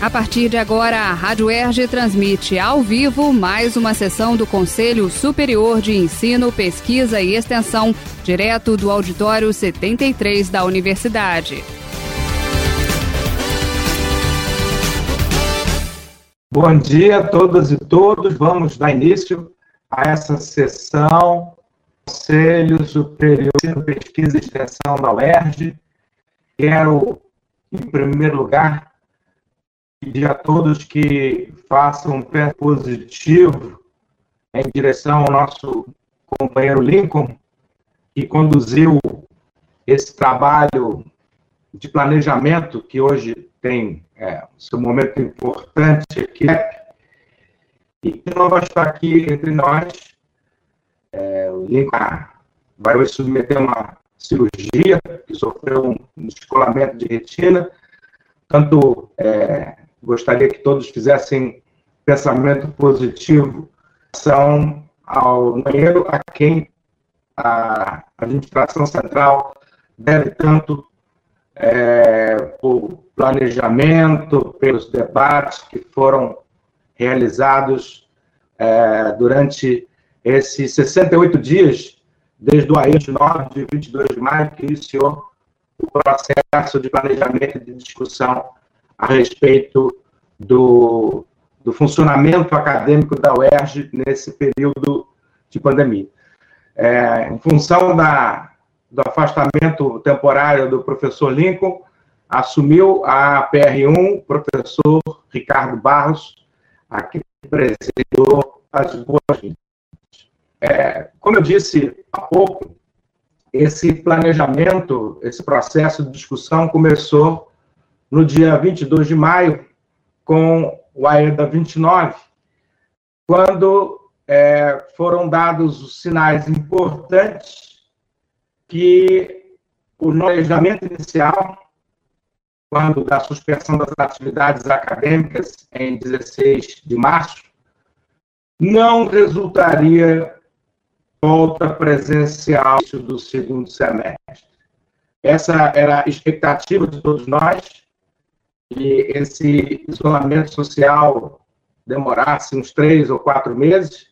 A partir de agora, a Rádio Erge transmite ao vivo mais uma sessão do Conselho Superior de Ensino, Pesquisa e Extensão, direto do Auditório 73 da Universidade. Bom dia a todas e todos. Vamos dar início a essa sessão Conselho Superior de Ensino, Pesquisa e Extensão da UERJ. Quero, em primeiro lugar, pedir a todos que façam um pé positivo em direção ao nosso companheiro Lincoln, que conduziu esse trabalho de planejamento que hoje tem é, seu momento importante aqui, e que não vai estar aqui entre nós. É, o Lincoln vai submeter uma cirurgia, que sofreu um descolamento de retina, tanto é, gostaria que todos fizessem pensamento positivo são ao banheiro a quem a administração central deve tanto é, por planejamento, pelos debates que foram realizados é, durante esses 68 dias, desde o AE 9 de 22 de maio, que iniciou o processo de planejamento e de discussão a respeito do, do funcionamento acadêmico da UERJ nesse período de pandemia. É, em função da, do afastamento temporário do professor Lincoln, assumiu a PR1 o professor Ricardo Barros, aqui presidiu as boas é, Como eu disse há pouco, esse planejamento, esse processo de discussão começou no dia 22 de maio, com o AEDA 29, quando é, foram dados os sinais importantes que o planejamento inicial, quando da suspensão das atividades acadêmicas em 16 de março, não resultaria volta presencial do segundo semestre. Essa era a expectativa de todos nós, que esse isolamento social demorasse uns três ou quatro meses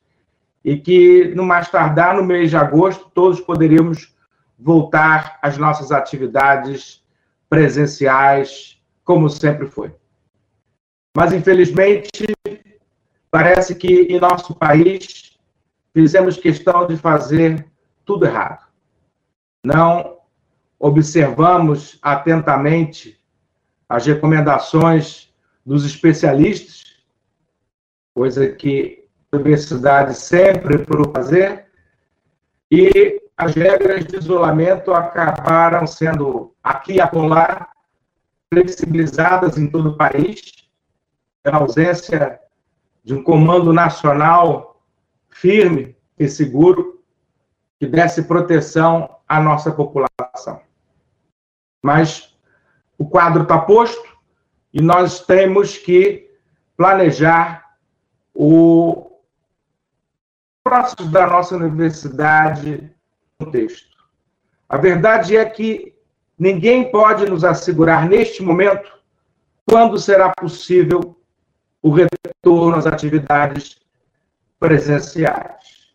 e que, no mais tardar, no mês de agosto, todos poderíamos voltar às nossas atividades presenciais, como sempre foi. Mas, infelizmente, parece que em nosso país fizemos questão de fazer tudo errado. Não observamos atentamente as recomendações dos especialistas, coisa que a universidade sempre procura fazer, e as regras de isolamento acabaram sendo, aqui e acolá, flexibilizadas em todo o país, pela ausência de um comando nacional firme e seguro que desse proteção à nossa população. Mas o quadro está posto e nós temos que planejar o próximo da nossa universidade no texto. A verdade é que ninguém pode nos assegurar neste momento quando será possível o retorno às atividades presenciais.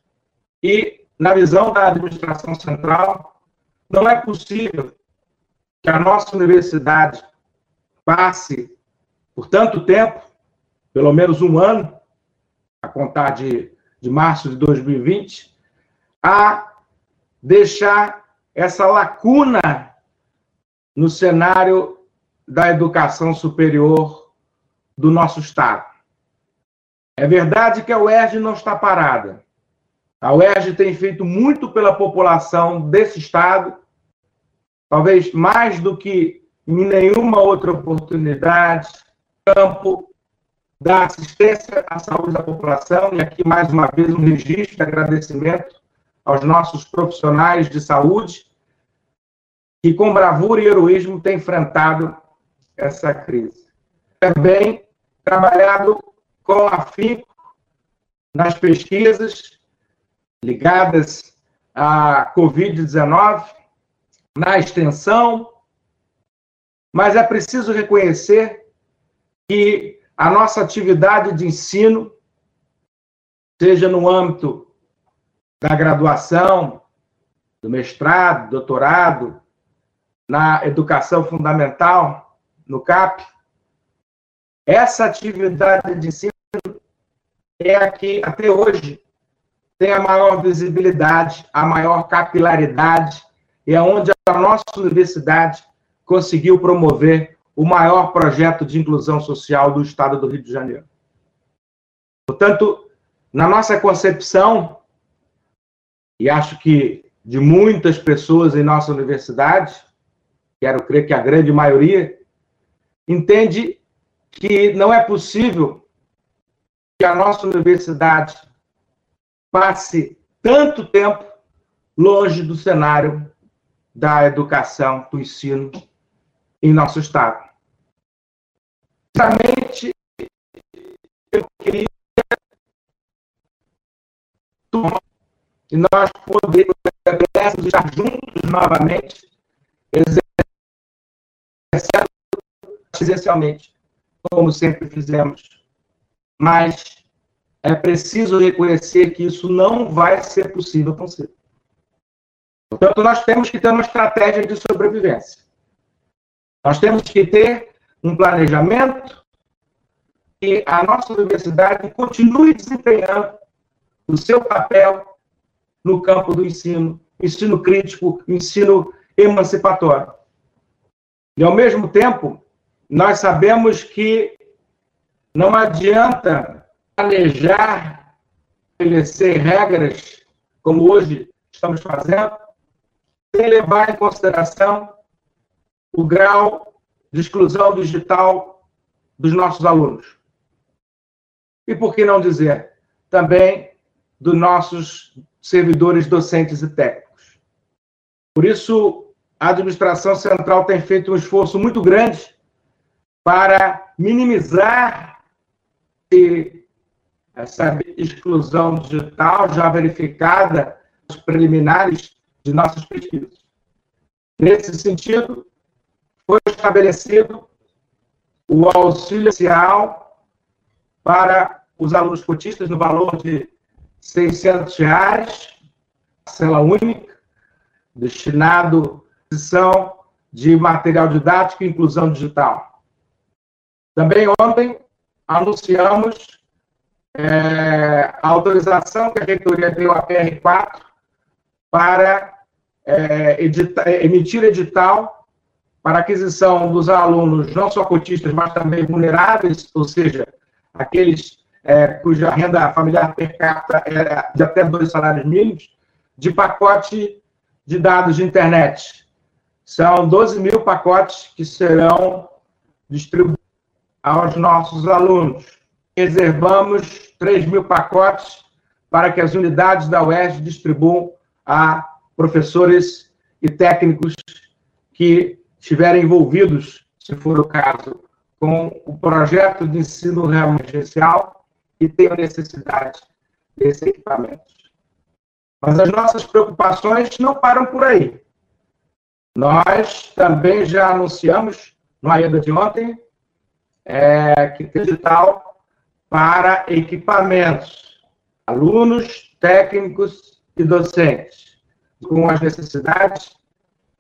E, na visão da administração central, não é possível que a nossa universidade passe por tanto tempo, pelo menos um ano, a contar de, de março de 2020, a deixar essa lacuna no cenário da educação superior do nosso Estado. É verdade que a UERJ não está parada. A UERJ tem feito muito pela população desse Estado talvez mais do que em nenhuma outra oportunidade, campo da assistência à saúde da população, e aqui mais uma vez um registro de agradecimento aos nossos profissionais de saúde, que com bravura e heroísmo têm enfrentado essa crise. Também trabalhado com afinco nas pesquisas ligadas à Covid-19, na extensão, mas é preciso reconhecer que a nossa atividade de ensino, seja no âmbito da graduação, do mestrado, doutorado, na educação fundamental, no CAP, essa atividade de ensino é a que, até hoje, tem a maior visibilidade, a maior capilaridade, e é onde a nossa universidade conseguiu promover o maior projeto de inclusão social do estado do Rio de Janeiro. Portanto, na nossa concepção, e acho que de muitas pessoas em nossa universidade, quero crer que a grande maioria, entende que não é possível que a nossa universidade passe tanto tempo longe do cenário da educação, do ensino em nosso Estado. Justamente, eu queria e nós podermos estar juntos novamente, exercendo presencialmente, como sempre fizemos. Mas é preciso reconhecer que isso não vai ser possível tão cedo. Portanto, nós temos que ter uma estratégia de sobrevivência. Nós temos que ter um planejamento e a nossa universidade continue desempenhando o seu papel no campo do ensino, ensino crítico, ensino emancipatório. E, ao mesmo tempo, nós sabemos que não adianta planejar, estabelecer regras, como hoje estamos fazendo, sem levar em consideração o grau de exclusão digital dos nossos alunos. E por que não dizer também dos nossos servidores docentes e técnicos. Por isso, a administração central tem feito um esforço muito grande para minimizar essa exclusão digital já verificada nos preliminares de nossas pesquisas. Nesse sentido, foi estabelecido o auxílio social para os alunos cotistas no valor de 600 reais, cela única, destinado à aquisição de material didático e inclusão digital. Também ontem anunciamos é, a autorização que a reitoria deu à PR4 para é, edita, emitir edital para aquisição dos alunos, não só cotistas, mas também vulneráveis, ou seja, aqueles é, cuja renda familiar per capita é de até dois salários mínimos, de pacote de dados de internet. São 12 mil pacotes que serão distribuídos aos nossos alunos. Reservamos 3 mil pacotes para que as unidades da UERJ distribuam a professores e técnicos que estiverem envolvidos, se for o caso, com o projeto de ensino emergencial e tenham necessidade desse equipamento. Mas as nossas preocupações não param por aí. Nós também já anunciamos, no AEDA de ontem, é, que tem para equipamentos, alunos, técnicos e docentes, com as necessidades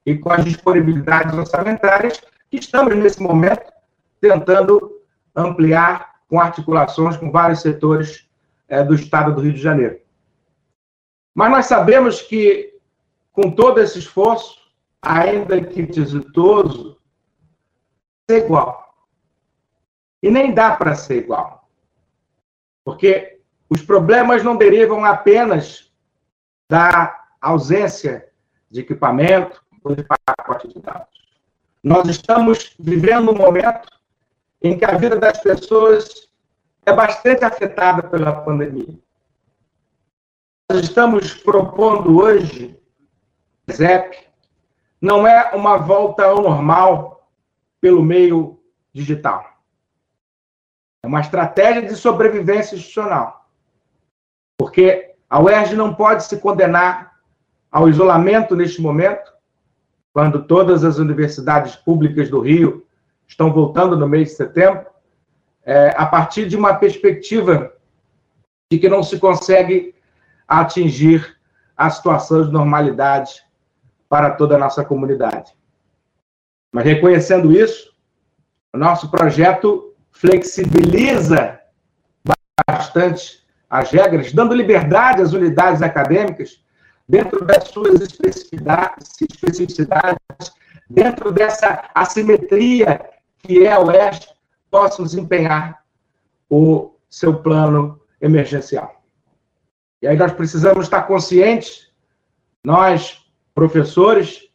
e com as disponibilidades orçamentárias que estamos, nesse momento, tentando ampliar com articulações com vários setores é, do Estado do Rio de Janeiro. Mas nós sabemos que, com todo esse esforço, ainda que desitoso, é igual. E nem dá para ser igual. Porque os problemas não derivam apenas da ausência de equipamento ou de pacote de dados. Nós estamos vivendo um momento em que a vida das pessoas é bastante afetada pela pandemia. Nós estamos propondo hoje, ZEP, não é uma volta ao normal pelo meio digital. É uma estratégia de sobrevivência institucional. Porque a UERJ não pode se condenar ao isolamento neste momento, quando todas as universidades públicas do Rio estão voltando no mês de setembro, é, a partir de uma perspectiva de que não se consegue atingir a situação de normalidade para toda a nossa comunidade. Mas reconhecendo isso, o nosso projeto flexibiliza bastante as regras, dando liberdade às unidades acadêmicas dentro das suas especificidades, dentro dessa assimetria que é a Oeste, possam desempenhar o seu plano emergencial. E aí nós precisamos estar conscientes, nós, professores,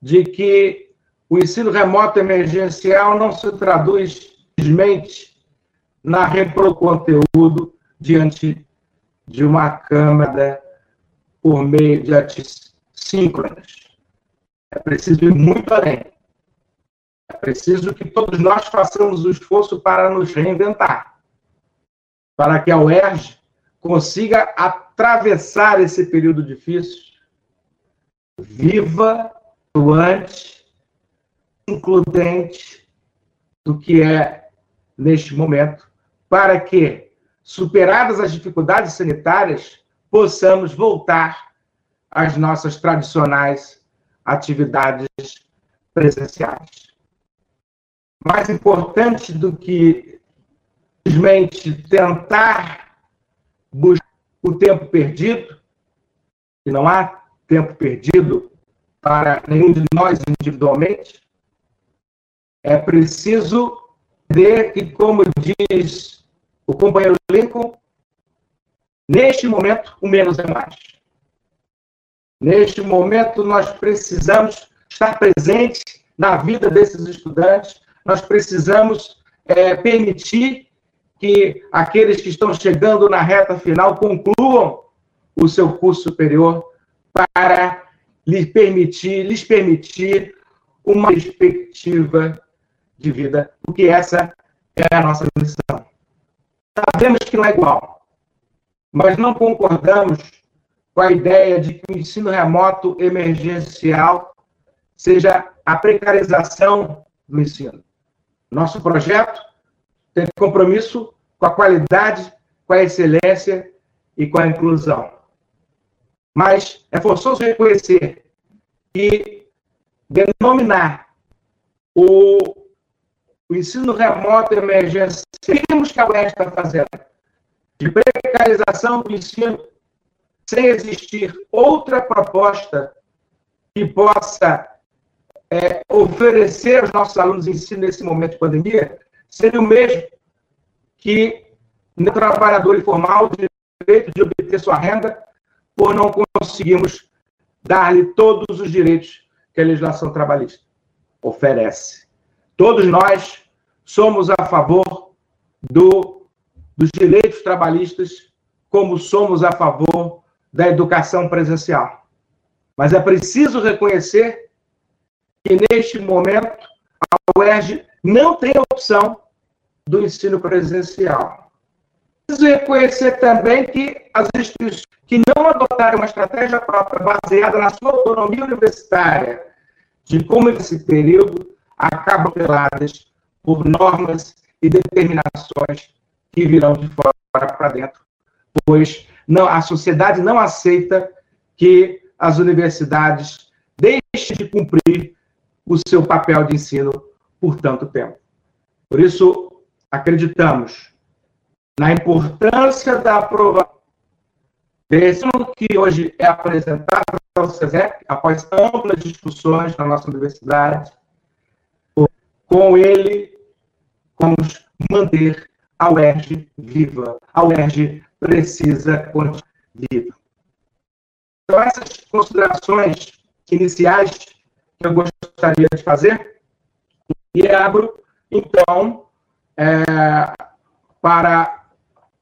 de que o ensino remoto emergencial não se traduz simplesmente na repro conteúdo diante de uma câmara por meio de artes síncronas. É preciso ir muito além. É preciso que todos nós façamos o esforço para nos reinventar, para que a UERJ consiga atravessar esse período difícil viva, atuante, includente do que é neste momento, para que, superadas as dificuldades sanitárias, possamos voltar às nossas tradicionais atividades presenciais. Mais importante do que simplesmente tentar buscar o tempo perdido, e não há tempo perdido para nenhum de nós individualmente, é preciso ver que, como diz o companheiro Lincoln, neste momento, o menos é mais. Neste momento, nós precisamos estar presentes na vida desses estudantes, nós precisamos é, permitir que aqueles que estão chegando na reta final concluam o seu curso superior para lhes permitir, lhes permitir uma perspectiva de vida, porque essa é a nossa missão. Sabemos que não é igual, mas não concordamos com a ideia de que o ensino remoto emergencial seja a precarização do ensino. Nosso projeto tem compromisso com a qualidade, com a excelência e com a inclusão. Mas é forçoso reconhecer que denominar o, o ensino remoto emergencial, que a UES está fazendo, de precarização do ensino sem existir outra proposta que possa é, oferecer aos nossos alunos ensino nesse momento de pandemia, seria o mesmo que o trabalhador informal o direito de obter sua renda por não conseguirmos dar-lhe todos os direitos que a legislação trabalhista oferece. Todos nós somos a favor do, dos direitos trabalhistas, como somos a favor da educação presencial. Mas é preciso reconhecer que, neste momento, a UERJ não tem a opção do ensino presencial. Preciso reconhecer também que as instituições que não adotaram uma estratégia própria baseada na sua autonomia universitária, de como esse período acabam peladas por normas e determinações que virão de fora para dentro, pois não, a sociedade não aceita que as universidades deixem de cumprir o seu papel de ensino por tanto tempo. Por isso, acreditamos na importância da aprovação desse que hoje é apresentado ao SESEC, após amplas discussões na nossa universidade. Com ele, vamos manter a UERJ viva. A UERJ precisa continuar viva. Então, essas considerações iniciais que eu gostaria de fazer, e abro, então, é, para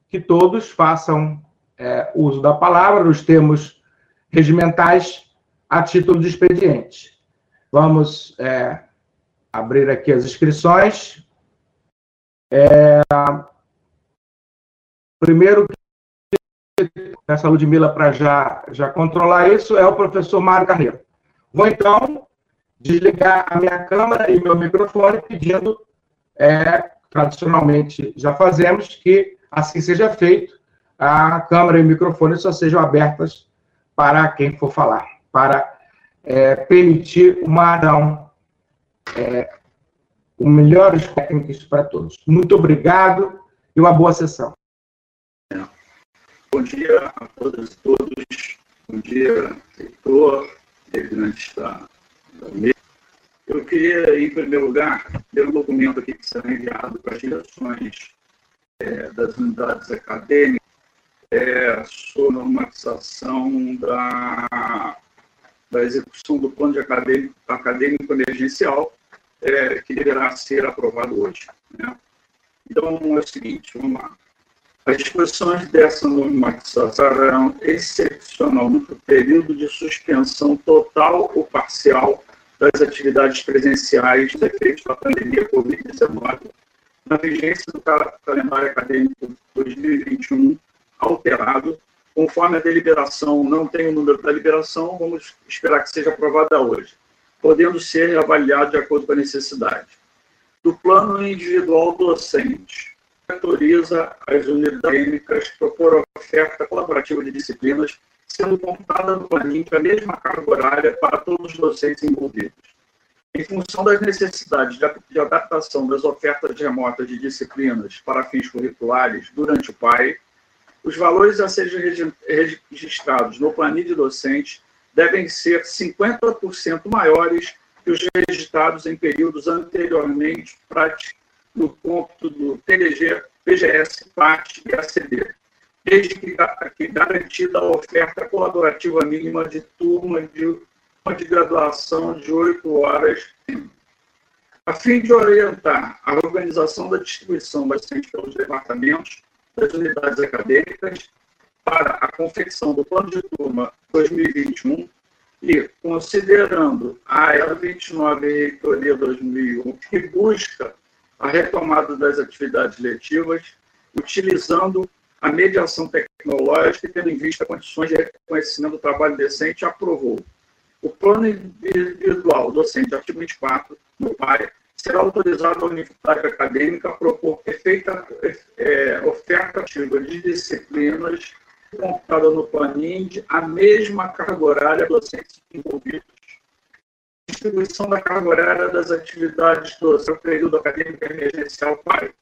que todos façam é, uso da palavra, nos termos regimentais, a título de expediente. Vamos é, abrir aqui as inscrições. É, primeiro essa Ludmilla para já, já controlar isso é o professor Mário Carneiro. Vou então desligar a minha câmera e meu microfone pedindo é, tradicionalmente já fazemos, que assim seja feito, a câmera e o microfone só sejam abertas para quem for falar, para é, permitir uma adão, é, o melhores técnicos para todos. Muito obrigado e uma boa sessão. Bom dia a todas e todos. Bom dia, reitor, integrantes da, da mesa. Eu queria, em primeiro lugar, ler um documento aqui que será enviado para as direções é, das unidades acadêmicas é, sobre a normatização da, da execução do plano de acadêmico, acadêmico emergencial, é, que deverá ser aprovado hoje. Né? Então, é o seguinte, vamos lá. As disposições dessa normatização serão excepcionalmente no período de suspensão total ou parcial das atividades presenciais efeitos da pandemia Covid-19, na vigência do calendário acadêmico 2021 alterado, conforme a deliberação, não tem o número da deliberação, vamos esperar que seja aprovada hoje, podendo ser avaliado de acordo com a necessidade. Do plano individual docente, autoriza as unidades acadêmicas propor oferta colaborativa de disciplinas sendo computada no planinho a mesma carga horária para todos os docentes envolvidos. Em função das necessidades de adaptação das ofertas remotas de disciplinas para fins curriculares durante o PAI, os valores a serem registrados no planilha de docentes devem ser 50% maiores que os registrados em períodos anteriormente no cômputo do TDG, PGS, PAT e ACD, desde que, garantida a oferta colaborativa mínima de turma de, de graduação de oito horas, a fim de orientar a organização da distribuição docente pelos departamentos das unidades acadêmicas para a confecção do plano de turma 2021 e, considerando a ELA 29 e Reitoria 2001, que busca a retomada das atividades letivas, utilizando a mediação tecnológica e tendo em vista condições de reconhecimento do trabalho decente, aprovou. O plano individual docente, artigo 24, do PAI, será autorizado a unidade acadêmica a propor efeita, é, oferta ativa de disciplinas computada no PANIND a mesma carga horária docentes envolvidos. Distribuição da carga horária das atividades do seu período acadêmico emergencial PAI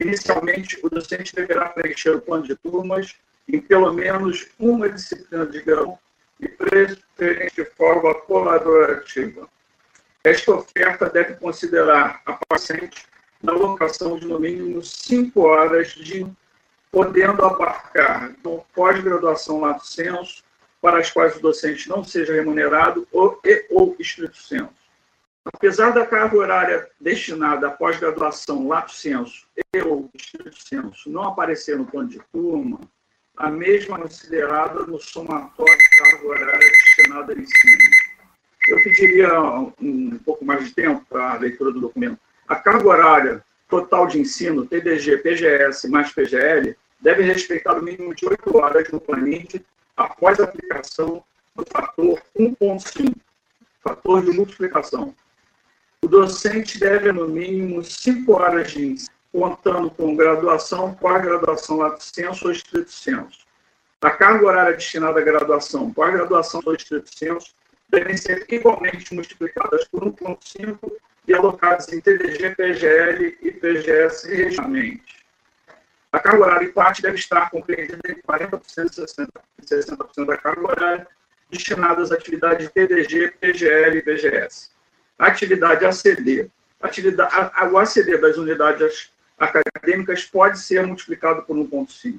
Inicialmente, o docente deverá preencher o plano de turmas em pelo menos uma disciplina de grau e preferente de forma colaborativa. Esta oferta deve considerar a paciente na locação de no mínimo cinco horas de podendo abarcar pós-graduação lato senso, para as quais o docente não seja remunerado ou, e, ou estrito senso. Apesar da carga horária destinada à pós-graduação lato senso e ou estrito senso não aparecer no plano de turma, a mesma é considerada no somatório de carga horária destinada ao ensino. Eu pediria um, um pouco mais de tempo para a leitura do documento. A carga horária total de ensino, TDG, PGS mais PGL, deve respeitar o mínimo de 8 horas no planete após a aplicação do fator 1.5, fator de multiplicação, o docente deve, no mínimo, cinco horas de ensino, contando com graduação, pós-graduação, lato senso ou estrito senso. A carga horária destinada à graduação, pós-graduação ou estrito senso devem ser igualmente multiplicadas por 1,5 e alocadas em TDG, PGL e PGS regionalmente. A carga horária em parte deve estar compreendida em 40% e 60% da carga horária destinada às atividades de TDG, PGL e PGS atividade ACD. Atividade, a, o ACD das unidades acadêmicas pode ser multiplicado por 1,5.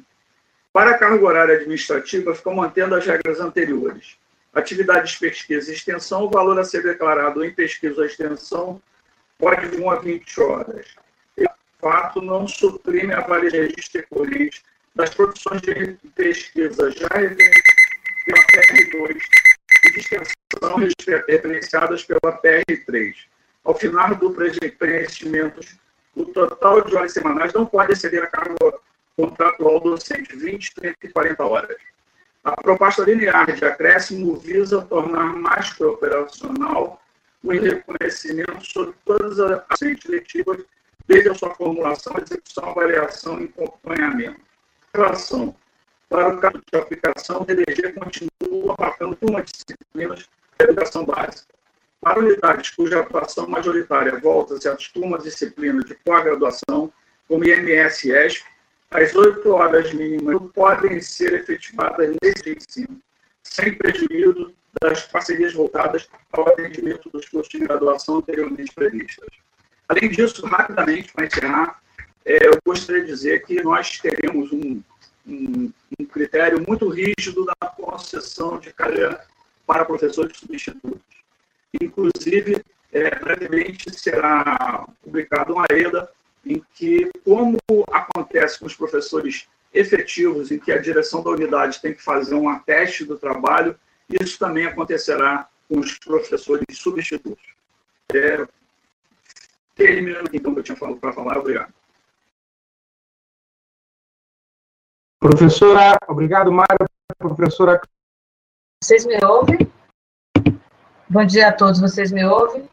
Para a carga horária administrativa, ficam mantendo as regras anteriores. Atividades de pesquisa e extensão, o valor a ser declarado em pesquisa ou extensão pode de 1 a 20 horas. E, fato, não suprime a valia de corrente das produções de pesquisa já referentes pela PR2 e de extensão são referenciadas pela PR3. Ao final do preenchimento, o total de horas semanais não pode exceder a carga contratual docente, 20, 30 e 40 horas. A proposta linear de acréscimo visa tornar mais operacional o reconhecimento sobre todas as ações letivas desde a sua formulação, execução, avaliação e acompanhamento. Em relação para o caso de aplicação, o DDG continua abarcando uma disciplina de educação básica. Para unidades cuja atuação majoritária volta-se às turmas disciplinas de pós-graduação, como IMS e ESP, as oito horas mínimas podem ser efetivadas nesse ensino, sem prejuízo das parcerias voltadas ao atendimento dos cursos de graduação anteriormente previstas. Além disso, rapidamente, para encerrar, é, eu gostaria de dizer que nós teremos um, um, um critério muito rígido na concessão de carreira para professores substitutos. Inclusive, é, brevemente será publicada uma EDA em que, como acontece com os professores efetivos, em que a direção da unidade tem que fazer um ateste do trabalho, isso também acontecerá com os professores substitutos. É, terminando então o que eu tinha para falar, obrigado. Professora, obrigado, Mário. Professora. Vocês me ouvem? Bom dia a todos, vocês me ouvem?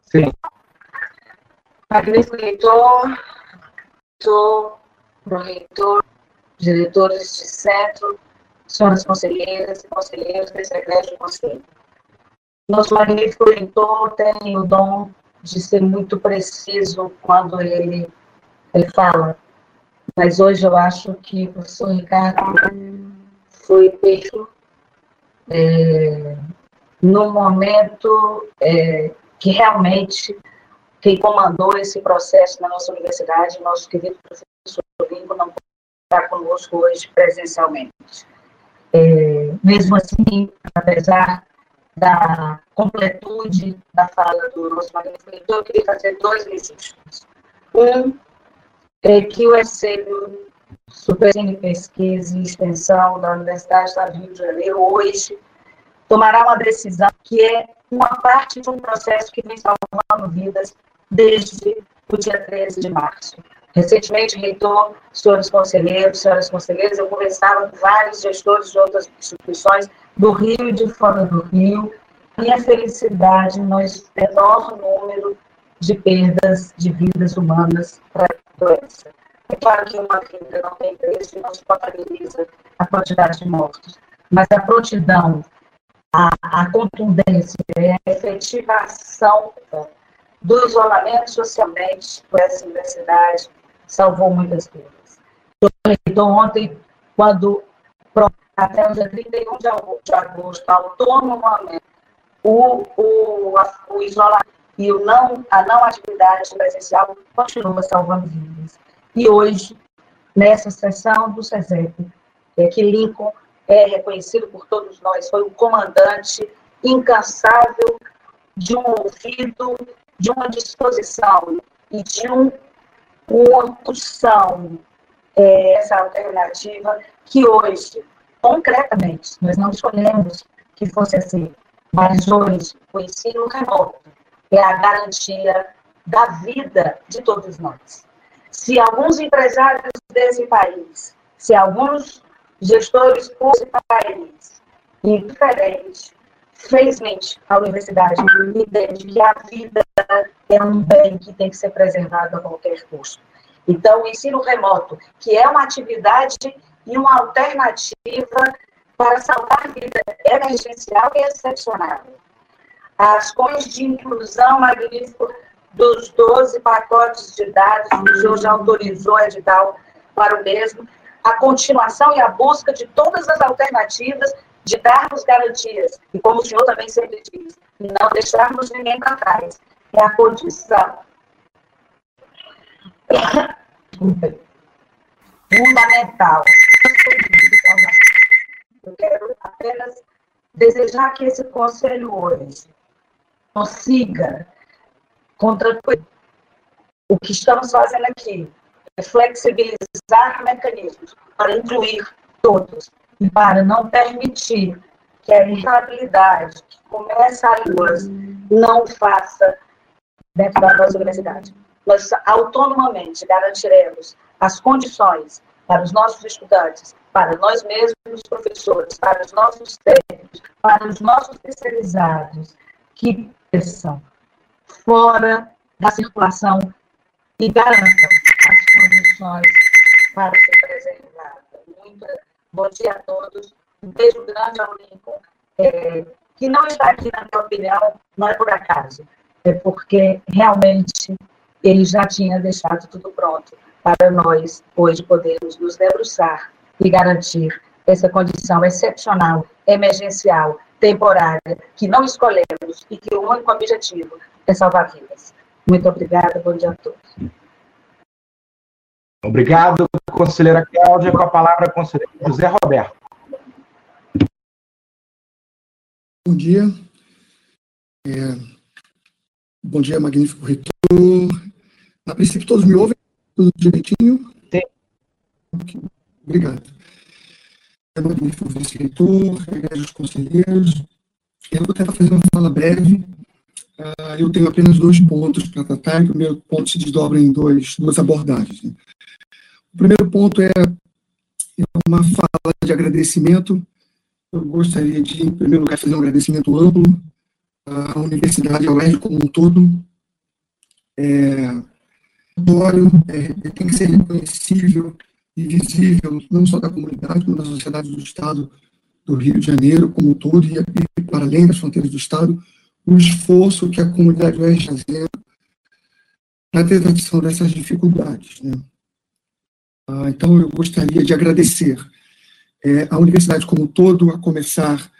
Sim. Magnífico reitor, reitor, diretores de centro, senhoras conselheiras e conselheiros desse egrégio conselho. Nosso magnífico reitor tem o dom de ser muito preciso quando ele, ele fala mas hoje eu acho que o professor Ricardo foi pego é, no momento é, que realmente quem comandou esse processo na nossa universidade, nosso querido professor Lincoln, não está conosco hoje presencialmente. É, mesmo assim, apesar da completude da fala do nosso magnífico eu queria fazer dois registros. Um, é que o Superior de Pesquisa e Extensão da Universidade do Rio de Janeiro hoje tomará uma decisão que é uma parte de um processo que vem salvando vidas desde o dia 13 de março. Recentemente, reitor, senhores conselheiros, senhoras conselheiras, eu conversava com vários gestores de outras instituições do Rio e de fora do Rio. Minha felicidade no enorme número de perdas de vidas humanas para doença. É claro que uma vida não tem preço e não se contabiliza a quantidade de mortos, mas a prontidão, a, a contundência a efetivação do isolamento socialmente por essa universidade salvou muitas vidas. Então, ontem, quando até o dia 31 de agosto, autonomamente, o, o, o isolamento e o não, a não atividade presencial continua salvando vidas. E hoje, nessa sessão do SESEP, é que Lincoln é reconhecido por todos nós, foi um comandante incansável de um ouvido, de uma disposição e de um, uma pulsão, é, essa alternativa, que hoje, concretamente, nós não escolhemos que fosse assim, mas hoje o ensino remoto é a garantia da vida de todos nós. Se alguns empresários desse país, se alguns gestores desse país, indiferente, felizmente, a universidade entende que a vida é um bem que tem que ser preservado a qualquer custo. Então, o ensino remoto, que é uma atividade e uma alternativa para salvar vida emergencial e excepcional as cores de inclusão magnífico dos 12 pacotes de dados que o senhor já autorizou a edital para o mesmo, a continuação e a busca de todas as alternativas de darmos garantias, e como o senhor também sempre diz, não deixarmos ninguém para trás. É a condição fundamental. Eu quero apenas desejar que esse conselho hoje consiga, contra o que estamos fazendo aqui, flexibilizar mecanismos para incluir todos e para não permitir que a instabilidade que começa a duas não faça dentro da nossa universidade. Nós autonomamente garantiremos as condições para os nossos estudantes, para nós mesmos, professores, para os nossos técnicos, para os nossos especializados, que são fora da circulação e garantam as condições para ser preservada. Muito bom dia a todos. Um beijo grande ao Lincoln, é, que não está aqui, na minha opinião, não é por acaso, é porque realmente ele já tinha deixado tudo pronto para nós hoje podermos nos debruçar e garantir essa condição excepcional, emergencial, temporária, que não escolhemos e que o único objetivo é salvar vidas. Muito obrigada, bom dia a todos. Obrigado, conselheira Cláudia. Com a palavra, conselheiro José Roberto. Bom dia. É, bom dia, magnífico reitor. A princípio, todos me ouvem? Tudo direitinho? Sim. Obrigado. É magnífico vice-reitor, os conselheiros. Eu vou tentar fazer uma fala breve. Uh, eu tenho apenas dois pontos para tratar. O primeiro ponto se desdobra em dois, duas abordagens. Né? O primeiro ponto é uma fala de agradecimento. Eu gostaria de, em primeiro lugar, fazer um agradecimento amplo à universidade, ao UERJ como um todo. É, é, tem que ser reconhecível e visível, não só da comunidade, como da sociedade do Estado do Rio de Janeiro como um todo e, e para além das fronteiras do Estado, o esforço que a comunidade vai fazer na tentativa dessas dificuldades. Né? Ah, então, eu gostaria de agradecer é, a universidade como um todo, a começar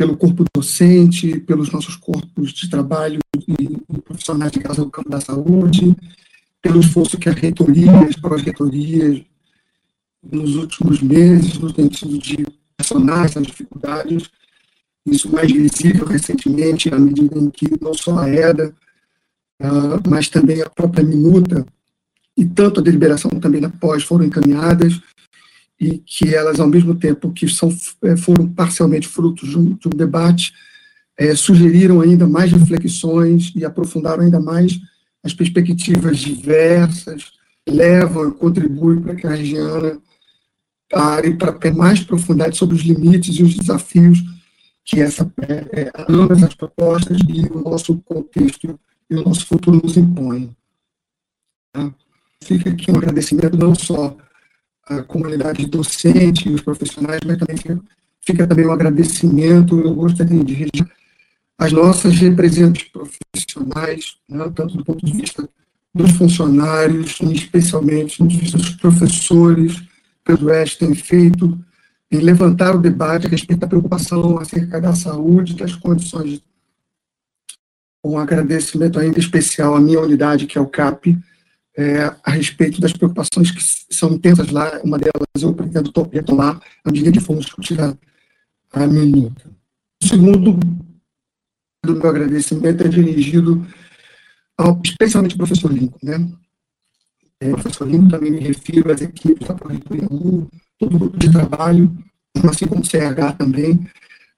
pelo corpo docente, pelos nossos corpos de trabalho e, profissionais de casa do campo da saúde, pelo esforço que a reitoria, as pró-reitorias, nos últimos meses, no sentido de personar essas dificuldades, isso mais visível recentemente, à medida em que não só a EDA, uh, mas também a própria minuta, e tanto a deliberação também na pós foram encaminhadas, e que elas, ao mesmo tempo que são, eh, foram parcialmente frutos de um, de um debate, é, sugeriram ainda mais reflexões e aprofundaram ainda mais as perspectivas diversas, levam, contribuem para que a Regiana pare para ter mais profundidade sobre os limites e os desafios que essa, é, é, ambas as propostas e o nosso contexto e o nosso futuro nos impõem. Tá? Fica aqui um agradecimento não só à comunidade docente e os profissionais, mas também fica, fica também um agradecimento, eu gostaria de as nossas representantes profissionais, né, tanto do ponto de vista dos funcionários, especialmente do ponto de vista dos professores, que o Oeste tem feito em levantar o debate a respeito da preocupação acerca da saúde, das condições. Um agradecimento ainda especial à minha unidade, que é o CAP, é, a respeito das preocupações que são intensas lá. Uma delas eu pretendo retomar à medida que formos discutir a, a minuta. O segundo do meu agradecimento é dirigido ao, especialmente ao professor Lincoln, né? É, professor Lincoln também me refiro às equipes da Prefeitura 1, todo o grupo de trabalho, assim como o CH também,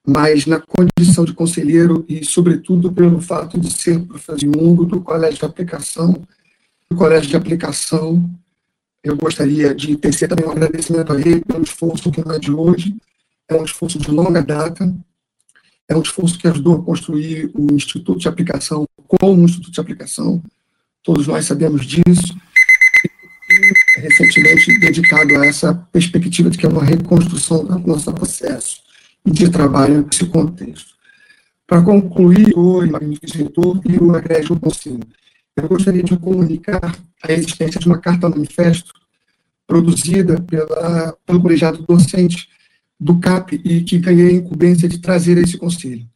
mas na condição de conselheiro e, sobretudo, pelo fato de ser professor de mundo do Colégio de Aplicação. Do Colégio de Aplicação, eu gostaria de tecer também um agradecimento a ele pelo esforço que não é de hoje, é um esforço de longa data, é um esforço que ajudou a construir o Instituto de Aplicação como um Instituto de Aplicação, todos nós sabemos disso, recentemente dedicado a essa perspectiva de que é uma reconstrução do nosso processo e de trabalho nesse contexto. Para concluir, o magnífico diretor e o egrégio conselho, eu gostaria de comunicar a existência de uma carta manifesto produzida pela, pelo colegiado docente do CAP e que ganhei a incumbência de trazer a esse conselho.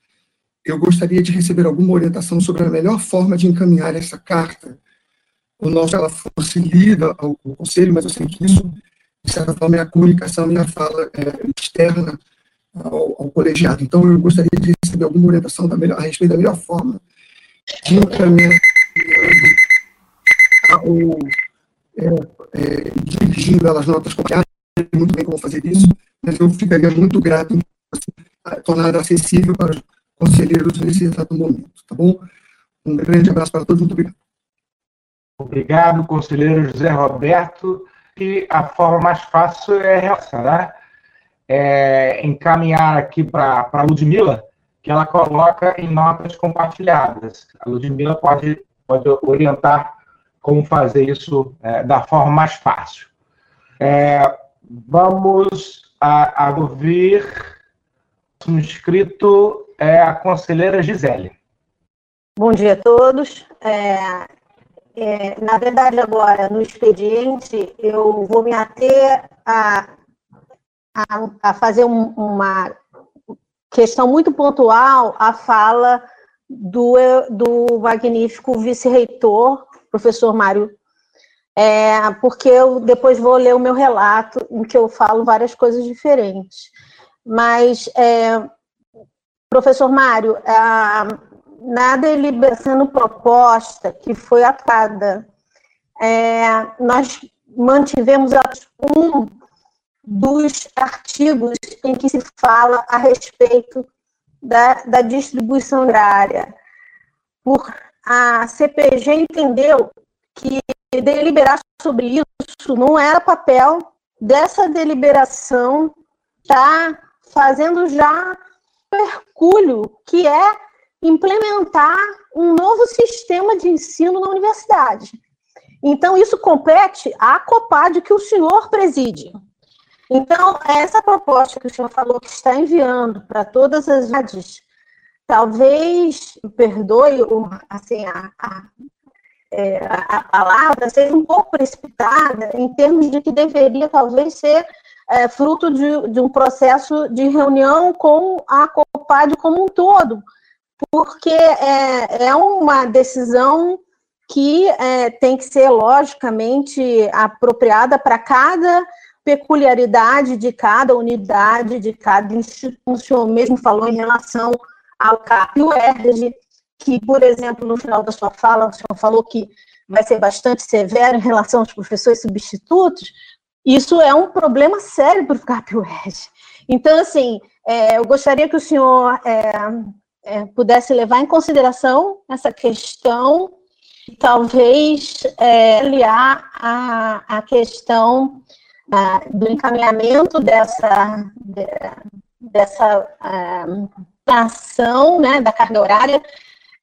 Eu gostaria de receber alguma orientação sobre a melhor forma de encaminhar essa carta o nosso ela fosse lida ao, ao conselho, mas eu sei que isso, de certa forma, é a comunicação e a fala é, externa ao, ao, colegiado. Então, eu gostaria de receber alguma orientação da melhor, a respeito da melhor forma de encaminhar ou é, é, dirigindo elas notas copiadas, muito bem como fazer isso, mas eu ficaria muito grato em assim, tornar acessível para os conselheiros nesse exato momento, tá bom? Um grande abraço para todos, muito obrigado. Obrigado, conselheiro José Roberto. E a forma mais fácil é relacionar, é, encaminhar aqui para a Ludmilla, que ela coloca em notas compartilhadas. A Ludmilla pode, pode orientar como fazer isso é, da forma mais fácil. É, vamos a, a ouvir o inscrito é a conselheira Gisele. Bom dia a todos. É, é, na verdade, agora, no expediente, eu vou me ater a, a, a fazer um, uma questão muito pontual à fala do, do magnífico vice-reitor, professor Mário, é, porque eu depois vou ler o meu relato, em que eu falo várias coisas diferentes. Mas, é, professor Mário, é, na deliberação proposta que foi atada, é, nós mantivemos um dos artigos em que se fala a respeito da, da distribuição agrária. Por, a CPG entendeu que deliberar sobre isso não era papel dessa deliberação, está fazendo já percurso que é implementar um novo sistema de ensino na universidade. Então, isso compete à COPAD que o senhor preside. Então, essa proposta que o senhor falou que está enviando para todas as rádios, talvez, perdoe assim, a, a, é, a, palavra, seja um pouco precipitada em termos de que deveria talvez ser é, fruto de, de um processo de reunião com a COPAD como um todo, porque é, é uma decisão que é, tem que ser logicamente apropriada para cada peculiaridade de cada unidade, de cada instituição. O mesmo falou em relação ao CAP e o ERG, que, por exemplo, no final da sua fala, o senhor falou que vai ser bastante severo em relação aos professores substitutos. Isso é um problema sério para o CAP e o ERG. Então, assim, é, eu gostaria que o senhor é, é, pudesse levar em consideração essa questão, talvez é, aliar a, a questão a, do encaminhamento dessa, de, dessa a, ação né, da carga horária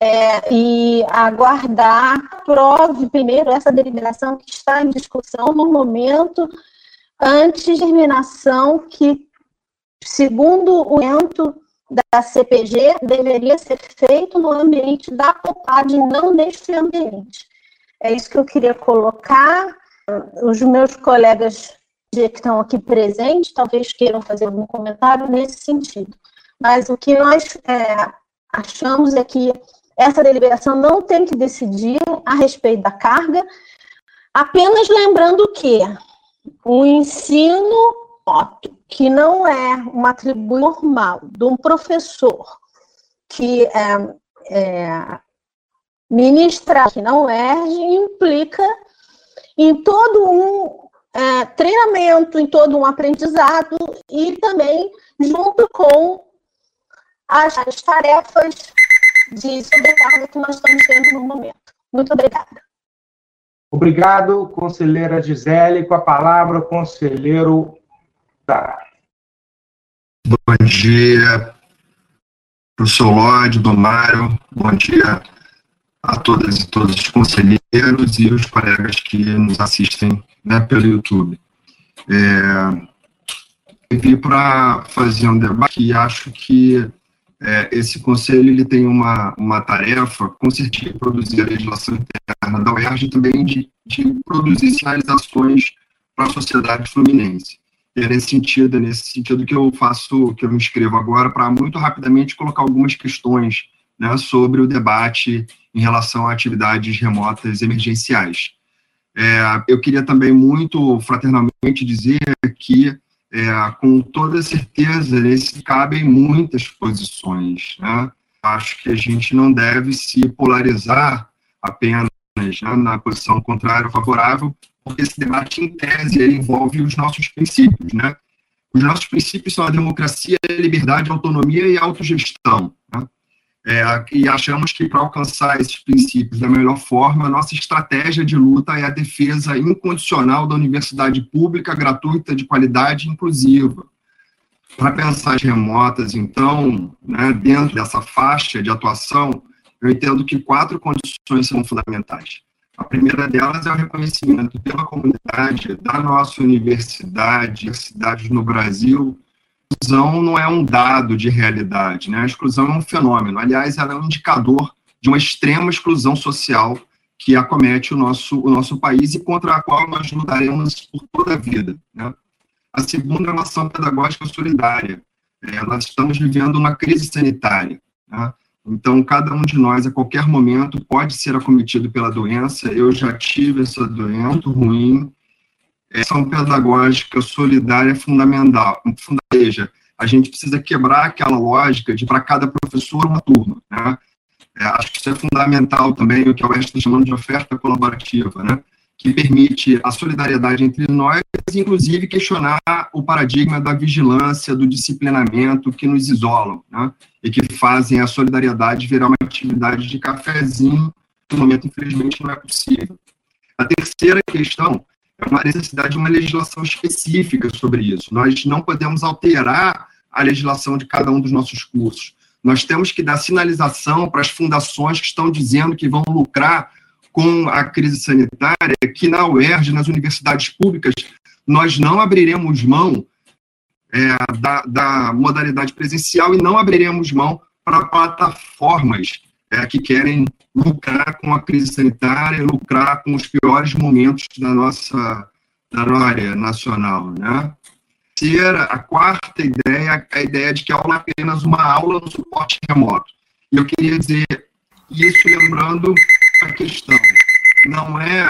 é, e aguardar, prove primeiro essa deliberação que está em discussão no momento, antes de terminação que, segundo o ento da CPG deveria ser feito no ambiente da COPAD, não neste ambiente. É isso que eu queria colocar. Os meus colegas que estão aqui presentes talvez queiram fazer algum comentário nesse sentido. Mas o que nós é, achamos é que essa deliberação não tem que decidir a respeito da carga, apenas lembrando que o ensino que não é uma atribuição normal de um professor que é, é, ministrar que não erge implica em todo um é, treinamento, em todo um aprendizado e também junto com as, as tarefas de sobrecarga que nós estamos tendo no momento. Muito obrigada. Obrigado, conselheira Gisele. Com a palavra, o conselheiro Tá. Bom dia, professor Lorde, Mário. bom dia a todas e todos os conselheiros e os colegas que nos assistem né, pelo YouTube. É, eu vim para fazer um debate e acho que é, esse conselho ele tem uma, uma tarefa, com certeza, de produzir a legislação interna da UERJ e também de, de produzir sinalizações para a sociedade fluminense. E é nesse sentido, é nesse sentido que eu faço, que eu me inscrevo agora, para muito rapidamente colocar algumas questões né, sobre o debate em relação a atividades remotas emergenciais. É, eu queria também muito fraternalmente dizer que, é, com toda certeza, nesse cabem muitas posições. Né? Acho que a gente não deve se polarizar apenas né, na posição contrária ou favorável, porque esse debate, em tese, envolve os nossos princípios, né? Os nossos princípios são a democracia, a liberdade, a autonomia e a autogestão. Né? É, e achamos que para alcançar esses princípios da melhor forma, nossa estratégia de luta é a defesa incondicional da universidade pública, gratuita, de qualidade e inclusiva. Para pensar remotas, então, né, dentro dessa faixa de atuação, eu entendo que quatro condições são fundamentais. A primeira delas é o reconhecimento pela comunidade da nossa universidade, cidades no Brasil. Exclusão não é um dado de realidade, né? a exclusão é um fenômeno. Aliás, ela é um indicador de uma extrema exclusão social que acomete o nosso, o nosso país e contra a qual nós lutaremos por toda a vida. Né? A segunda é a ação pedagógica solidária. É, nós estamos vivendo uma crise sanitária. Né? Então, cada um de nós, a qualquer momento, pode ser acometido pela doença. Eu já tive essa doença ruim. Ação pedagógica solidária é fundamental. Seja, a gente precisa quebrar aquela lógica de para cada professor uma turma. Né? É, acho que isso é fundamental também, o que a UES está chamando de oferta colaborativa, né? que permite a solidariedade entre nós, inclusive questionar o paradigma da vigilância, do disciplinamento que nos isolam, né? e que fazem a solidariedade virar uma atividade de cafezinho, no momento, infelizmente, não é possível. A terceira questão é uma necessidade de uma legislação específica sobre isso. Nós não podemos alterar a legislação de cada um dos nossos cursos. Nós temos que dar sinalização para as fundações que estão dizendo que vão lucrar com a crise sanitária, que na UERJ, nas universidades públicas, nós não abriremos mão é, da, da, modalidade presencial e não abriremos mão para plataformas é, que querem lucrar com a crise sanitária, lucrar com os piores momentos da nossa da área nacional, né? terceira, a quarta ideia, a ideia de que a aula é apenas uma aula no suporte remoto. E eu queria dizer isso lembrando a questão. Não é,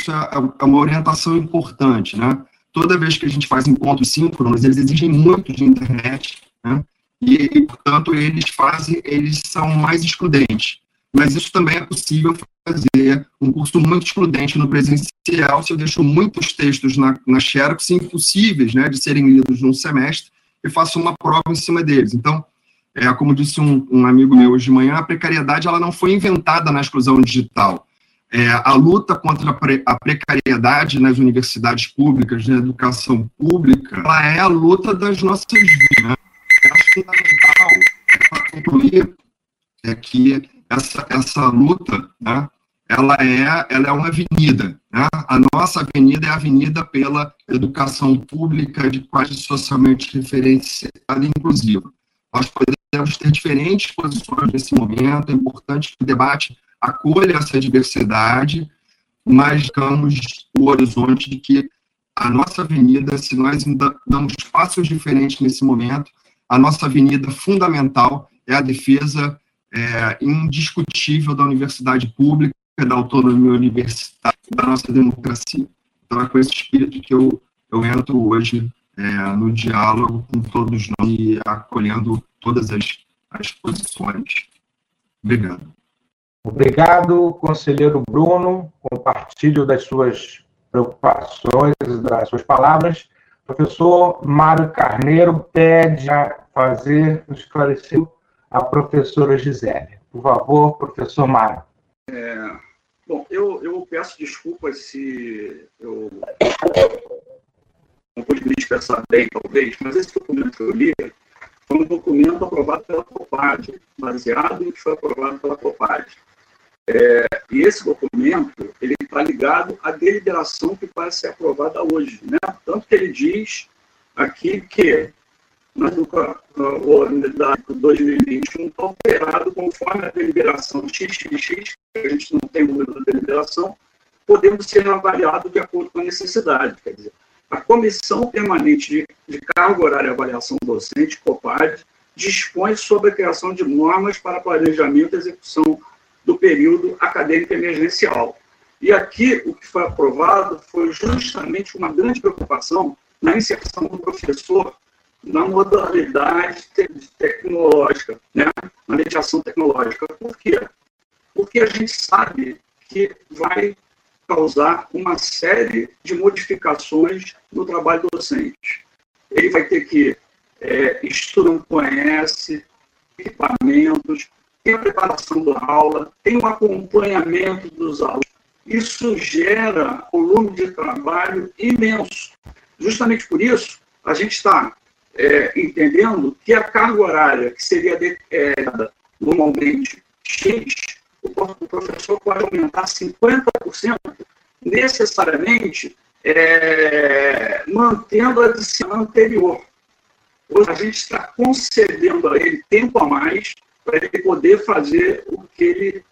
é uma orientação importante, né? Toda vez que a gente faz encontros síncronos, eles exigem muito de internet, né? E, portanto, eles fazem, eles são mais excludentes. Mas isso também é possível fazer um curso muito excludente no presencial se eu deixo muitos textos na, na Xerox impossíveis né, de serem lidos num semestre e faço uma prova em cima deles. Então, é, como disse um, um, amigo meu hoje de manhã, a precariedade ela não foi inventada na exclusão digital. É, a luta contra a, pre, a, precariedade nas universidades públicas, na educação pública, ela é a luta das nossas vidas. Né? Eu acho fundamental concluir é que essa, essa luta né, ela é, ela é uma avenida. Né? A nossa avenida é a avenida pela educação pública de quase socialmente referenciada e inclusiva. Nós podemos ter diferentes posições nesse momento, é importante que o debate acolha essa diversidade, mas ficamos o horizonte de que a nossa avenida, se nós damos passos diferentes nesse momento, a nossa avenida fundamental é a defesa é, indiscutível da universidade pública da autonomia universitária, da nossa democracia. Então, é com esse espírito que eu, eu entro hoje é, no diálogo com todos nós e acolhendo todas as, as posições. Obrigado. Obrigado, conselheiro Bruno. Compartilho das suas preocupações, das suas palavras. Professor Mário Carneiro pede a fazer um esclarecimento à professora Gisele. Por favor, professor Mário. É, bom, eu, eu peço desculpas se eu não pude me expressar bem, talvez, mas esse documento que eu li foi um documento aprovado pela COPAD, baseado no que foi aprovado pela COPAD. É, e esse documento ele está ligado à deliberação que vai ser aprovada hoje. Né? Tanto que ele diz aqui que o unidade 2021 está operado conforme a deliberação XXX, que a gente não tem número da deliberação, podemos ser avaliados de acordo com a necessidade. Quer dizer, a Comissão Permanente de, de Carga Horária e Avaliação Docente, COPAD, dispõe sobre a criação de normas para planejamento e execução do período acadêmico emergencial. E aqui, o que foi aprovado foi justamente uma grande preocupação na inserção do professor na modalidade tecnológica, né? na mediação tecnológica. Por quê? Porque a gente sabe que vai causar uma série de modificações no trabalho docente. Ele vai ter que é, não conhece, equipamentos, tem a preparação da aula, tem o acompanhamento dos alunos. Isso gera um volume de trabalho imenso. Justamente por isso, a gente está é, entendendo que a carga horária que seria é, normalmente X, o professor pode aumentar 50% necessariamente é, mantendo a disciplina anterior. Hoje a gente está concedendo a ele tempo a mais para ele poder fazer o que ele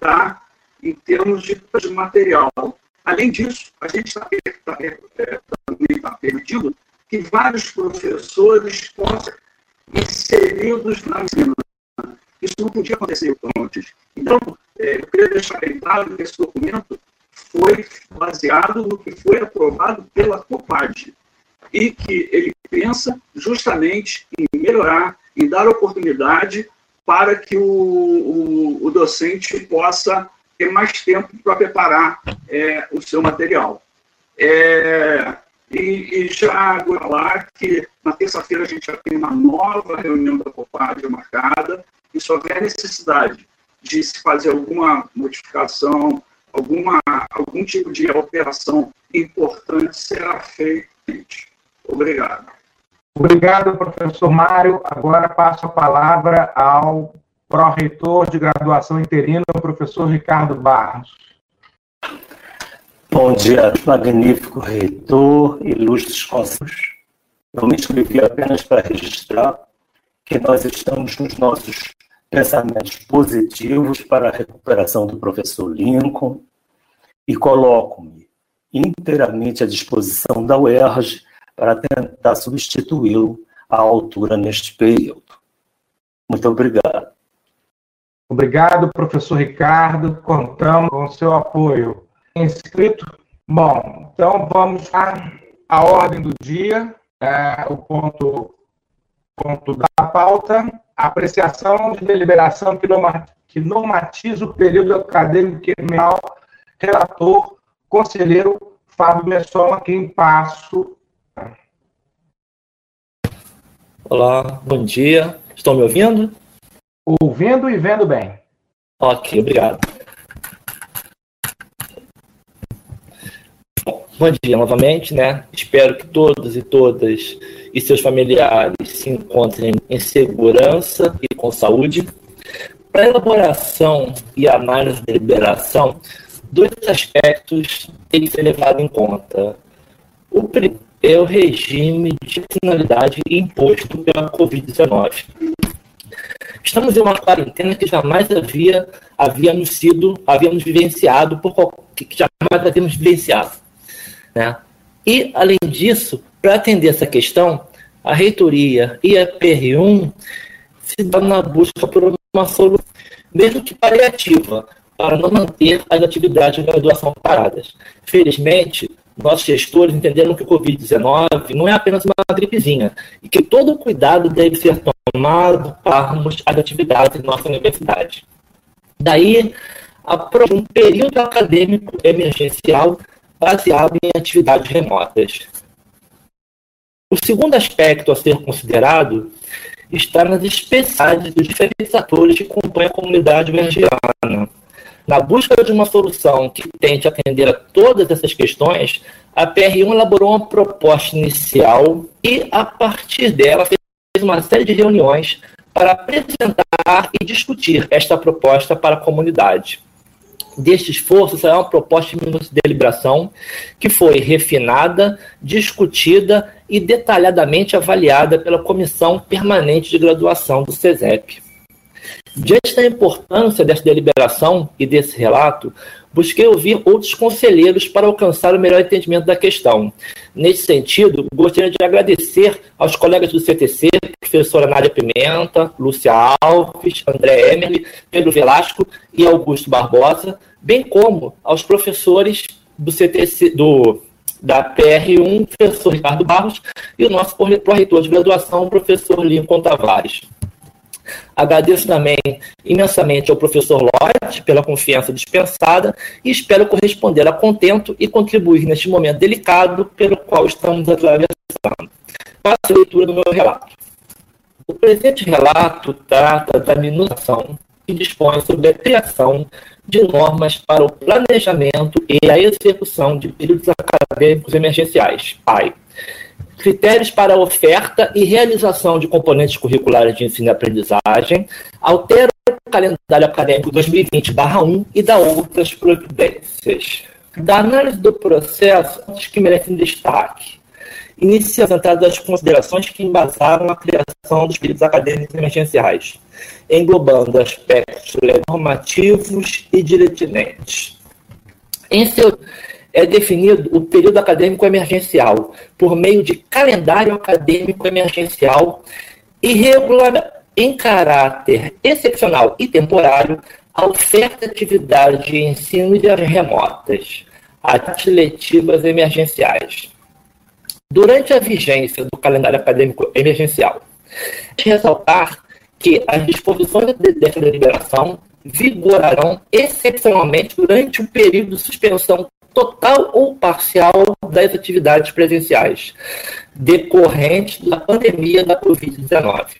dá em termos de material. Além disso, a gente está tá, é, também tá permitindo que vários professores possam inseridos na ensino. Isso não podia acontecer antes. Então, é, eu queria deixar bem claro que esse documento foi baseado no que foi aprovado pela COPAD e que ele pensa justamente em melhorar, em dar oportunidade para que o, o, o docente possa ter mais tempo para preparar é, o seu material. É, e, e, já falar que na terça-feira a gente já tem uma nova reunião da COPAD marcada, e se houver necessidade de se fazer alguma modificação, alguma, algum tipo de alteração importante, será feito. Obrigado. Obrigado, professor Mário. Agora passo a palavra ao pró-reitor de graduação interina, o professor Ricardo Barros. Bom dia, magnífico reitor, ilustres conselhos. Eu me inscrevi apenas para registrar que nós estamos nos nossos pensamentos positivos para a recuperação do professor Lincoln e coloco-me inteiramente à disposição da UERJ para tentar substituí-lo à altura neste período. Muito obrigado. Obrigado, professor Ricardo. Contamos com o seu apoio. Inscrito? Bom, então vamos à ordem do dia, é, o ponto, ponto da pauta, apreciação de deliberação que normatiza o período acadêmico quinzenal, relator, conselheiro Fábio Messon, a quem passo. Olá, bom dia. Estão me ouvindo? Ouvindo e vendo bem. Ok, obrigado. Bom dia novamente, né? Espero que todos e todas e seus familiares se encontrem em segurança e com saúde. Para elaboração e análise da liberação, dois aspectos têm que ser levados em conta. O primeiro é o regime de finalidade imposto pela Covid-19. Estamos em uma quarentena que jamais havia havíamos sido, havíamos vivenciado, por que jamais havíamos vivenciado. Né? E, além disso, para atender essa questão, a reitoria e a PR1 se dão na busca por uma solução, mesmo que paliativa, para não manter as atividades de graduação paradas. Felizmente, nossos gestores entenderam que o Covid-19 não é apenas uma gripezinha e que todo cuidado deve ser tomado para as atividades em nossa universidade. Daí, um período acadêmico emergencial baseado em atividades remotas. O segundo aspecto a ser considerado está nas especialidades dos diferentes atores que compõem a comunidade vergiana. Na busca de uma solução que tente atender a todas essas questões, a PR1 elaborou uma proposta inicial e, a partir dela, fez uma série de reuniões para apresentar e discutir esta proposta para a comunidade. Deste esforço saiu uma proposta de deliberação que foi refinada, discutida e detalhadamente avaliada pela Comissão Permanente de Graduação do CESEP. Diante da importância desta deliberação e desse relato, busquei ouvir outros conselheiros para alcançar o melhor entendimento da questão. Nesse sentido, gostaria de agradecer aos colegas do CTC, professora Nádia Pimenta, Lúcia Alves, André Emerle, Pedro Velasco e Augusto Barbosa, bem como aos professores do CTC, do, da PR1, professor Ricardo Barros, e o nosso pró-reitor de graduação, professor Lincoln Tavares. Agradeço também imensamente ao professor Lloyd pela confiança dispensada e espero corresponder a contento e contribuir neste momento delicado pelo qual estamos atravessando. Faço a leitura do meu relato. O presente relato trata da minutação que dispõe sobre a criação de normas para o planejamento e a execução de períodos acadêmicos emergenciais, PAI, critérios para oferta e realização de componentes curriculares de ensino e aprendizagem, altera o calendário acadêmico 2020-1 e dá outras providências. Da análise do processo, acho que merecem destaque. Inicia apresentadas as considerações que embasaram a criação dos períodos acadêmicos emergenciais, englobando aspectos normativos e diretinentes. Em seu é definido o período acadêmico emergencial por meio de calendário acadêmico emergencial e regular em caráter excepcional e temporário a oferta de atividades de ensino de remotas, atividades letivas emergenciais. Durante a vigência do calendário acadêmico emergencial, ressaltar que as disposições dessa deliberação vigorarão excepcionalmente durante o período de suspensão total ou parcial das atividades presenciais decorrentes da pandemia da Covid-19,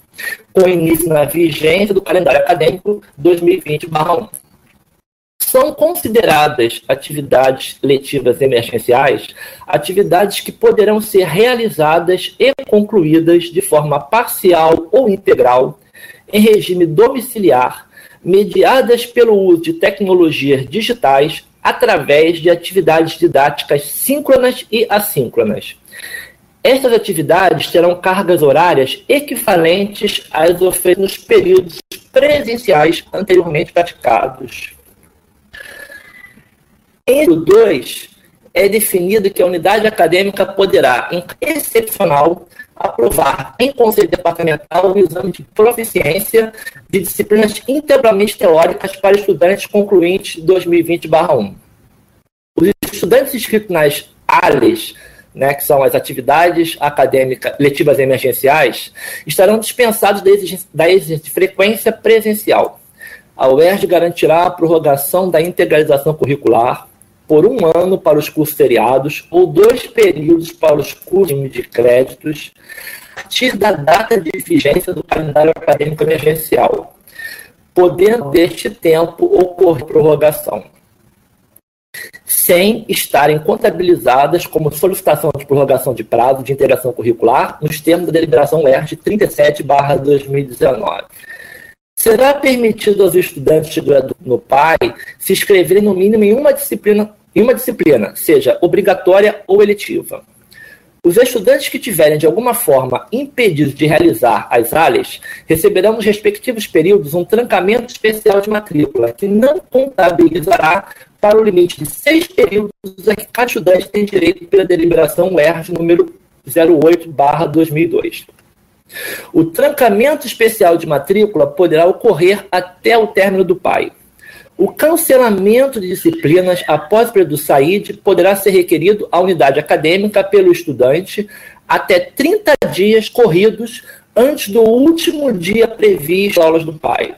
com início na vigência do calendário acadêmico 2020-1. São consideradas atividades letivas emergenciais atividades que poderão ser realizadas e concluídas de forma parcial ou integral em regime domiciliar, mediadas pelo uso de tecnologias digitais através de atividades didáticas síncronas e assíncronas. Estas atividades terão cargas horárias equivalentes às oferecidas nos períodos presenciais anteriormente praticados. Em 2, é definido que a unidade acadêmica poderá, em excepcional, aprovar em conselho departamental o exame de proficiência de disciplinas integralmente teóricas para estudantes concluintes 2020-1. Os estudantes inscritos nas ALES, né, que são as atividades acadêmicas letivas emergenciais, estarão dispensados da exigência, da exigência de frequência presencial. A UERJ garantirá a prorrogação da integralização curricular por um ano para os cursos seriados ou dois períodos para os cursos de créditos, a partir da data de vigência do calendário acadêmico emergencial, podendo deste tempo ocorrer prorrogação, sem estarem contabilizadas como solicitação de prorrogação de prazo de integração curricular nos termos da deliberação ERG 37/2019. Será permitido aos estudantes graduação no PAI se inscreverem no mínimo em uma disciplina em uma disciplina, seja obrigatória ou eletiva. Os estudantes que tiverem de alguma forma impedidos de realizar as ALES receberão nos respectivos períodos um trancamento especial de matrícula, que não contabilizará para o limite de seis períodos a que cada estudante tem direito pela deliberação UERJ número 08/2002. O trancamento especial de matrícula poderá ocorrer até o término do PAI. O cancelamento de disciplinas após o período SAID poderá ser requerido à unidade acadêmica pelo estudante até 30 dias corridos antes do último dia previsto aulas do PAI.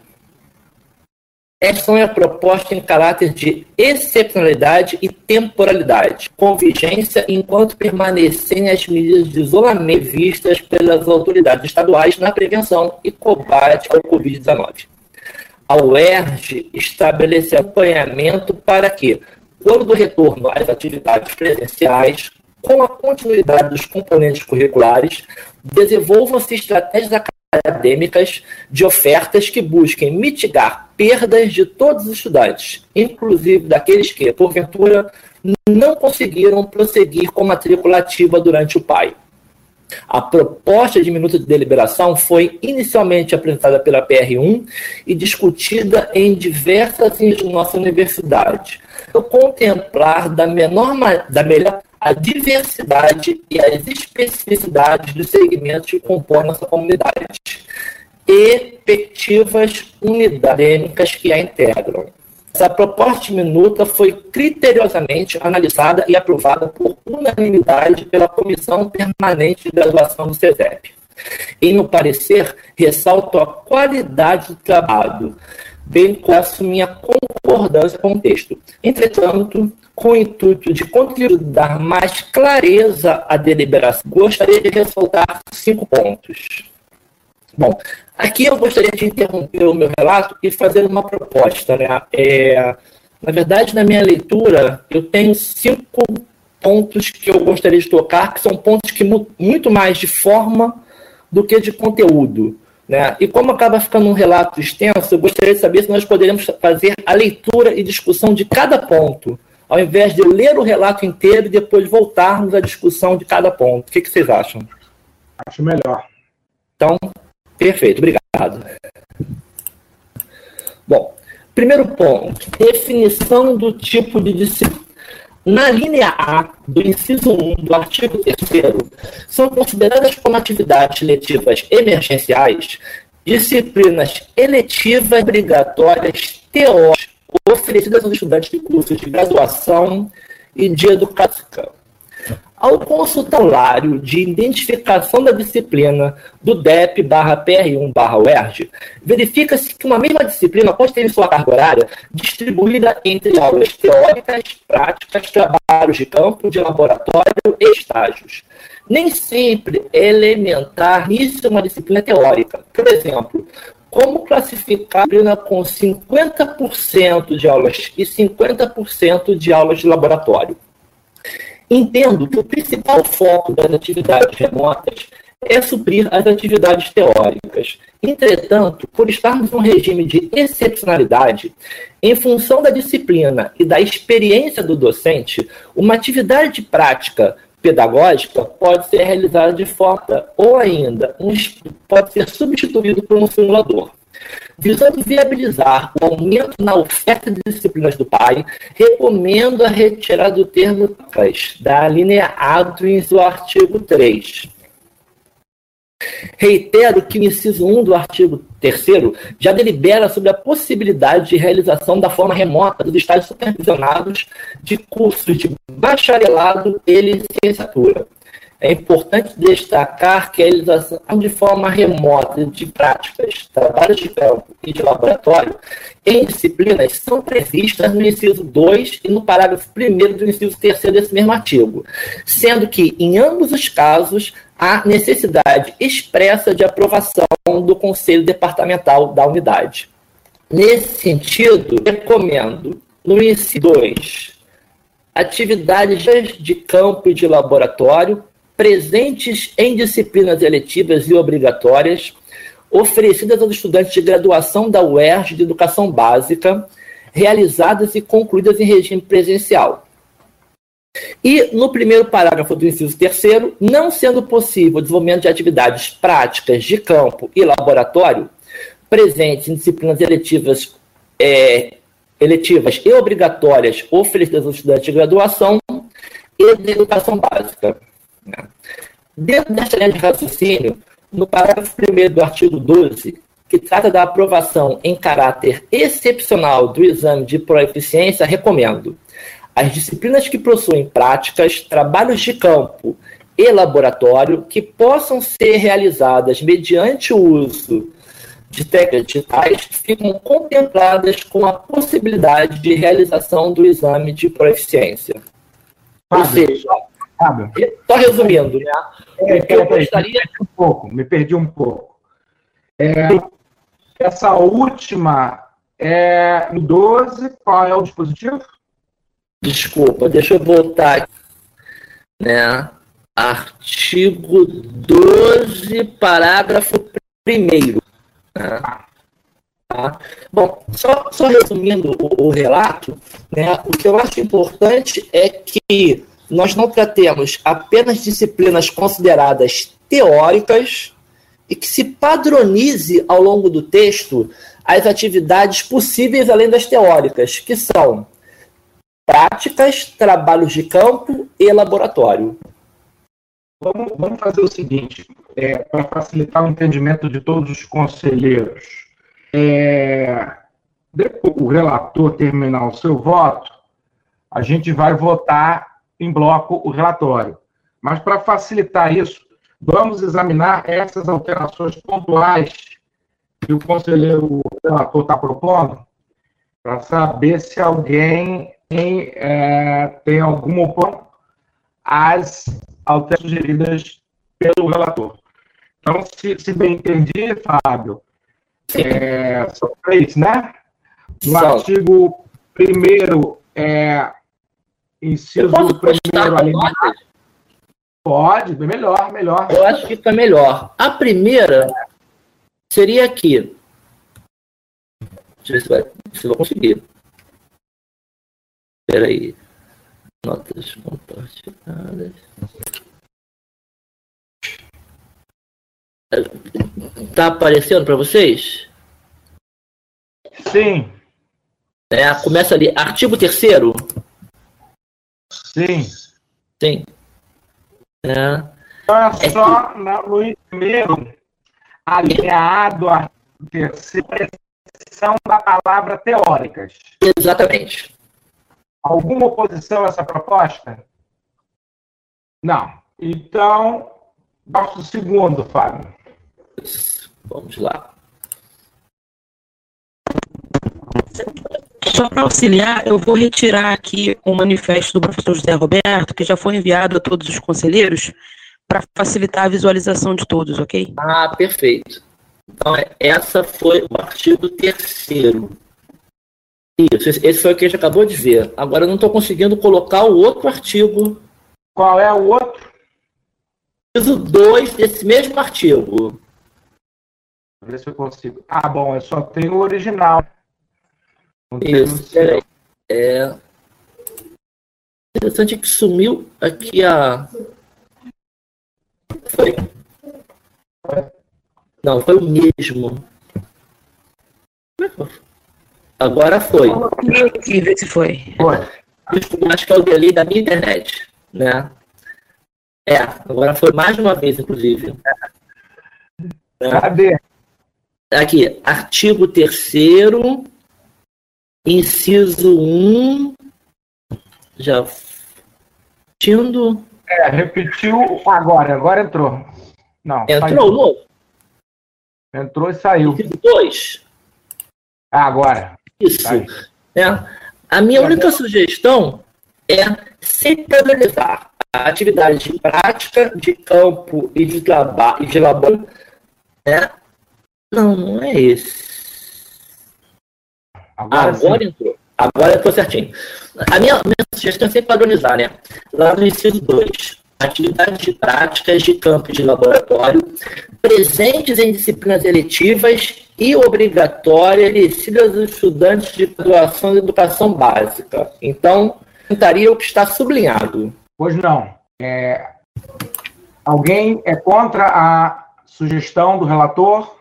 Esta é a proposta em caráter de excepcionalidade e temporalidade, com vigência enquanto permanecerem as medidas de isolamento vistas pelas autoridades estaduais na prevenção e combate ao Covid-19 a UERJ estabelecer acompanhamento para que, quando do retorno às atividades presenciais, com a continuidade dos componentes curriculares, desenvolvam-se estratégias acadêmicas de ofertas que busquem mitigar perdas de todos os estudantes, inclusive daqueles que, porventura, não conseguiram prosseguir com matrícula ativa durante o PAI. A proposta de minuto de deliberação foi inicialmente apresentada pela PR1 e discutida em diversas de nossa universidade. Eu contemplar da menor da melhor a diversidade e as especificidades dos segmentos que compõem nossa comunidade e perspectivas unidades que a integram. Essa proposta minuta foi criteriosamente analisada e aprovada por unanimidade pela Comissão Permanente de Graduação do CESEP. E, no parecer, ressalto a qualidade do trabalho, bem como a minha concordância com o texto. Entretanto, com o intuito de contribuir dar mais clareza à deliberação, gostaria de ressaltar cinco pontos. Bom, aqui eu gostaria de interromper o meu relato e fazer uma proposta. Né? É, na verdade, na minha leitura, eu tenho cinco pontos que eu gostaria de tocar, que são pontos que muito mais de forma do que de conteúdo. Né? E como acaba ficando um relato extenso, eu gostaria de saber se nós poderíamos fazer a leitura e discussão de cada ponto ao invés de ler o relato inteiro e depois voltarmos à discussão de cada ponto. O que, que vocês acham? Acho melhor. Então, perfeito, obrigado. Bom, primeiro ponto: definição do tipo de disciplina. Na linha A do inciso 1 do artigo 3, são consideradas como atividades letivas emergenciais disciplinas eletivas obrigatórias teóricas oferecidas aos estudantes de cursos de graduação e de educação. Ao consultário de identificação da disciplina do DEP PR1 UERJ, verifica-se que uma mesma disciplina pode ter em sua carga horária distribuída entre aulas teóricas, práticas, trabalhos de campo, de laboratório e estágios. Nem sempre é elementar isso uma disciplina teórica. Por exemplo, como classificar a disciplina com 50% de aulas e 50% de aulas de laboratório? Entendo que o principal foco das atividades remotas é suprir as atividades teóricas. Entretanto, por estarmos num regime de excepcionalidade, em função da disciplina e da experiência do docente, uma atividade prática pedagógica pode ser realizada de forma ou ainda um, pode ser substituído por um simulador. Visando viabilizar o aumento na oferta de disciplinas do PAI, recomendo a retirada do termo da linha A do artigo 3. Reitero que o inciso 1 do artigo 3 já delibera sobre a possibilidade de realização da forma remota dos estágios supervisionados de cursos de bacharelado e licenciatura. É importante destacar que a realização de forma remota de práticas, trabalhos de campo e de laboratório em disciplinas são previstas no inciso 2 e no parágrafo 1 do inciso 3 desse mesmo artigo, sendo que, em ambos os casos, há necessidade expressa de aprovação do Conselho Departamental da unidade. Nesse sentido, recomendo, no inciso 2, atividades de campo e de laboratório presentes em disciplinas eletivas e obrigatórias oferecidas aos estudantes de graduação da UERJ de Educação Básica, realizadas e concluídas em regime presencial. E no primeiro parágrafo do inciso terceiro, não sendo possível o desenvolvimento de atividades práticas de campo e laboratório presentes em disciplinas eletivas, é, eletivas e obrigatórias oferecidas aos estudantes de graduação e de educação básica. Né? Dentro desta linha de raciocínio, no parágrafo 1 do artigo 12, que trata da aprovação em caráter excepcional do exame de proeficiência, recomendo as disciplinas que possuem práticas, trabalhos de campo e laboratório que possam ser realizadas mediante o uso de técnicas digitais ficam contempladas com a possibilidade de realização do exame de proeficiência. Ou seja, só resumindo, né? É, eu gostaria... me, perdi um pouco, me perdi um pouco. É, essa última é no 12, qual é o dispositivo? Desculpa, deixa eu voltar aqui. Né? Artigo 12, parágrafo 1 né? Tá? Bom, só, só resumindo o, o relato, né, o que eu acho importante é que nós não tratemos apenas disciplinas consideradas teóricas e que se padronize ao longo do texto as atividades possíveis além das teóricas, que são práticas, trabalhos de campo e laboratório. Vamos, vamos fazer o seguinte, é, para facilitar o entendimento de todos os conselheiros. É, depois o relator terminar o seu voto, a gente vai votar em bloco o relatório. Mas, para facilitar isso, vamos examinar essas alterações pontuais que o conselheiro relator está propondo, para saber se alguém tem, é, tem alguma opinião às alterações sugeridas pelo relator. Então, se, se bem entendi, Fábio, é, são três, né? No artigo 1 é, Inciso primeiro ali. Pode, melhor, melhor. Eu acho que fica melhor. A primeira seria aqui. Deixa eu ver se, vai, se eu vou conseguir. Espera aí. Notas compartilhadas. Tá aparecendo para vocês? Sim. É, começa ali. Artigo 3 Sim. Sim. É. Então é só no primeiro, alinhado à terceira expressão da palavra teóricas. Exatamente. Alguma oposição a essa proposta? Não. Então, nosso segundo, Fábio. Vamos lá. Só para auxiliar, eu vou retirar aqui o um manifesto do professor José Roberto, que já foi enviado a todos os conselheiros, para facilitar a visualização de todos, ok? Ah, perfeito. Então, essa foi o artigo terceiro. Isso, esse foi o que a gente acabou de ver. Agora eu não estou conseguindo colocar o outro artigo. Qual é o outro? Inciso 2 desse mesmo artigo. Ver se eu consigo. Ah, bom, eu só tenho o original. Isso, peraí. É. Interessante que sumiu aqui a. Foi. Não, foi o mesmo. Agora foi. Aqui, ver se foi. Foi. Acho que é o delay da minha internet, né? É, agora foi mais uma vez, inclusive. Cadê? Aqui, artigo 3 inciso 1, já repetindo. É, repetiu agora, agora entrou. Não. Entrou saiu. novo? Entrou e saiu. Inciso 2. Ah, agora. Isso. É. A minha única sugestão é centralizar a atividade de prática, de campo e de trabalho e de labor, né? Não, não é esse. Agora, Agora entrou. Agora entrou certinho. A minha, minha sugestão é sempre padronizar, né? Lá no inciso 2, atividades de práticas de campo de laboratório presentes em disciplinas eletivas e obrigatórias exercidas dos estudantes de graduação de educação básica. Então, tentaria o que está sublinhado. Pois não. É... Alguém é contra a sugestão do relator?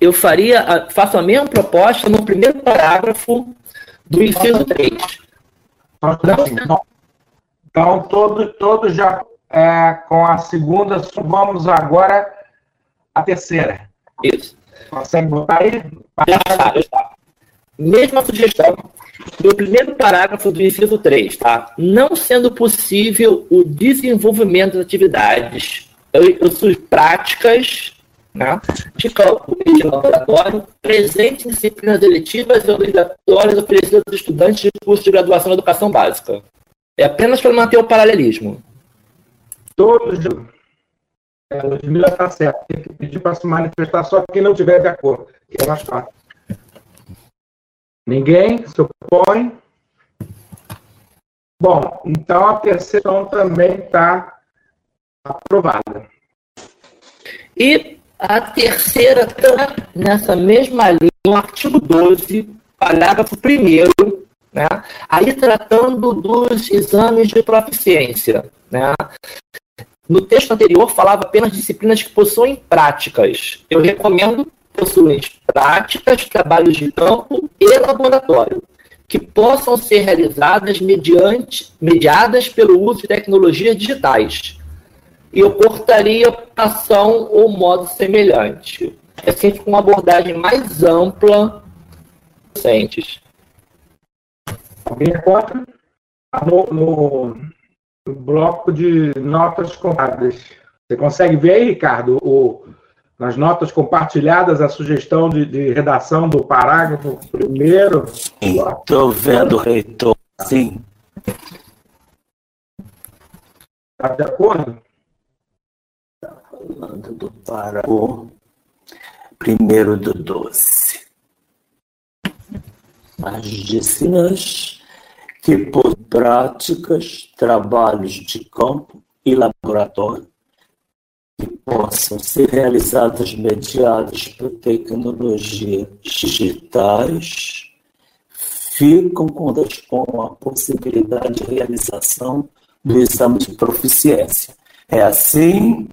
Eu faria, faço a mesma proposta no primeiro parágrafo do inciso 3. Então, então todos todo já é, com a segunda, vamos agora a terceira. Isso. Consegue botar aí? Já está, já está. Mesma sugestão do primeiro parágrafo do inciso 3, tá? Não sendo possível o desenvolvimento de atividades práticas né, de e de laboratório presentes em disciplinas eletivas e obrigatórias oferecidas aos estudantes de curso de graduação em educação básica. É apenas para manter o paralelismo. Todos. É, Ludmilla está certo. Tem que pedir para se manifestar só quem não tiver de acordo, que é mais fácil. Ninguém se opõe? Bom, então a terceira também está aprovada. E a terceira está nessa mesma linha, no artigo 12, parágrafo 1 né? aí tratando dos exames de proficiência. Né? No texto anterior falava apenas disciplinas que possuem práticas. Eu recomendo possuem práticas, trabalhos de campo e laboratório, que possam ser realizadas mediante, mediadas pelo uso de tecnologias digitais. E eu cortaria ação ou modo semelhante. É sempre uma abordagem mais ampla docentes. Alguém é contra? No, no, no, bloco de notas contadas. Você consegue ver aí, Ricardo, o, nas notas compartilhadas a sugestão de, de redação do parágrafo primeiro. Estou vendo, reitor. Sim. Está de acordo? Falando do parágrafo primeiro do 12. As disciplinas que por práticas, trabalhos de campo e laboratório que possam ser realizadas mediadas por tecnologias digitais, ficam expõem a possibilidade de realização do exame de proficiência. É assim,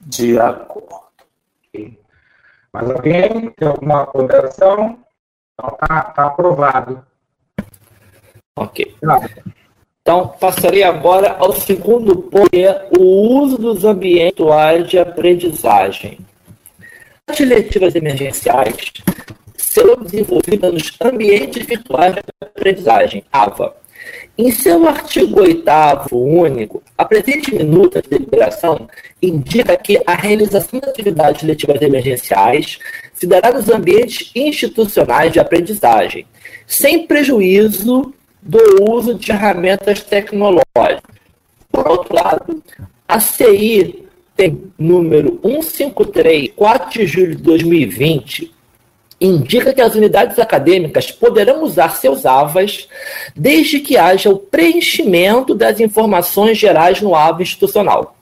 de acordo. Mas alguém tem alguma ponderação? Então, está tá aprovado. Ok. Então, passarei agora ao segundo ponto, que é o uso dos ambientes atuais de aprendizagem. As letivas emergenciais serão desenvolvidas nos ambientes virtuais de aprendizagem, AVA. Em seu artigo 8 único, a presente minuta de deliberação indica que a realização de atividades letivas emergenciais se dará nos ambientes institucionais de aprendizagem, sem prejuízo do uso de ferramentas tecnológicas. Por outro lado, a CI tem número 153, 4 de julho de 2020, indica que as unidades acadêmicas poderão usar seus AVAs desde que haja o preenchimento das informações gerais no AVA institucional.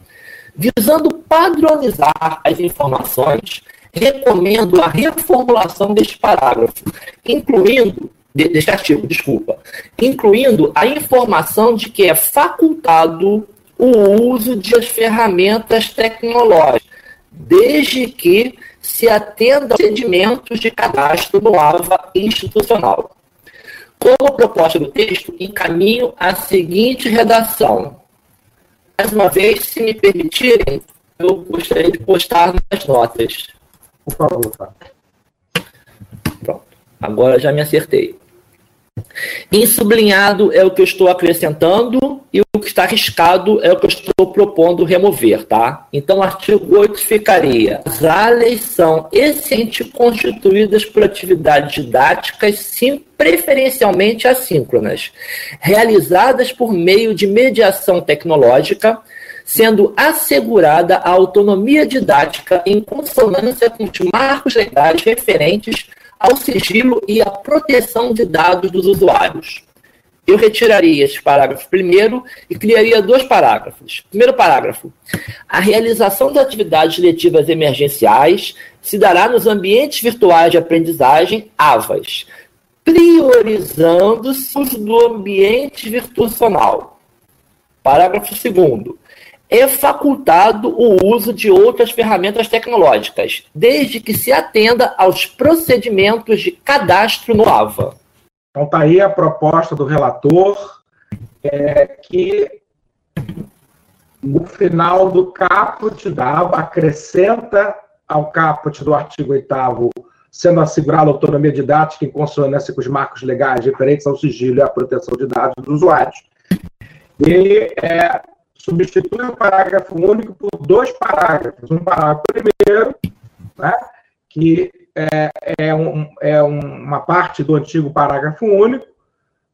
Visando padronizar as informações, recomendo a reformulação deste parágrafo, incluindo deste artigo, desculpa, incluindo a informação de que é facultado o uso de as ferramentas tecnológicas, desde que se atenda aos procedimentos de cadastro no AVA institucional. Como proposta do texto, encaminho a seguinte redação. Mais uma vez, se me permitirem, eu gostaria de postar nas notas. Por favor. Pronto. Agora já me acertei. Em sublinhado é o que eu estou acrescentando e o que está arriscado é o que eu estou propondo remover, tá? Então, o artigo 8 ficaria: as áreas são essencialmente constituídas por atividades didáticas, sim, preferencialmente assíncronas, realizadas por meio de mediação tecnológica, sendo assegurada a autonomia didática em consonância com os marcos legais referentes ao sigilo e à proteção de dados dos usuários. Eu retiraria esse parágrafo primeiro e criaria dois parágrafos. Primeiro parágrafo: a realização de atividades letivas emergenciais se dará nos ambientes virtuais de aprendizagem AVAs, priorizando-se do ambiente virtuacional. Parágrafo segundo é facultado o uso de outras ferramentas tecnológicas, desde que se atenda aos procedimentos de cadastro no AVA. Então, está aí a proposta do relator, é, que no final do caput da AVA acrescenta ao caput do artigo 8 sendo assegurada autonomia didática em consonância com os marcos legais referentes ao sigilo e à proteção de dados dos usuários. E é, substitui o parágrafo único por dois parágrafos. Um parágrafo primeiro, né, que é, é, um, é uma parte do antigo parágrafo único,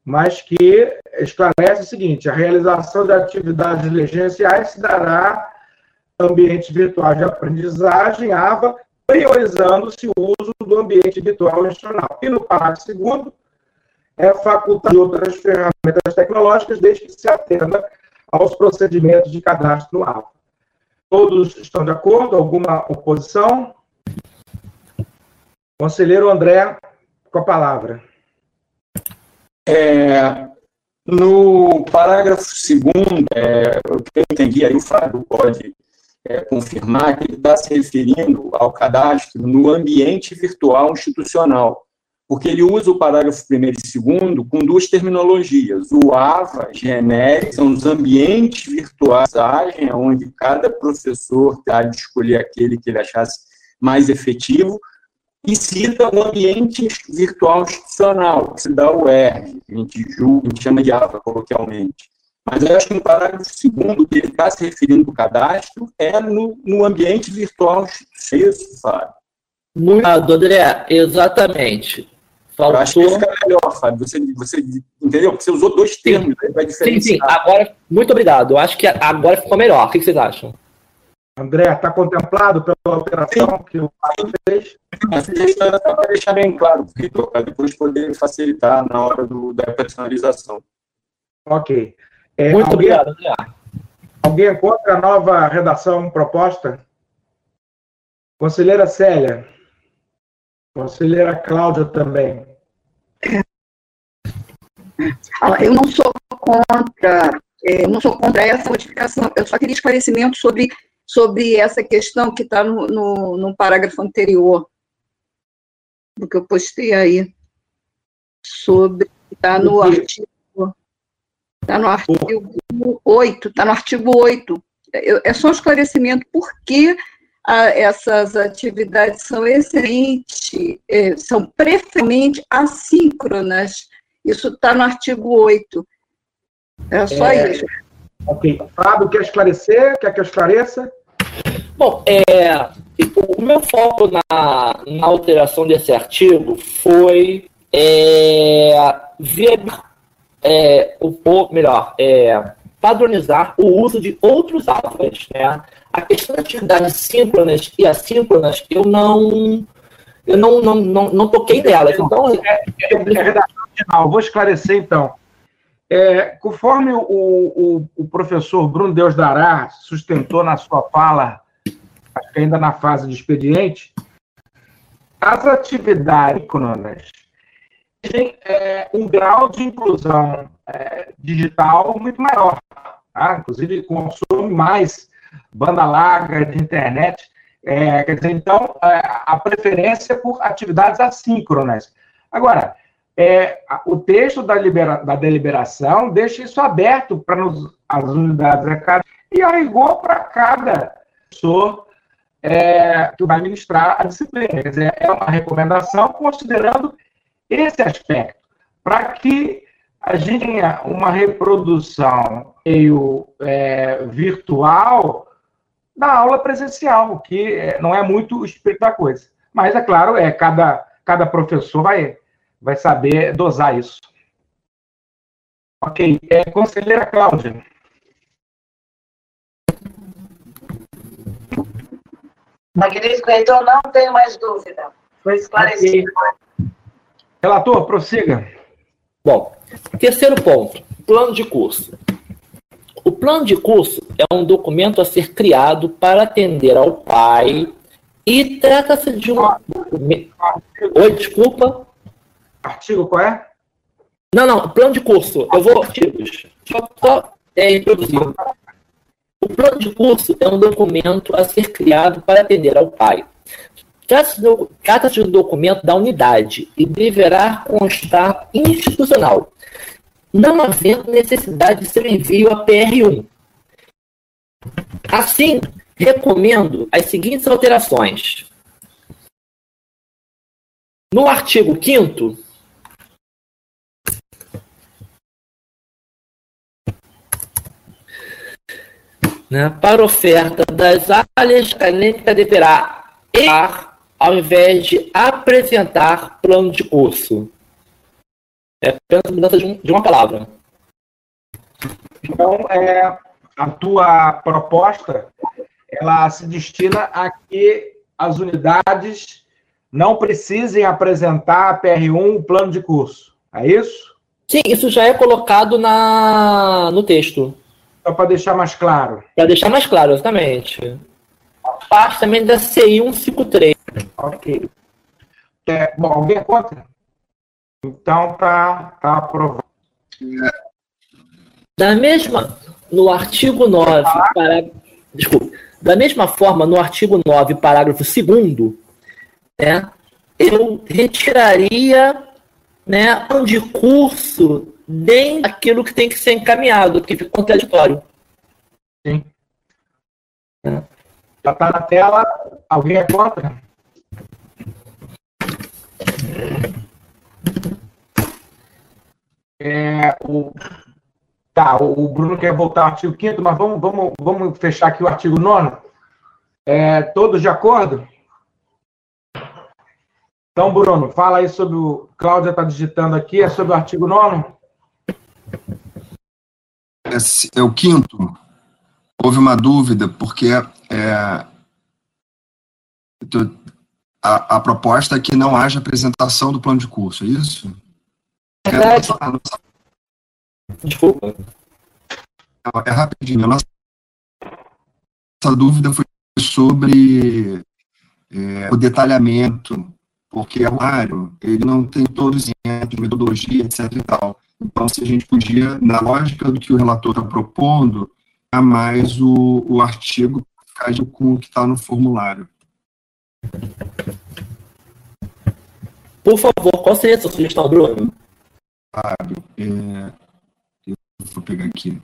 mas que esclarece o seguinte: a realização de atividades diligenciais se dará ambiente virtual de aprendizagem, AVA, priorizando-se o uso do ambiente virtual institucional. E no parágrafo segundo, é facultado outras ferramentas tecnológicas, desde que se atenda aos procedimentos de cadastro no AVA. Todos estão de acordo? Alguma oposição? Conselheiro André, com a palavra. É, no parágrafo segundo, é, o que eu entendi, aí o Fábio pode é, confirmar que ele está se referindo ao cadastro no ambiente virtual institucional porque ele usa o parágrafo primeiro e segundo com duas terminologias. O AVA, genérico, são os ambientes virtuais, onde cada professor terá de escolher aquele que ele achasse mais efetivo, e cita o ambiente virtual institucional, que se dá o R, que a gente julga, a gente chama de AVA coloquialmente. Mas eu acho que no parágrafo segundo, que ele está se referindo ao cadastro, é no, no ambiente virtual institucional. Isso, Fábio. Muito, André, exatamente. Faltou... Eu acho que fica melhor, Fábio. Você, você entendeu? Porque você usou dois termos sim. vai diferenciar. Sim, sim. Agora, muito obrigado. Eu acho que agora ficou melhor. O que vocês acham? André, está contemplado pela operação sim. que o Fábio fez? Para deixar bem claro, para depois poder facilitar na hora do, da personalização. Ok. É, muito alguém, obrigado, André. Alguém encontra a nova redação proposta? Conselheira Célia. Conselheira Cláudia também. Eu não sou contra, é, eu não sou contra essa modificação, eu só queria esclarecimento sobre, sobre essa questão que está no, no, no parágrafo anterior, do que eu postei aí, sobre, está no artigo, está no artigo 8, está no artigo 8, é só um esclarecimento por que essas atividades são excelentes, é, são preferencialmente assíncronas. Isso está no artigo 8. É só é, isso. Ok. Fábio, quer esclarecer? Quer que eu esclareça? Bom, é, o meu foco na, na alteração desse artigo foi é, ver, é, o, melhor, é, padronizar o uso de outros alfas. Né? A questão de atividades síncronas e assíncronas, eu não eu não, não, não, não toquei nelas. Então, é, é, é final. Vou esclarecer, então. É, conforme o, o, o, professor Bruno Deus Dará sustentou na sua fala, acho que ainda na fase de expediente, as atividades síncronas têm é, um grau de inclusão é, digital muito maior. Tá? Inclusive, consome mais banda larga de internet. É, quer dizer, então, é, a preferência por atividades assíncronas. Agora, é, o texto da, libera, da deliberação deixa isso aberto para as unidades acadêmicas e a rigor para cada professor é, que vai ministrar a disciplina. Quer dizer, é uma recomendação considerando esse aspecto, para que a gente tenha uma reprodução meio é, virtual da aula presencial, que é, não é muito o espírito da coisa. Mas, é claro, é cada, cada professor vai, vai saber dosar isso. Ok. É, conselheira Cláudia. Magnífico, então não tenho mais dúvida. Foi esclarecido. Okay. Relator, prossiga. Bom, terceiro ponto, plano de curso. O plano de curso é um documento a ser criado para atender ao pai e trata-se de um. Oi, desculpa. Artigo qual é? Não, não, plano de curso. Eu vou artigos. Só, só é, introduzir. O plano de curso é um documento a ser criado para atender ao pai Trata-se de um documento da unidade e deverá constar institucional, não havendo necessidade de seu envio a PR1. Assim, recomendo as seguintes alterações. No artigo 5 né, para oferta das áreas acadêmicas deverá ao invés de apresentar plano de curso. É apenas mudança de, um, de uma palavra. Então, é, a tua proposta, ela se destina a que as unidades não precisem apresentar a PR1 o plano de curso. É isso? Sim, isso já é colocado na, no texto. Só para deixar mais claro. Para deixar mais claro, exatamente. Parte também da CI 153. Ok. É, bom, alguém é contra? Então tá, tá aprovado. Da mesma, no artigo 9, para, desculpa, da mesma forma, no artigo 9, parágrafo 2 né, eu retiraria né, um de curso nem aquilo que tem que ser encaminhado, que fica contraditório. Sim. É. Já está na tela. Alguém é contra? É, o, tá, o Bruno quer voltar ao artigo 5 mas vamos, vamos, vamos fechar aqui o artigo 9 é, Todos de acordo? Então, Bruno, fala aí sobre o. Cláudia está digitando aqui, é sobre o artigo 9 é, é o quinto. Houve uma dúvida, porque é, a, a, proposta é que não haja apresentação do plano de curso, é isso? Verdade. Desculpa. É, é rapidinho. A nossa, nossa dúvida foi sobre é, o detalhamento, porque o é usuário ele não tem todos os de metodologia, etc. E tal. Então, se a gente podia, na lógica do que o relator está propondo, a mais o, o artigo com o que está no formulário. Por favor, qual seria a sua sugestão, Bruno? Fábio, é, eu vou pegar aqui.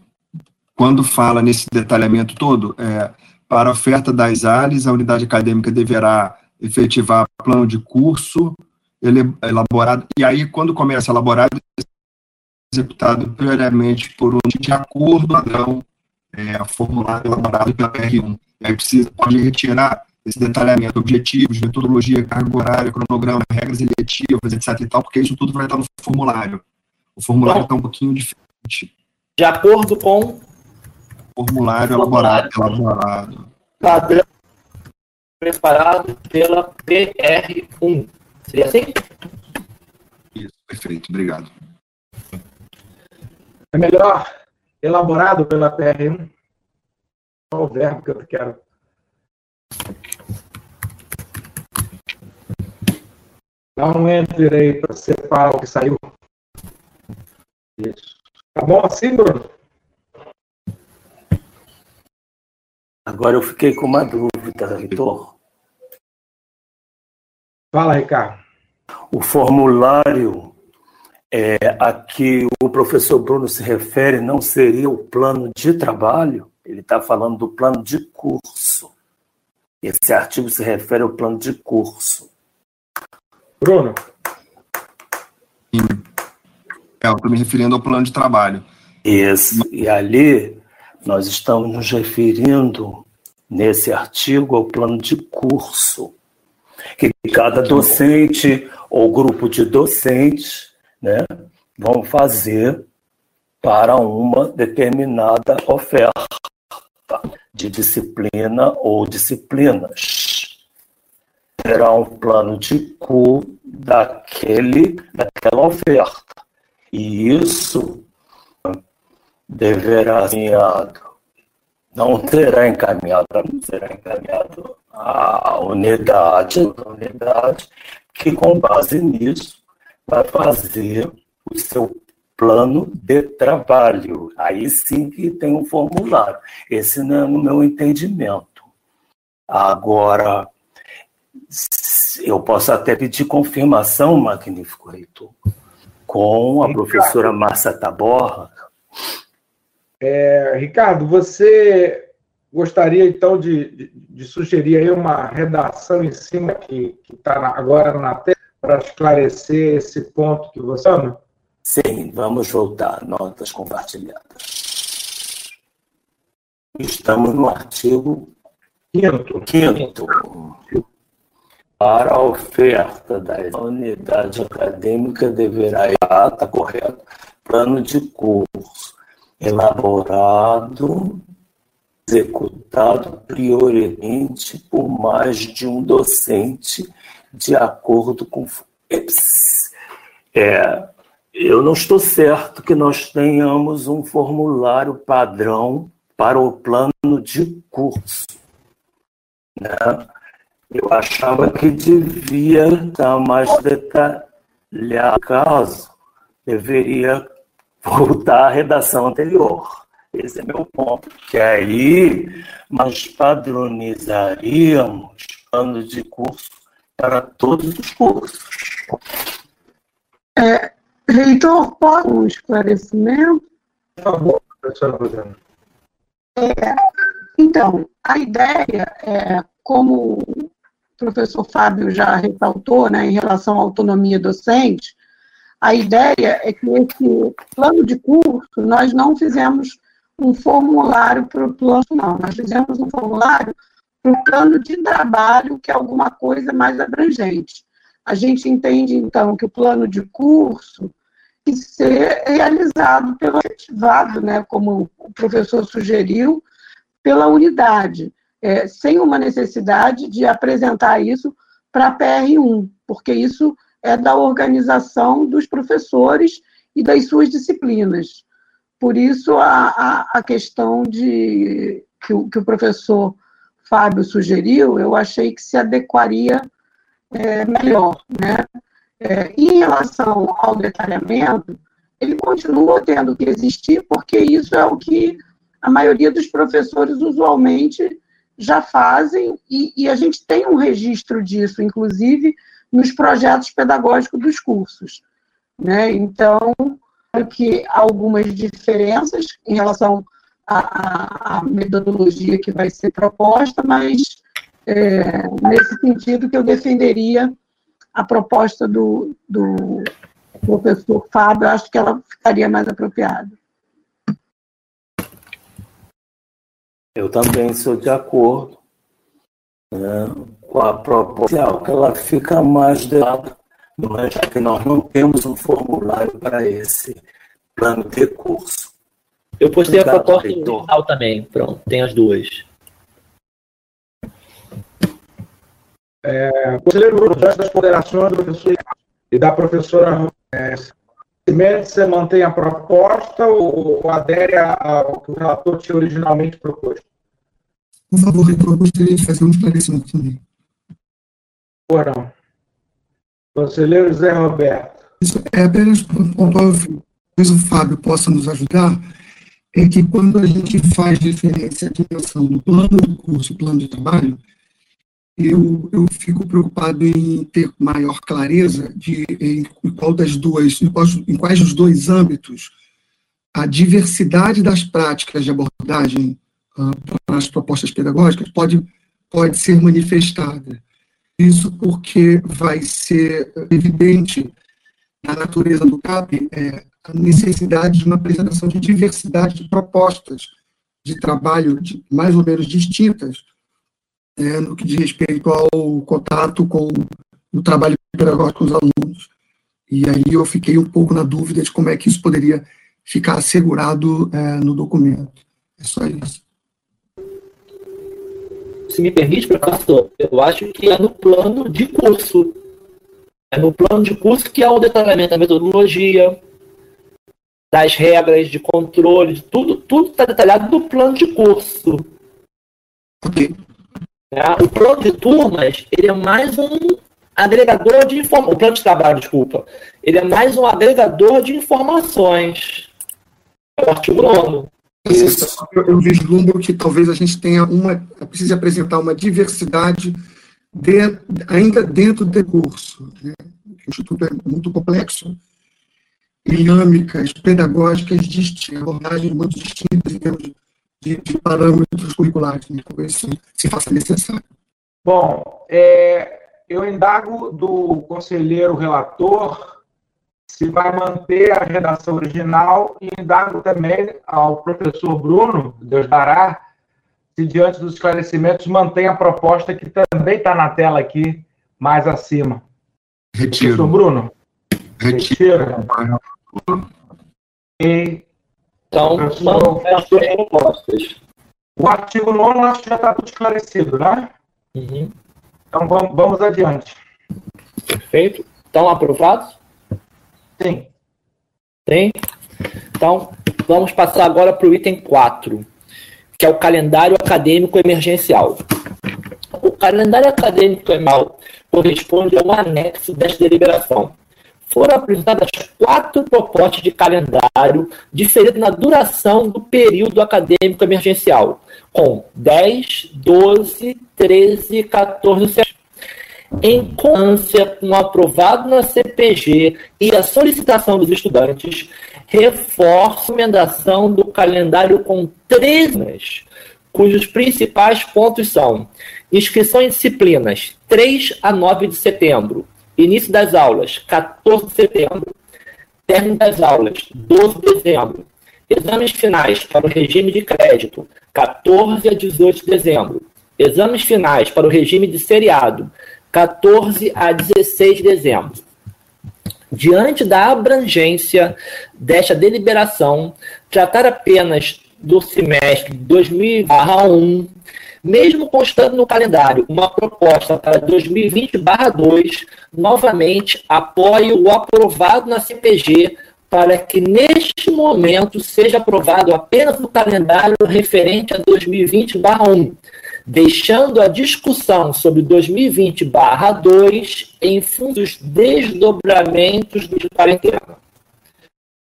Quando fala nesse detalhamento todo, é, para a oferta das ALES, a unidade acadêmica deverá efetivar plano de curso elaborado, e aí, quando começa elaborado, executado previamente por um de acordo padrão é, formulário elaborado pela PR1. E aí precisa, pode retirar esse detalhamento, objetivos, metodologia, carga horária, cronograma, regras eletivas, etc e tal, porque isso tudo vai estar no formulário. O formulário está um pouquinho diferente. De acordo com formulário elaborado, elaborado. Padrão preparado pela PR1. Seria assim? Isso, perfeito, obrigado. É melhor elaborado pela PR1? Qual o verbo que eu quero? Dá um enter aí para separar o que saiu. Isso. Tá bom assim, Bruno? Agora eu fiquei com uma dúvida, Vitor. Fala, Ricardo. O formulário é, a que o professor Bruno se refere não seria o plano de trabalho? Ele está falando do plano de curso. Esse artigo se refere ao plano de curso. Bruno? É, eu estou me referindo ao plano de trabalho. Isso. E ali nós estamos nos referindo, nesse artigo, ao plano de curso. Que cada docente ou grupo de docentes né, vão fazer para uma determinada oferta de disciplina ou disciplinas. Terá um plano de cu daquele, daquela oferta. E isso deverá ser encaminhado. Não será encaminhado, não será encaminhado à unidade, à unidade que, com base nisso, vai fazer o seu plano de trabalho. Aí sim que tem um formulário. Esse não é no meu entendimento. Agora, eu posso até pedir confirmação, magnífico reitor, com a professora Márcia Taborra. É, Ricardo, você gostaria então de, de, de, sugerir aí uma redação em cima que está agora na tela para esclarecer esse ponto que você ama? Sim, vamos voltar. Notas compartilhadas. Estamos no artigo quinto. quinto. Para a oferta da unidade acadêmica deverá estar, está correto, plano de curso elaborado, executado prioritariamente por mais de um docente de acordo com. É, eu não estou certo que nós tenhamos um formulário padrão para o plano de curso. Né? Eu achava que devia estar mais detalhado. Caso, deveria voltar à redação anterior. Esse é meu ponto. Que aí nós padronizaríamos plano de curso para todos os cursos. É, reitor, pode um esclarecimento? Por favor, professora Rosana. É, então, a ideia é, como o professor Fábio já ressaltou, né, em relação à autonomia docente, a ideia é que esse plano de curso, nós não fizemos um formulário para o plano, não, nós fizemos um formulário o plano de trabalho, que é alguma coisa mais abrangente. A gente entende, então, que o plano de curso que ser realizado pelo ativado, né, como o professor sugeriu, pela unidade, é, sem uma necessidade de apresentar isso para a PR1, porque isso é da organização dos professores e das suas disciplinas. Por isso, a, a, a questão de que o, que o professor Fábio sugeriu, eu achei que se adequaria é, melhor. Né? É, em relação ao detalhamento, ele continua tendo que existir, porque isso é o que a maioria dos professores usualmente já fazem, e, e a gente tem um registro disso, inclusive nos projetos pedagógicos dos cursos. Né? Então, que há algumas diferenças em relação à, à, metodologia que vai ser proposta, mas é, nesse sentido que eu defenderia a proposta do, do professor Fábio, acho que ela ficaria mais apropriada. Eu também sou de acordo né, com a proposta, que ela fica mais de lado, mas já que nós não temos um formulário para esse plano de curso. Eu postei Obrigado, a proposta original também, pronto, tem as duas. É, conselheiro Bruno, das ponderações do professor e da professora é, você mantém a proposta ou, ou adere ao que o relator tinha originalmente proposto? Por favor, reitor, eu gostaria de fazer um esclarecimento também. Porão. Conselheiro Zé Roberto. Isso é apenas pontual, talvez o Fábio possa nos ajudar, é que quando a gente faz referência à dimensão do plano do curso, plano de trabalho, eu, eu fico preocupado em ter maior clareza de em, em qual das duas, em quais, em quais dos dois âmbitos a diversidade das práticas de abordagem uh, para as propostas pedagógicas pode, pode ser manifestada. Isso porque vai ser evidente na natureza do CAP é, necessidade de uma apresentação de diversidade de propostas de trabalho de, mais ou menos distintas, é, no que diz respeito ao contato com o trabalho pedagógico com os alunos. E aí eu fiquei um pouco na dúvida de como é que isso poderia ficar assegurado é, no documento. É só isso. Se me permite, professor, eu acho que é no plano de curso. É no plano de curso que há o detalhamento da metodologia, das regras de controle, tudo tudo está detalhado no plano de curso. Ok. É, o plano de turmas, ele é mais um agregador de informações. O plano de trabalho, desculpa. Ele é mais um agregador de informações. É o artigo 9. Eu, eu vislumbro que talvez a gente tenha uma. precise apresentar uma diversidade de, ainda dentro do curso. Né? O Instituto é muito complexo, dinâmicas pedagógicas distintas, abordagens muito distintas em termos de, de parâmetros curriculares, né? talvez se, se faça necessário. Bom, é, eu indago do conselheiro relator se vai manter a redação original e indago também ao professor Bruno, Deus dará, se diante dos esclarecimentos mantém a proposta que também está na tela aqui, mais acima. Retiro. Professor Bruno? Retiro. Retiro. E então, são as duas propostas. O artigo 9 acho que já está tudo esclarecido, né? Uhum. Então vamos, vamos adiante. Perfeito. Estão aprovados? Sim. Tem? Então, vamos passar agora para o item 4, que é o calendário acadêmico emergencial. O calendário acadêmico emergencial corresponde a um anexo desta deliberação foram apresentadas quatro propostas de calendário diferentes na duração do período acadêmico emergencial, com 10, 12, 13 e 14 semanas. Em consonância com o aprovado na CPG e a solicitação dos estudantes, reforça a emendação do calendário com três meses, cujos principais pontos são inscrição em disciplinas 3 a 9 de setembro, Início das aulas, 14 de setembro. Término das aulas, 12 de dezembro. Exames finais para o regime de crédito, 14 a 18 de dezembro. Exames finais para o regime de seriado, 14 a 16 de dezembro. Diante da abrangência desta deliberação, tratar apenas do semestre 2001 mesmo constando no calendário uma proposta para 2020-2, novamente apoio o aprovado na CPG para que neste momento seja aprovado apenas o calendário referente a 2020-1, deixando a discussão sobre 2020-2 em fundos dos desdobramentos de quarentena.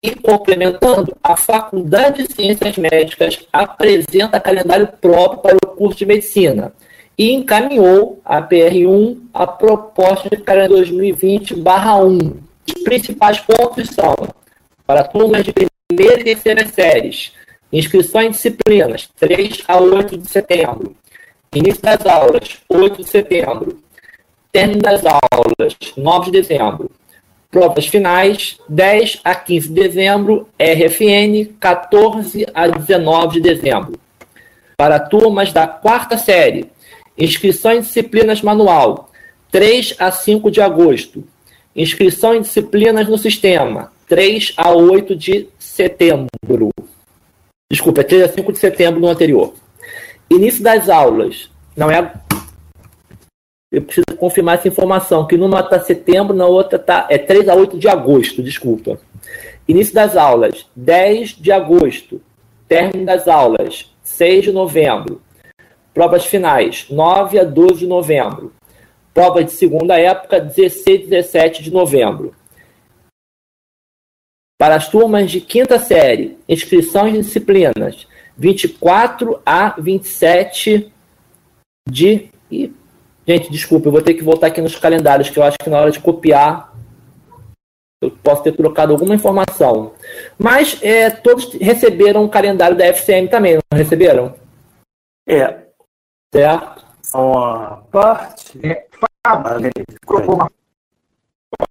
E complementando, a Faculdade de Ciências Médicas apresenta calendário próprio para o curso de medicina e encaminhou a PR1 a proposta de calendário 2020-1. Os principais pontos são para turmas de primeira e terceira séries, inscrições em disciplinas 3 a 8 de setembro, início das aulas 8 de setembro, término das aulas 9 de dezembro, Provas finais, 10 a 15 de dezembro, RFN, 14 a 19 de dezembro. Para turmas da quarta série, inscrição em disciplinas manual, 3 a 5 de agosto. Inscrição em disciplinas no sistema, 3 a 8 de setembro. Desculpa, é 3 a 5 de setembro no anterior. Início das aulas, não é eu preciso confirmar essa informação, que numa está setembro, na outra está. É 3 a 8 de agosto, desculpa. Início das aulas, 10 de agosto. Término das aulas, 6 de novembro. Provas finais, 9 a 12 de novembro. Prova de segunda época, 16 e 17 de novembro. Para as turmas de quinta série, inscrições de disciplinas, 24 a 27 de. Gente, desculpa, eu vou ter que voltar aqui nos calendários, que eu acho que na hora de copiar eu posso ter trocado alguma informação. Mas é, todos receberam o calendário da FCM também, não receberam? É. Certo? Uma parte. É,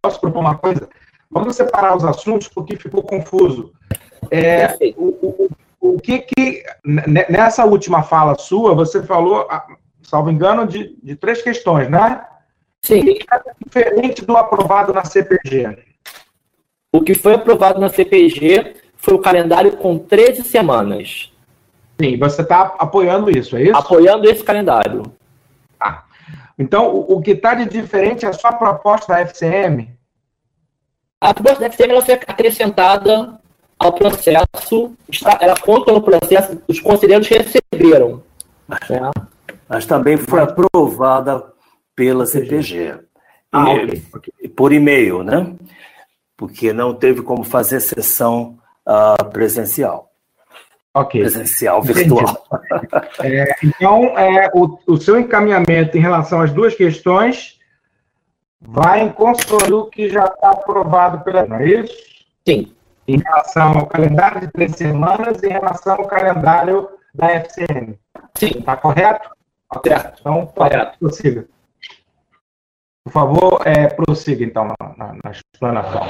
posso propor uma coisa? Vamos separar os assuntos porque ficou confuso. É, o, o, o que que. Nessa última fala sua, você falou salvo engano, de, de três questões, né? Sim. O que é diferente do aprovado na CPG? O que foi aprovado na CPG foi o calendário com 13 semanas. Sim, você está apoiando isso, é isso? Apoiando esse calendário. Ah. Então, o, o que está de diferente é a sua proposta da FCM? A proposta da FCM ela foi acrescentada ao processo, está, ela conta no processo, os conselheiros receberam. Né? Mas também foi aprovada pela CPG. Ah, e, okay. Por e-mail, né? Porque não teve como fazer sessão uh, presencial. Ok. Presencial, virtual. é, então, é, o, o seu encaminhamento em relação às duas questões vai em consonância que já está aprovado pela. Não é isso? Sim. Em relação ao calendário de três semanas e em relação ao calendário da FCM. Sim. Está correto? Certo. Então, Correto. prossiga. Por favor, é, prossiga, então, na, na, na explanação.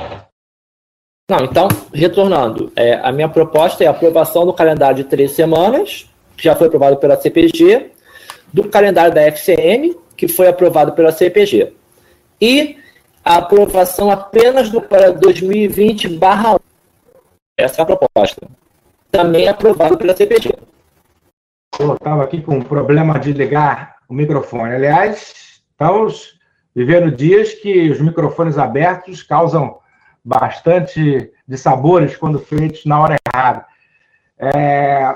Não, então, retornando, é, a minha proposta é a aprovação do calendário de três semanas, que já foi aprovado pela CPG, do calendário da FCM, que foi aprovado pela CPG, e a aprovação apenas do para 2020 barra Essa é a proposta. Também aprovado pela CPG. Estava aqui com um problema de ligar o microfone. Aliás, estamos vivendo dias que os microfones abertos causam bastante dissabores quando feitos na hora errada. É,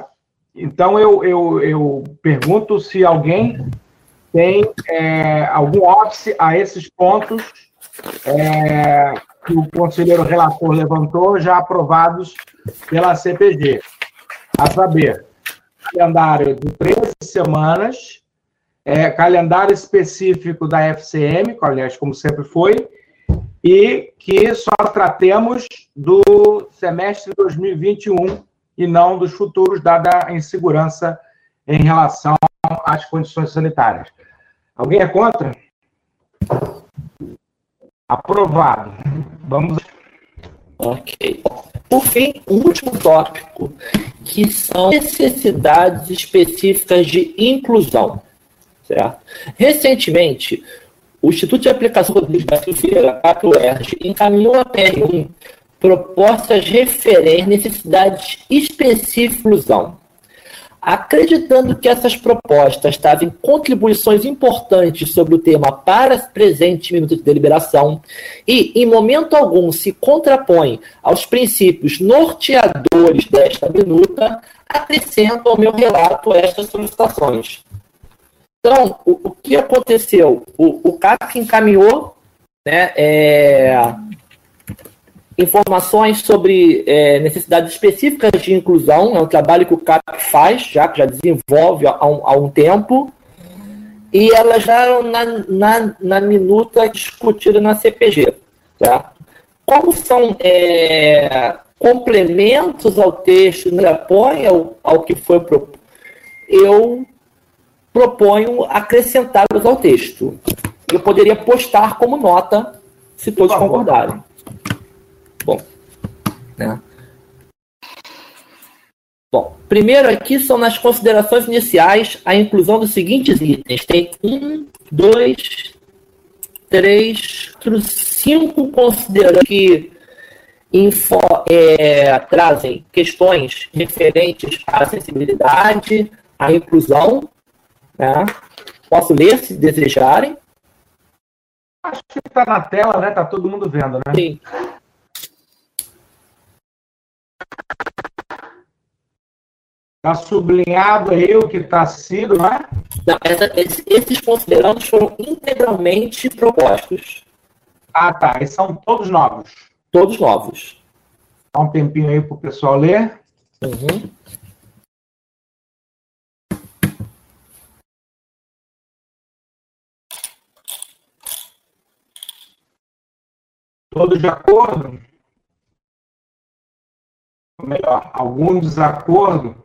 então, eu, eu, eu pergunto se alguém tem é, algum óbice a esses pontos é, que o conselheiro relator levantou, já aprovados pela CPG. A saber, calendário de 13 semanas, é, calendário específico da FCM, aliás, como sempre foi, e que só tratemos do semestre 2021 e não dos futuros, dada a insegurança em relação às condições sanitárias. Alguém é contra? Aprovado. Vamos. Ok. Por fim, o último tópico, que são necessidades específicas de inclusão. Certo? Recentemente, o Instituto de Aplicação Rodrigues da Silveira, UERJ, encaminhou a PR1 propostas referentes necessidades específicas de inclusão acreditando que essas propostas trazem contribuições importantes sobre o tema para o presente minuto de deliberação e, em momento algum, se contrapõem aos princípios norteadores desta minuta, acrescento ao meu relato estas solicitações. Então, o, o que aconteceu? O, o CAC encaminhou, né, é, informações sobre é, necessidades específicas de inclusão, é um trabalho que o CAP faz, já que já desenvolve há um, há um tempo, e elas já eram na, na, na minuta discutida na CPG. Tá? Como são é, complementos ao texto, não apoia ao, ao que foi proposto, eu proponho acrescentá-los ao texto. Eu poderia postar como nota, se todos concordarem. Bom, né? Bom, primeiro aqui são nas considerações iniciais a inclusão dos seguintes itens. Tem um, dois, três, cinco considerantes que info, é, trazem questões referentes à acessibilidade, à inclusão. Né? Posso ler se desejarem. Acho que está na tela, né? Está todo mundo vendo, né? Sim. Está sublinhado aí o que está sido, não é? Não, essa, esses considerandos foram integralmente propostos. Ah, tá. E são todos novos? Todos novos. Dá um tempinho aí para o pessoal ler. Uhum. Todos de acordo? Melhor, algum desacordo?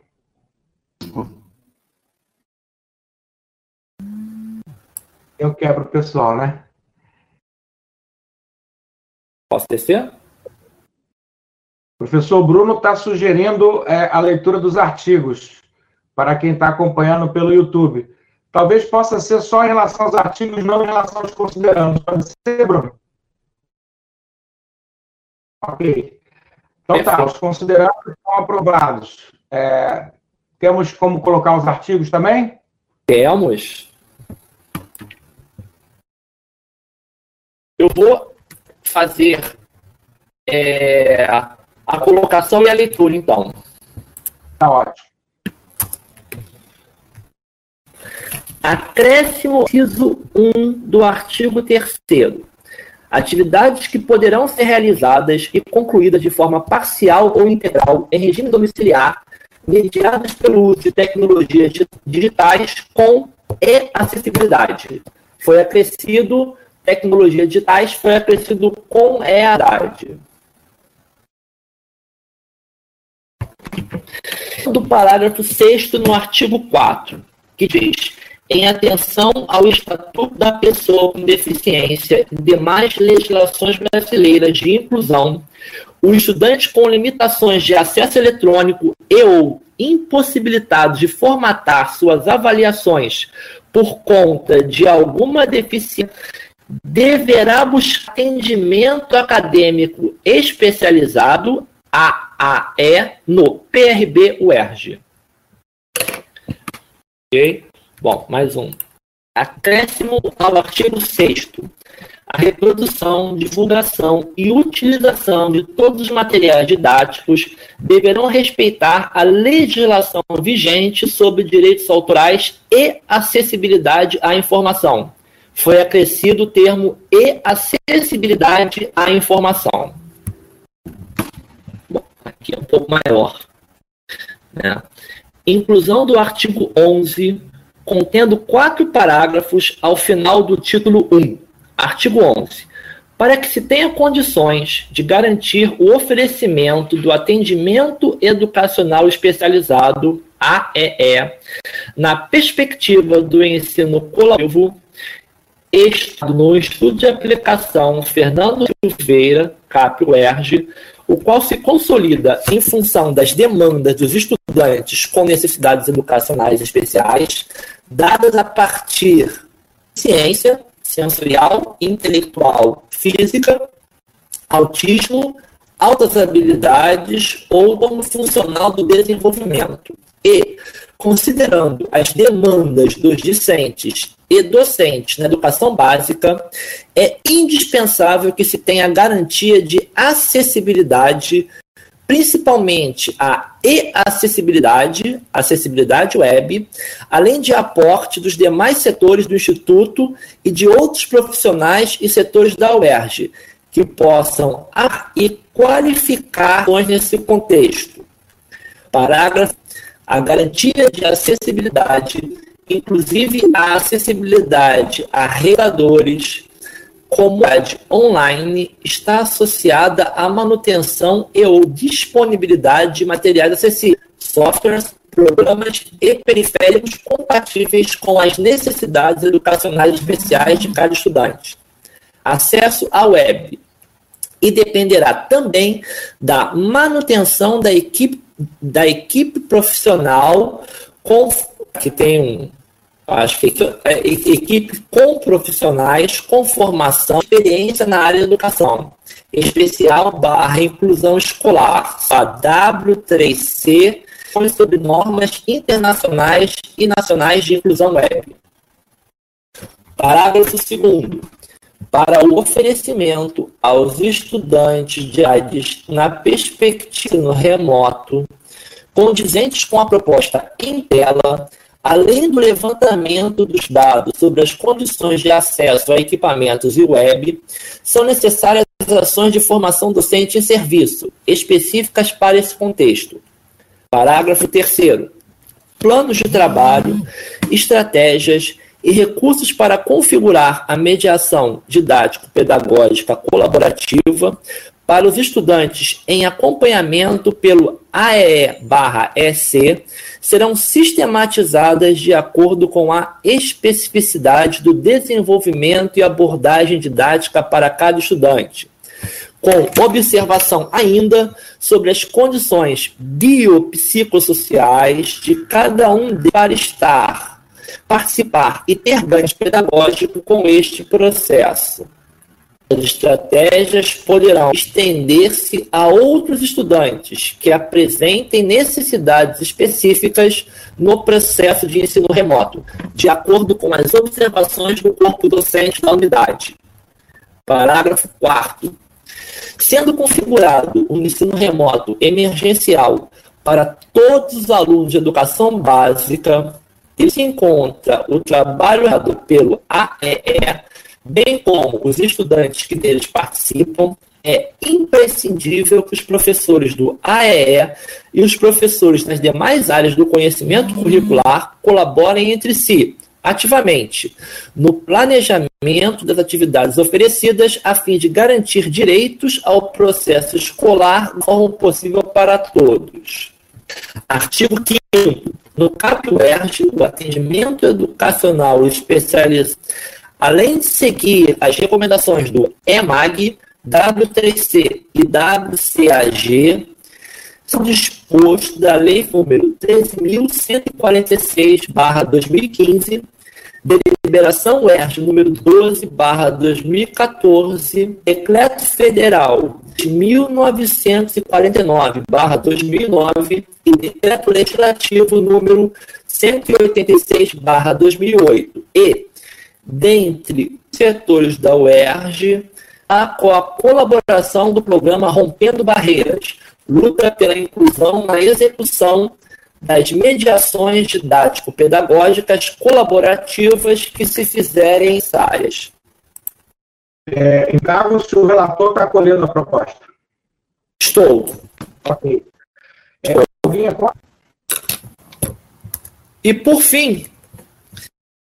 Eu quebro o pessoal, né? Posso descer? O professor Bruno está sugerindo é, a leitura dos artigos para quem está acompanhando pelo YouTube. Talvez possa ser só em relação aos artigos, não em relação aos considerandos. Pode ser, Bruno? Ok. Então tá, os considerandos estão aprovados. É, temos como colocar os artigos também? Temos. Eu vou fazer é, a colocação e a leitura, então. Tá ótimo. Acréscimo inciso 1 do artigo 3 Atividades que poderão ser realizadas e concluídas de forma parcial ou integral em regime domiciliar, mediadas pelo uso de tecnologias digitais com e acessibilidade. Foi acrescido tecnologias digitais, foi acrescido com EADAD. Do parágrafo 6 no artigo 4, que diz: em atenção ao Estatuto da Pessoa com Deficiência e demais legislações brasileiras de inclusão, o estudante com limitações de acesso eletrônico e ou impossibilitado de formatar suas avaliações por conta de alguma deficiência deverá buscar atendimento acadêmico especializado AAE no PRB UERJ. Ok? Bom, mais um. Acréscimo ao artigo 6 a reprodução, divulgação e utilização de todos os materiais didáticos deverão respeitar a legislação vigente sobre direitos autorais e acessibilidade à informação. Foi acrescido o termo e acessibilidade à informação. Bom, aqui é um pouco maior. Né? Inclusão do artigo 11 contendo quatro parágrafos ao final do título 1, artigo 11, para que se tenha condições de garantir o oferecimento do atendimento educacional especializado AEE na perspectiva do ensino colaborativo no estudo de aplicação Fernando Silveira, CAPRO ERG, o qual se consolida em função das demandas dos estudantes com necessidades educacionais especiais, dadas a partir de ciência sensorial, intelectual, física, autismo, altas habilidades ou como funcional do desenvolvimento. E, considerando as demandas dos discentes e docentes na educação básica, é indispensável que se tenha garantia de acessibilidade principalmente a e-acessibilidade, acessibilidade web, além de aporte dos demais setores do Instituto e de outros profissionais e setores da UERJ, que possam e qualificar nesse contexto. Parágrafo: a garantia de acessibilidade, inclusive a acessibilidade a regadores, comunidade online está associada à manutenção e ou disponibilidade de materiais acessíveis, softwares, programas e periféricos compatíveis com as necessidades educacionais especiais de cada estudante. Acesso à web. E dependerá também da manutenção da equipe, da equipe profissional com, que tem um, acho que é, equipe com profissionais com formação, experiência na área de educação, especial barra inclusão escolar, a W3C sobre normas internacionais e nacionais de inclusão web. Parágrafo 2 para o oferecimento aos estudantes de AIDES na perspectiva no remoto, condizentes com a proposta em tela, além do levantamento dos dados sobre as condições de acesso a equipamentos e web, são necessárias ações de formação docente em serviço, específicas para esse contexto, Parágrafo 3. Planos de trabalho, estratégias e recursos para configurar a mediação didático-pedagógica colaborativa para os estudantes em acompanhamento pelo AEE/EC serão sistematizadas de acordo com a especificidade do desenvolvimento e abordagem didática para cada estudante com observação ainda sobre as condições biopsicossociais de cada um para estar, participar e ter ganho pedagógico com este processo. As estratégias poderão estender-se a outros estudantes que apresentem necessidades específicas no processo de ensino remoto, de acordo com as observações do corpo docente da unidade. Parágrafo 4 Sendo configurado o ensino remoto emergencial para todos os alunos de educação básica, ele se encontra o trabalho pelo AEE, bem como os estudantes que deles participam, é imprescindível que os professores do AEE e os professores nas demais áreas do conhecimento curricular colaborem entre si, ativamente no planejamento das atividades oferecidas a fim de garantir direitos ao processo escolar forma possível para todos. Artigo 5 no CAPUERG, o atendimento educacional especializado, além de seguir as recomendações do EMAG, W3C e WCAG, são dispostos da Lei número 13.146-2015, Deliberação UERJ número 12, barra 2014, Decreto Federal de 1949, barra 2009 e Decreto Legislativo número 186, barra 2008. E, dentre setores da UERJ, a, com a colaboração do programa Rompendo Barreiras, luta pela inclusão na execução das mediações didático-pedagógicas colaborativas que se fizerem em áreas. É, então, se o relator está acolhendo a proposta. Estou. Ok. É, e, por fim,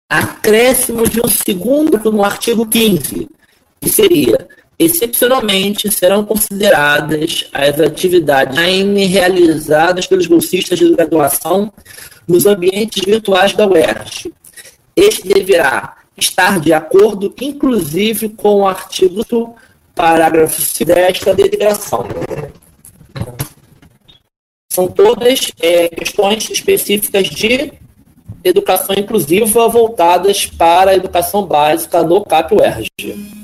acréscimo de um segundo no artigo 15, que seria Excepcionalmente, serão consideradas as atividades realizadas pelos bolsistas de graduação nos ambientes virtuais da UERJ. Este deverá estar de acordo, inclusive, com o artigo do parágrafo desta deliberação. São todas é, questões específicas de educação inclusiva voltadas para a educação básica no CAP-UERJ.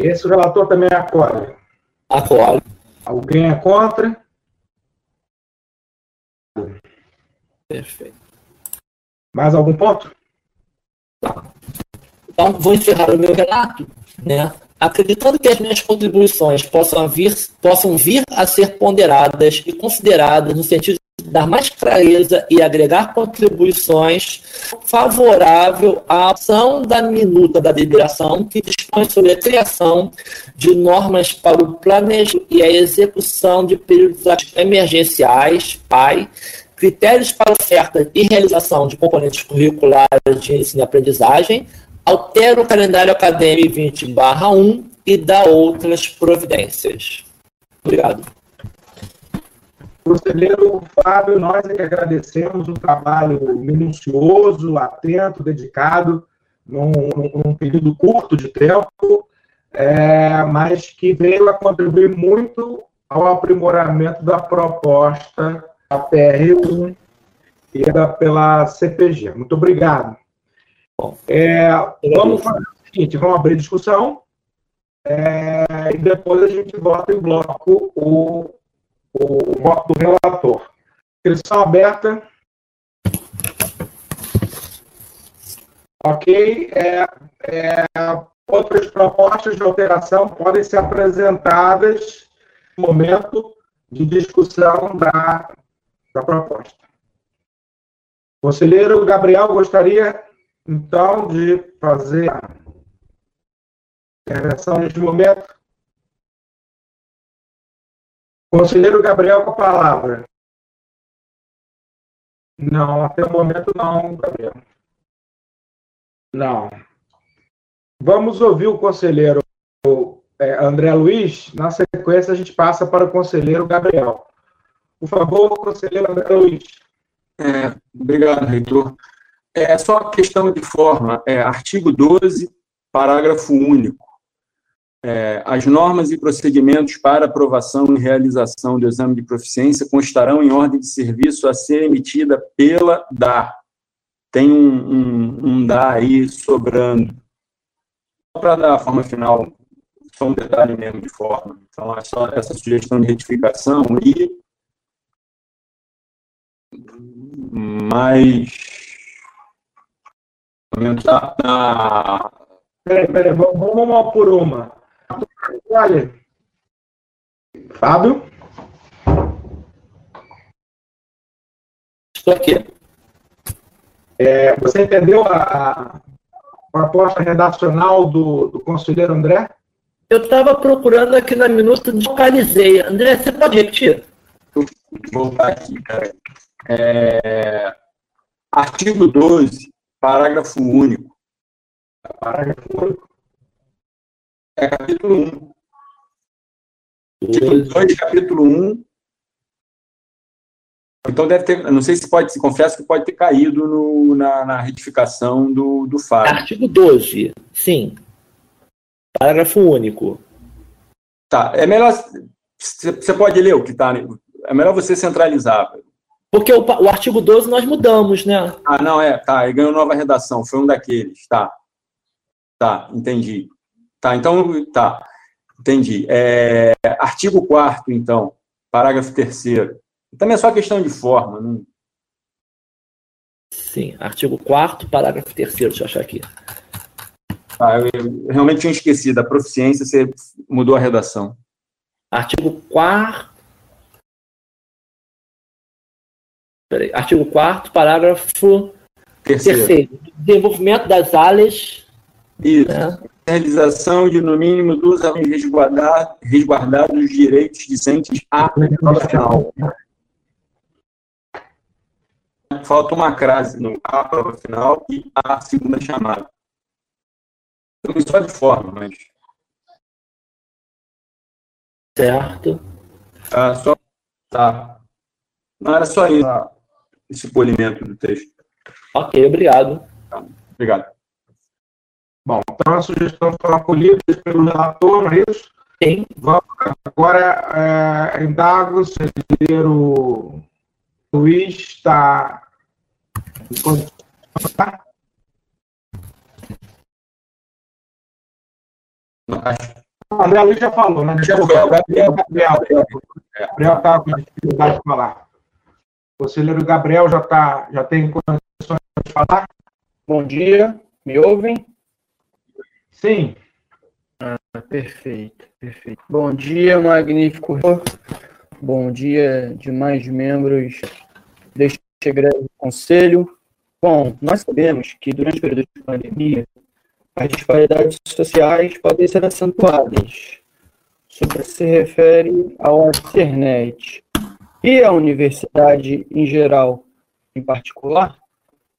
Esse relator também acolhe. Acolhe. Alguém é contra? Perfeito. Mais algum ponto? Tá. Então, vou encerrar o meu relato, né? acreditando que as minhas contribuições possam vir, possam vir a ser ponderadas e consideradas no sentido dar mais clareza e agregar contribuições favorável à ação da minuta da deliberação que dispõe sobre a criação de normas para o planejamento e a execução de períodos emergenciais, PAI, critérios para oferta e realização de componentes curriculares de ensino e aprendizagem, altera o calendário acadêmico 20/1 e dá outras providências. Obrigado. Conselheiro Fábio, nós é que agradecemos um trabalho minucioso, atento, dedicado, num, num período curto de tempo, é, mas que veio a contribuir muito ao aprimoramento da proposta da PR1 e da, pela CPG. Muito obrigado. É, vamos fazer o seguinte, vamos abrir discussão é, e depois a gente vota em bloco o o, voto do relator. Inscrição aberta. Ok. É, é, outras propostas de alteração podem ser apresentadas no momento de discussão da, da proposta. Conselheiro Gabriel, gostaria, então, de fazer a intervenção neste momento. Conselheiro Gabriel com a palavra. Não, até o momento não, Gabriel. Não. Vamos ouvir o conselheiro é, André Luiz. Na sequência, a gente passa para o conselheiro Gabriel. Por favor, conselheiro André Luiz. É, obrigado, reitor. É só questão de forma. É, artigo 12, parágrafo único é, as normas e procedimentos para aprovação e realização do exame de proficiência constarão em ordem de serviço a ser emitida pela DA. Tem um, um, um DA aí sobrando. Só para dar a forma final, só um detalhe mesmo de forma. Então, é só essa sugestão de retificação e mais. Tá... Peraí, peraí, vamos uma por uma. Olha. Fábio? Estou aqui. É, você entendeu a, a, proposta redacional do, do conselheiro André? Eu estava procurando aqui na minuta, localizei. André, você pode repetir? Vou voltar aqui, cara. É, artigo 12, parágrafo único. Parágrafo único. É capítulo 1. Título 2, capítulo 1. Então deve ter, não sei se pode, se confesso que pode ter caído no, na, na retificação do, do Fábio. Artigo 12, sim. Parágrafo único. Tá, é melhor, você pode ler o que está, é melhor você centralizar. Porque o, o artigo 12 nós mudamos, né? Ah, não, é, tá, ele ganhou nova redação, foi um daqueles, tá. Tá, entendi. Tá, então, tá, entendi. É, artigo 4 então, parágrafo 3 Também é só questão de forma, não... Sim, artigo 4 parágrafo 3 deixa eu achar aqui. Ah, eu realmente tinha esquecido, a proficiência você mudou a redação. Artigo 4 Peraí, artigo 4 parágrafo terceiro. terceiro. Desenvolvimento das áreas. Isso. Né? Realização de, no mínimo, duas ações resguardar, resguardados os direitos discentes à prova final. Falta uma crase no A prova final e a segunda chamada. Então, só de forma, mas. Certo. Ah, só. Tá. Não era só isso, esse polimento do texto. Ok, obrigado. Tá. Obrigado. Bom, então a sugestão foi acolhida pelo relator, não é isso? Sim. Vamos agora, é, indago, o conselheiro Luiz está. O André Luiz já falou, né? Desculpa, Gabriel, Gabriel. Gabriel está com dificuldade de falar. O conselheiro Gabriel já, tá, já tem condições de falar? Bom dia, me ouvem? Sim. Ah, perfeito, perfeito. Bom dia, magnífico. Bom dia, demais membros deste grande conselho. Bom, nós sabemos que durante o período de pandemia, as disparidades sociais podem ser acentuadas. Isso se refere ao internet. E a universidade, em geral, em particular,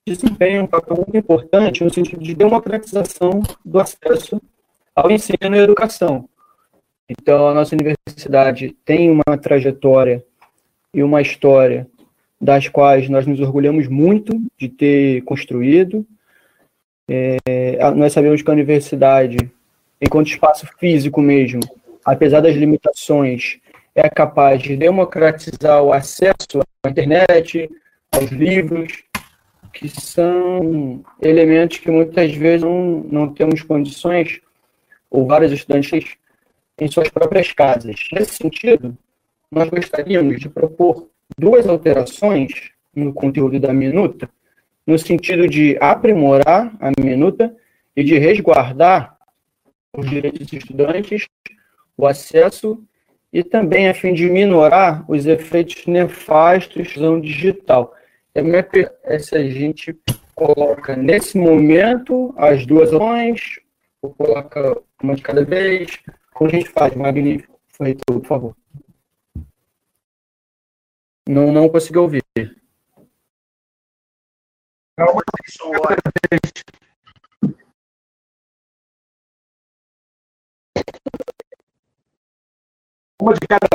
desempenha um papel muito importante no sentido de democratização do acesso ao ensino e à educação. Então, a nossa universidade tem uma trajetória e uma história das quais nós nos orgulhamos muito de ter construído. É, nós sabemos que a universidade, enquanto espaço físico mesmo, apesar das limitações, é capaz de democratizar o acesso à internet, aos livros, que são elementos que muitas vezes não, não temos condições, ou vários estudantes em suas próprias casas. Nesse sentido, nós gostaríamos de propor duas alterações no conteúdo da minuta, no sentido de aprimorar a minuta e de resguardar os direitos dos estudantes, o acesso e também a fim de minorar os efeitos nefastos da digital. É, é se a gente coloca nesse momento as duas opções, ou coloca uma de cada vez, como a gente faz, magnífico, reitor, por favor. Não, não consegui ouvir. Uma de cada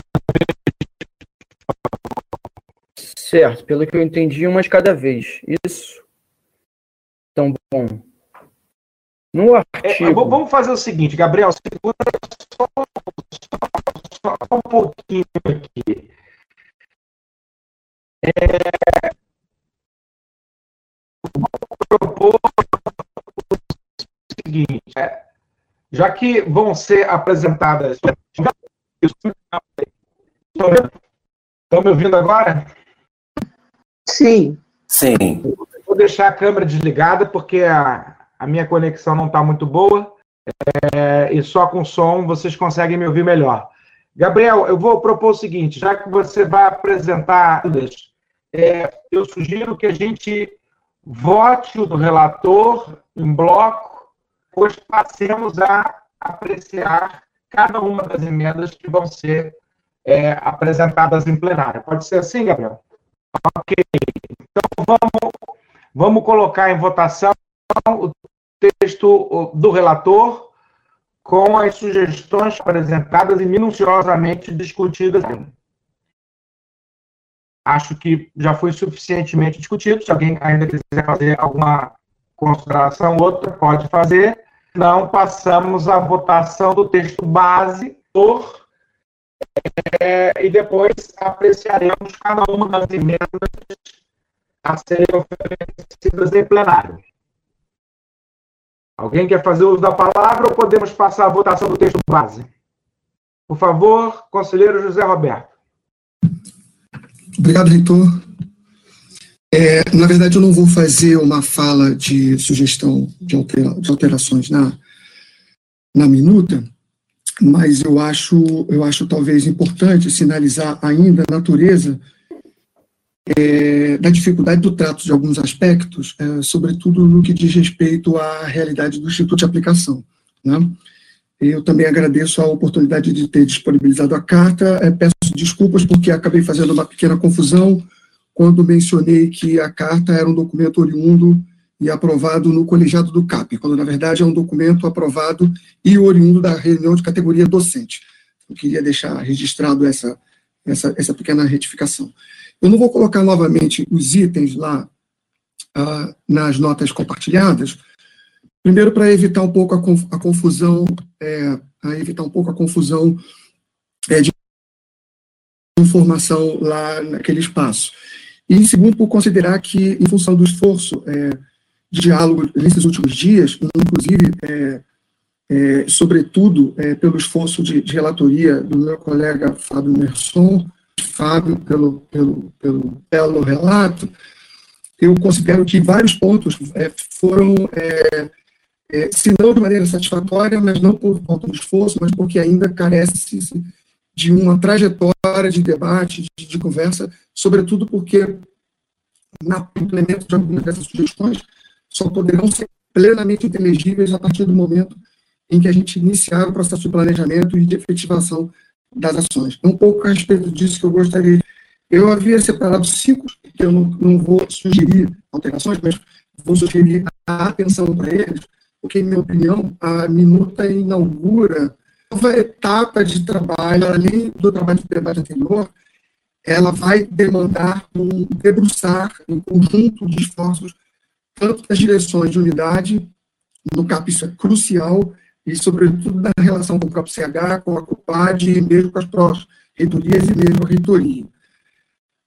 Certo, pelo que eu entendi, uma de cada vez. Isso. Então, bom. No é, artigo. É, vamos fazer o seguinte, Gabriel, segura só, só, só um pouquinho aqui. É, vou propor o seguinte: é, já que vão ser apresentadas. Estão me ouvindo agora? Sim. Sim. Vou deixar a câmera desligada porque a, a minha conexão não está muito boa. É, e só com som vocês conseguem me ouvir melhor. Gabriel, eu vou propor o seguinte: já que você vai apresentar é, eu sugiro que a gente vote o do relator em bloco, pois passemos a apreciar cada uma das emendas que vão ser é, apresentadas em plenário. Pode ser assim, Gabriel? Ok. Então, vamos, vamos colocar em votação o texto do relator com as sugestões apresentadas e minuciosamente discutidas acho que já foi suficientemente discutido. Se alguém ainda quiser fazer alguma consideração outra, pode fazer. Não, passamos à votação do texto base por, é, e depois apreciaremos cada uma das emendas a serem oferecidas em plenário. Alguém quer fazer uso da palavra ou podemos passar à votação do texto base? Por favor, conselheiro José Roberto. Obrigado, reitor. É, na verdade, eu não vou fazer uma fala de sugestão de alterações na, na minuta, mas eu acho, eu acho talvez importante sinalizar ainda a natureza é, da dificuldade do trato de alguns aspectos, é, sobretudo no que diz respeito à realidade do Instituto de Aplicação. Né? Eu também agradeço a oportunidade de ter disponibilizado a carta. É, peço desculpas porque acabei fazendo uma pequena confusão quando mencionei que a carta era um documento oriundo e aprovado no colegiado do CAP, quando na verdade é um documento aprovado e oriundo da reunião de categoria docente. Eu queria deixar registrado essa, essa, essa pequena retificação. Eu não vou colocar novamente os itens lá ah, nas notas compartilhadas, Primeiro, para evitar um pouco a, a confusão, é, evitar um pouco a confusão é, de informação lá naquele espaço. E, segundo, por considerar que, em função do esforço é, diálogo nesses últimos dias, inclusive, é, é, sobretudo, é, pelo esforço de, de, relatoria do meu colega Fábio Merson, Fábio, pelo, pelo, pelo belo relato, eu considero que vários pontos foram é, se não de maneira satisfatória, mas não por falta de esforço, mas porque ainda carece de uma trajetória de debate, de, de conversa, sobretudo porque na implemento de algumas dessas sugestões só poderão ser plenamente inteligíveis a partir do momento em que a gente iniciar o processo de planejamento e de efetivação das ações. Um pouco a respeito disso que eu gostaria. Eu havia separado cinco, que eu não, não vou sugerir alterações, mas vou sugerir a atenção para eles, porque, em minha opinião, a minuta inaugura nova etapa de trabalho, além do trabalho de debate anterior, ela vai demandar um debruçar um conjunto de esforços, tanto das direções de unidade, no CAP isso é crucial, e sobretudo na relação com o próprio CH, com a CUPAD e mesmo com as próprias reitorias e mesmo a reitoria.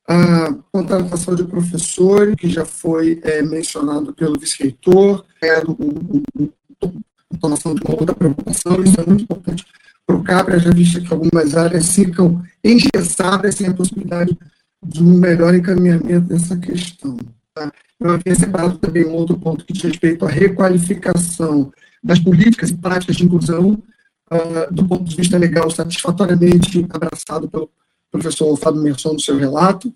A contratação de professores, que já foi é, mencionado pelo vice-reitor, é um, um, tomação de conta da preocupação, isso é muito importante para o CAPRA, já visto que algumas áreas ficam engessadas sem a possibilidade de um melhor encaminhamento dessa questão. Tá? Eu havia separado também um outro ponto que diz respeito à requalificação das políticas e práticas de inclusão, uh, do ponto de vista legal, satisfatoriamente abraçado pelo professor Fábio Merson no seu relato.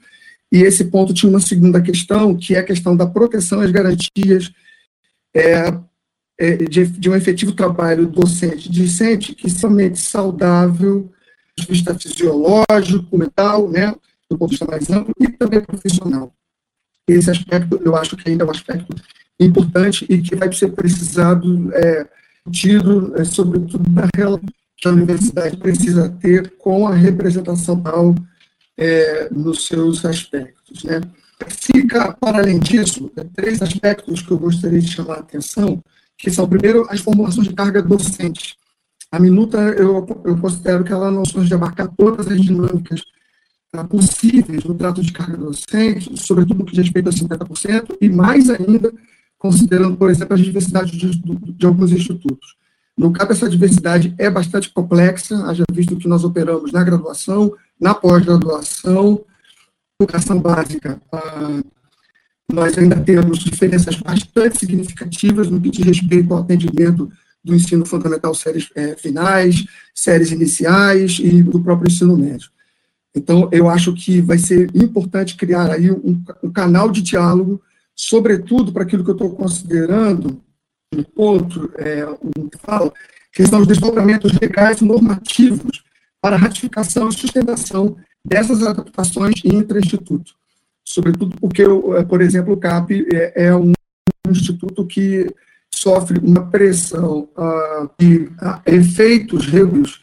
E esse ponto tinha uma segunda questão, que é a questão da proteção às garantias é, é, de, de, um efetivo trabalho docente-discente que somente saudável do ponto de vista fisiológico, mental, né, do ponto de vista mais amplo, e também profissional. Esse aspecto, eu acho que ainda é um aspecto importante e que vai ser precisado, é, tido, é, sobretudo, na relação que a universidade precisa ter com a representação tal é, nos seus aspectos. Né? Fica, para além disso, é, três aspectos que eu gostaria de chamar a atenção, que são, primeiro, as formulações de carga docente. A minuta, eu, eu considero que ela não surge abarcar todas as dinâmicas possíveis no trato de carga docente, sobretudo no que diz respeito a 50%, e mais ainda, considerando, por exemplo, as diversidades de, de alguns institutos. No caso, essa diversidade é bastante complexa, haja visto que nós operamos na graduação, na pós-graduação, educação básica. Ah, nós ainda temos diferenças bastante significativas no que diz respeito ao atendimento do ensino fundamental séries é, finais, séries iniciais e do próprio ensino médio. Então, eu acho que vai ser importante criar aí um, um canal de diálogo sobretudo para aquilo que eu estou considerando, um ponto, é, um fala, que são os desdobramentos legais normativos para ratificação e sustentação dessas adaptações intra-instituto. Sobretudo porque, é, por exemplo, o CAP é, é um instituto que sofre uma pressão uh, de uh, efeitos regos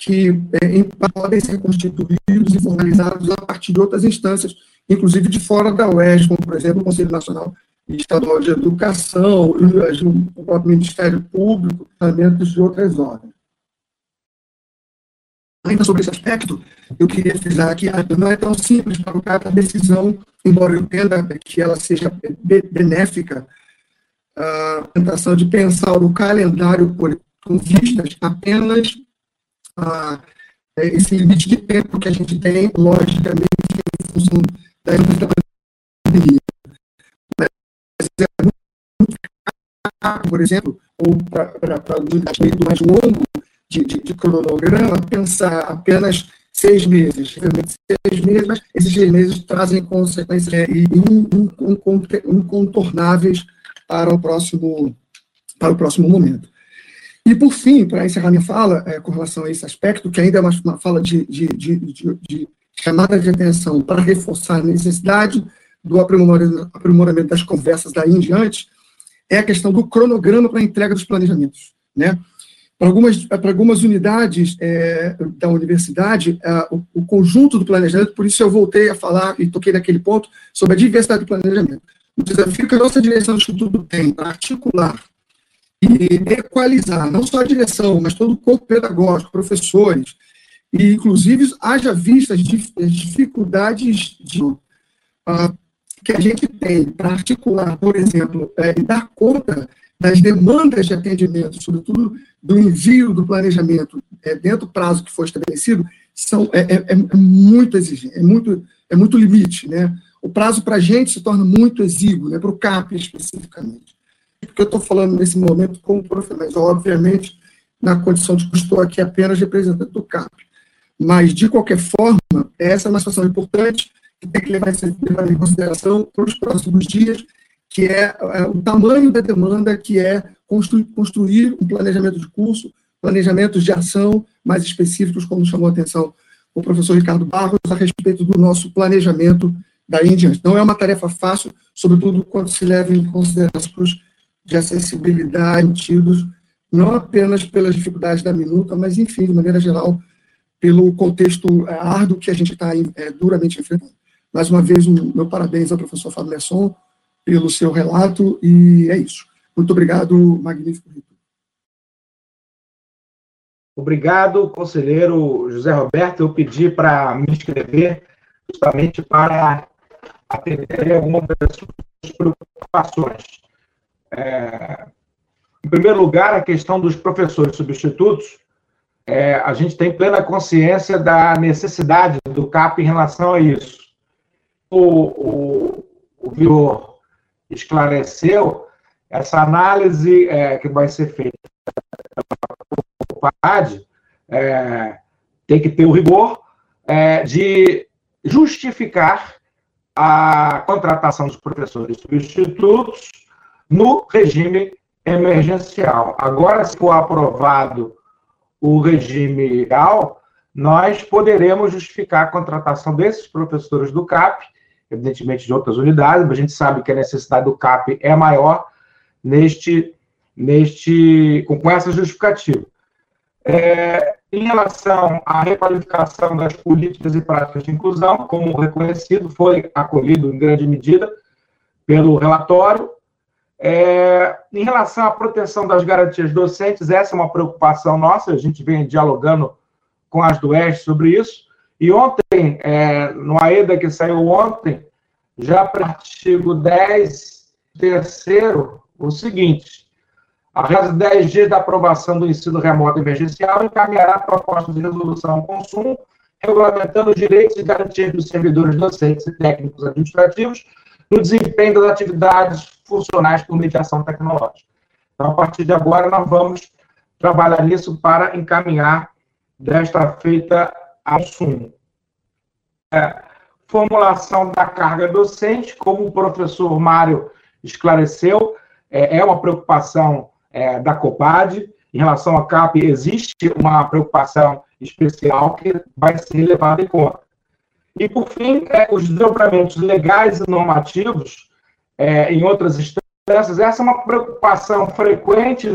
que é, podem ser constituídos e formalizados a partir de outras instâncias inclusive de fora da UERJ, como, por exemplo, o Conselho Nacional Estadual de Educação, o próprio Ministério Público, treinamentos de outras ordens. Ainda sobre esse aspecto, eu queria frisar que não é tão simples para o a decisão, embora eu entenda que ela seja benéfica, a tentação de pensar o calendário com vistas apenas a esse limite de tempo que a gente tem, logicamente, em função da pandemia. Mas é muito caro, por exemplo, ou para um investimento mais longo de, de, de, cronograma, pensar apenas seis meses, seis meses, mas esses seis meses trazem consequências é, incontornáveis para o próximo para o próximo momento. E, por fim, para encerrar minha fala, é, com relação a esse aspecto, que ainda é uma, uma fala de, de, de, de, chamada de atenção para reforçar a necessidade do aprimoramento das conversas daí em diante, é a questão do cronograma para a entrega dos planejamentos. Né? Para algumas, para algumas unidades é, da universidade, é, o, o, conjunto do planejamento, por isso eu voltei a falar e toquei naquele ponto sobre a diversidade do planejamento. O desafio que a nossa direção do Instituto tem para articular e equalizar, não só a direção, mas todo o corpo pedagógico, professores, e, inclusive, haja vista as dificuldades de, uh, que a gente tem para articular, por exemplo, é, e dar conta das demandas de atendimento, sobretudo do envio do planejamento é, dentro do prazo que foi estabelecido, são, é, é, é muito exigente, é muito, é muito limite. Né? O prazo para a gente se torna muito exíguo, né, para o CAP especificamente. Porque eu estou falando nesse momento como professor, mas obviamente na condição de que estou aqui apenas representante do CAP. Mas, de qualquer forma, essa é uma situação importante que tem que levar em consideração para os próximos dias, que é, é o tamanho da demanda, que é construir, construir um planejamento de curso, planejamentos de ação mais específicos, como chamou a atenção o professor Ricardo Barros, a respeito do nosso planejamento daí em diante. Não é uma tarefa fácil, sobretudo quando se leva em consideração de acessibilidade tidos, não apenas pelas dificuldades da minuta, mas, enfim, de maneira geral, pelo contexto é, árduo que a gente está é, duramente enfrentando. Mais uma vez, um, meu parabéns ao professor Fábio Lesson pelo seu relato, e é isso. Muito obrigado, magnífico Obrigado, conselheiro José Roberto. Eu pedi para me inscrever justamente para atender algumas das suas preocupações. É, em primeiro lugar, a questão dos professores substitutos. É, a gente tem plena consciência da necessidade do CAP em relação a isso. O, o, o esclareceu essa análise é, que vai ser feita PAD é, tem que ter o rigor é, de justificar a contratação dos professores substitutos no regime emergencial. Agora, se for aprovado o regime legal, nós poderemos justificar a contratação desses professores do CAP, evidentemente de outras unidades, mas a gente sabe que a necessidade do CAP é maior neste, neste com essa justificativa. É, em relação à requalificação das políticas e práticas de inclusão, como reconhecido, foi acolhido em grande medida pelo relatório. É, em relação à proteção das garantias docentes, essa é uma preocupação nossa, a gente vem dialogando com as do Oeste sobre isso. E ontem, é, no AEDA que saiu ontem, já para o artigo 10, terceiro, o seguinte: Após 10 dias da aprovação do ensino remoto emergencial, encaminhará a proposta de resolução ao consumo, regulamentando os direitos e garantias dos servidores docentes e técnicos administrativos no desempenho das atividades funcionais por mediação tecnológica. Então, a partir de agora, nós vamos trabalhar nisso para encaminhar desta feita ao sumo. É, formulação da carga docente, como o professor Mário esclareceu, é, é uma preocupação é, da COPAD. Em relação à CAP, existe uma preocupação especial que vai ser levada em conta. E, por fim, é, os desdobramentos legais e normativos é, em outras instâncias, essa é uma preocupação frequente,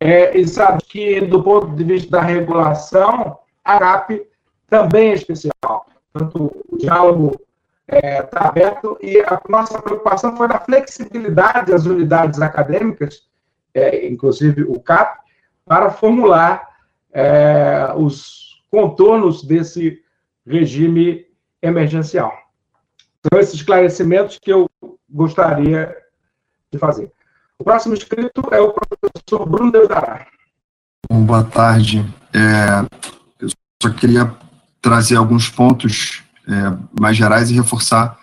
é, e sabe que, do ponto de vista da regulação, a CAP também é especial. Portanto, o diálogo está é, aberto e a nossa preocupação foi na flexibilidade das unidades acadêmicas é, inclusive o CAP, para formular é, os contornos desse regime emergencial. São esses esclarecimentos que eu gostaria de fazer. O próximo inscrito é o professor Bruno Deusará. Bom, boa tarde. É, eu só queria trazer alguns pontos é, mais gerais e reforçar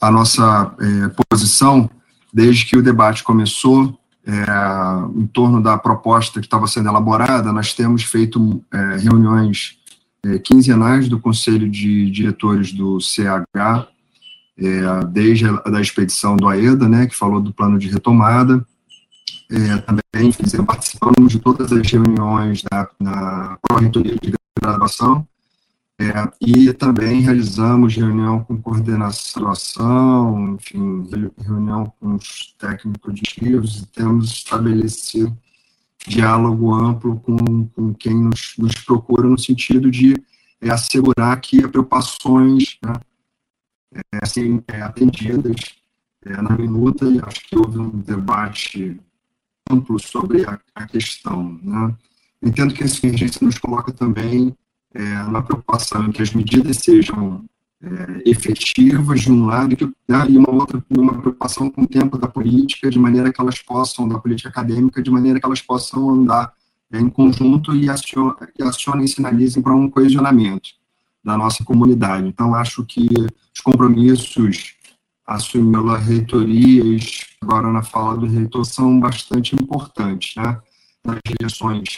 a nossa é, posição desde que o debate começou é, em torno da proposta que estava sendo elaborada, nós temos feito é, reuniões é, quinzenais do Conselho de Diretores do CH, é, desde a da expedição do AEDA, né, que falou do plano de retomada, é, também fizemos, participamos de todas as reuniões da, na Pró-Reitoria de Graduação, é, e também realizamos reunião com coordenação, enfim, reunião com os técnicos de tiros, e temos estabelecido diálogo amplo com, com quem nos, nos procura no sentido de é, assegurar que as preocupações né, é, é, atendidas é, na minuta, e acho que houve um debate amplo sobre a, a questão. Né. Entendo que essa emergência nos coloca também é, uma preocupação que as medidas sejam efetivas de um lado né, e uma outra uma preocupação com o tempo da política, de maneira que elas possam, da política acadêmica, de maneira que elas possam andar é, em conjunto e acionem, e sinalizem para um coesionamento da nossa comunidade. Então, acho que os compromissos assumidos pela reitoria, agora na fala do reitor, são bastante importantes, né, nas direções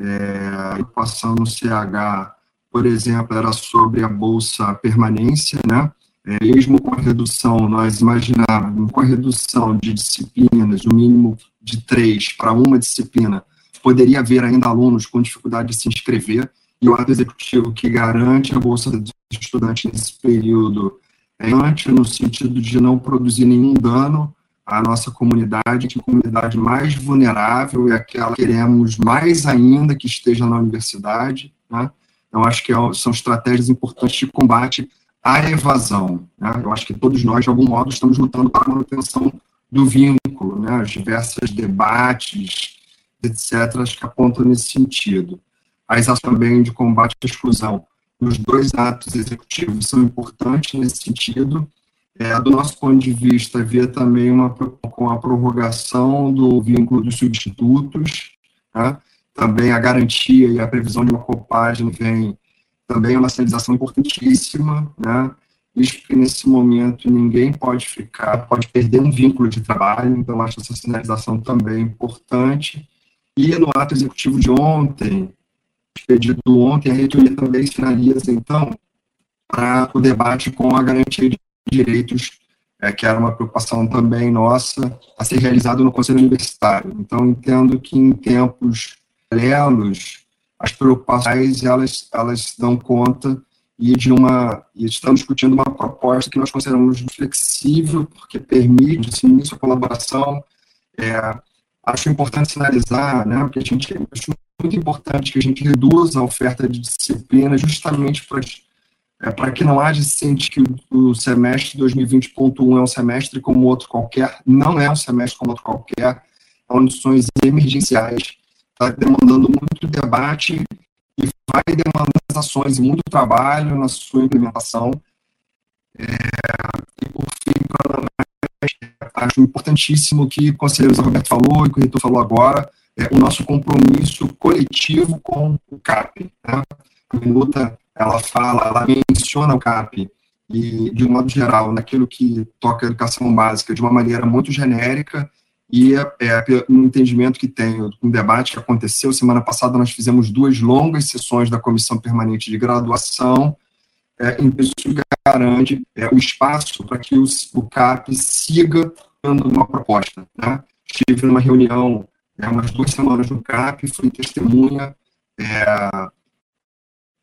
é, a preocupação no CH por exemplo, era sobre a bolsa permanência, né? É, mesmo com a redução, nós imaginávamos, com a redução de disciplinas, no mínimo de três para uma disciplina, poderia haver ainda alunos com dificuldade de se inscrever, e o ato executivo que garante a bolsa de estudante nesse período é antes no sentido de não produzir nenhum dano à nossa comunidade, que a comunidade mais vulnerável é aquela que queremos mais ainda que esteja na universidade, né? Então, acho que é são estratégias importantes de combate à evasão. Né? Eu acho que todos nós, de algum modo, estamos lutando para a manutenção do vínculo, né? os diversos debates, etc., que apontam nesse sentido. As ações também de combate à exclusão. Os dois atos executivos são importantes nesse sentido. É, do nosso ponto de vista, havia também uma com a prorrogação do vínculo dos substitutos, tá? Também a garantia e a previsão de uma copagem vem também uma sinalização importantíssima, né? Isso que nesse momento ninguém pode ficar, pode perder um vínculo de trabalho, então acho essa sinalização também importante. E no ato executivo de ontem, pedido ontem, a reitoria também sinaliza, então, para o debate com a garantia de direitos, é, que era uma preocupação também nossa, a ser realizado no Conselho Universitário. Então, entendo que em tempos paralelos, as preocupações elas, elas dão conta e de uma e estamos discutindo uma proposta que nós consideramos flexível porque permite início a colaboração. É, acho importante sinalizar né porque a gente acho muito importante que a gente reduza a oferta de disciplina justamente para é, para que não haja sente que o, semestre 2020.1 é um semestre como outro qualquer não é um semestre como outro qualquer condições emergenciais está demandando muito debate e vai demandar ações muito trabalho na sua implementação. É, e, por fim, para acho importantíssimo que o conselheiro Zé Roberto falou e o reitor falou agora, é, o nosso compromisso coletivo com o CAP. Né? A minuta, ela fala, ela menciona o CAP, e, de um modo geral, naquilo que toca a educação básica, de uma maneira muito genérica, e é, é um entendimento que tem, um debate que aconteceu semana passada, nós fizemos duas longas sessões da Comissão Permanente de Graduação, é, em que isso garante é, o espaço para que o, o CAP siga dando uma proposta. Né? Estive numa reunião é, umas duas semanas no CAP, fui testemunha, é,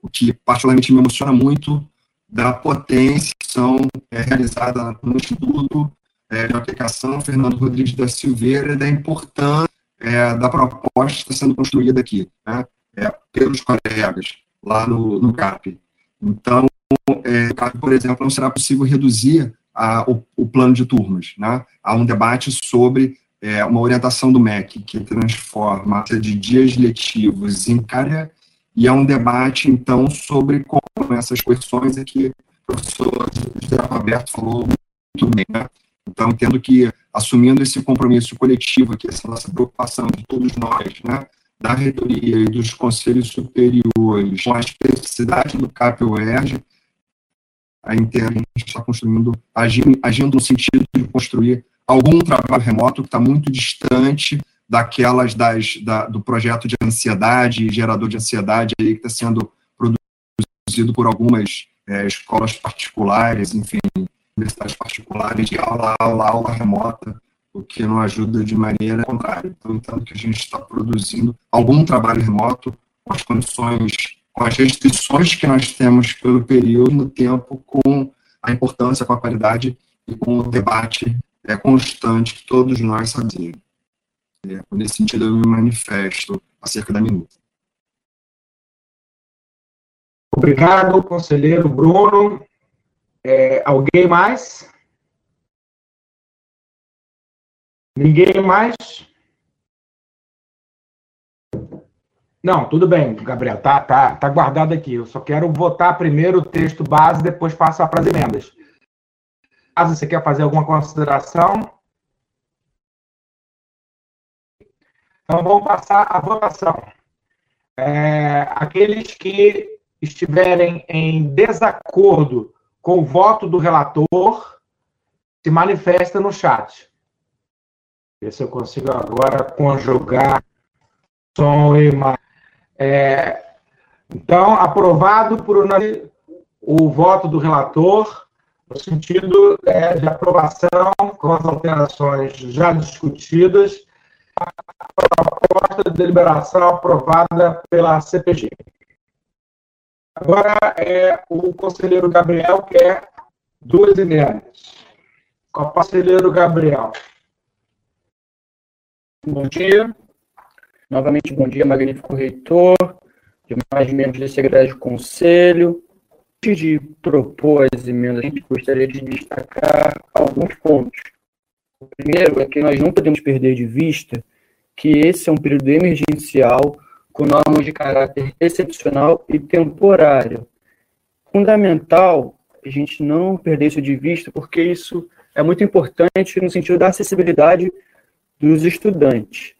o que particularmente me emociona muito, da potência que são é, realizada no Instituto, é, de aplicação, Fernando Rodrigues da Silveira, da importância é, da proposta sendo construída aqui, né, é, pelos colegas lá no, no CAP. Então, é, CAP, por exemplo, não será possível reduzir a, o, o, plano de turmas. Né? Há um debate sobre é, uma orientação do MEC que transforma de dias letivos em cara, e há um debate, então, sobre como essas questões aqui o professor José Roberto falou muito bem, né? Então, entendo que, assumindo esse compromisso coletivo, aqui, essa nossa preocupação de todos nós, né, da reitoria e dos conselhos superiores, com a especificidade do CAP-UERJ, a Inter, a gente está construindo, agindo, agindo no sentido de construir algum trabalho remoto que está muito distante daquelas das, da, do projeto de ansiedade, gerador de ansiedade aí que está sendo produzido por algumas é, escolas particulares, enfim, universidades particulares de aula, aula, aula remota, o que não ajuda de maneira contrária. Então, entendo que a gente está produzindo algum trabalho remoto com as condições, com as restrições que nós temos pelo período, no tempo, com a importância, com a qualidade e com o debate é, constante que todos nós sabemos. É, nesse sentido, eu me manifesto acerca da minuta. Obrigado, conselheiro Bruno. É, alguém mais? Ninguém mais? Não, tudo bem, Gabriel, tá, tá, tá guardado aqui. Eu só quero votar primeiro o texto base, depois passar para as emendas. Caso você quer fazer alguma consideração? Então, vamos passar a votação. É, aqueles que estiverem em desacordo com o voto do relator, se manifesta no chat. Ver se eu consigo agora conjugar som e. É, Então, aprovado por o voto do relator, no sentido é, de aprovação com as alterações já discutidas, a proposta de deliberação aprovada pela CPG. Agora é o conselheiro Gabriel quer duas o conselheiro Gabriel. Bom dia. Novamente, bom dia, magnífico reitor, demais membros desse egrégio conselho. Antes de propor as emendas, a gente gostaria de destacar alguns pontos. O primeiro é que nós não podemos perder de vista que esse é um período emergencial com normas de caráter excepcional e temporário. Fundamental a gente não perder isso de vista, porque isso é muito importante no sentido da acessibilidade dos estudantes.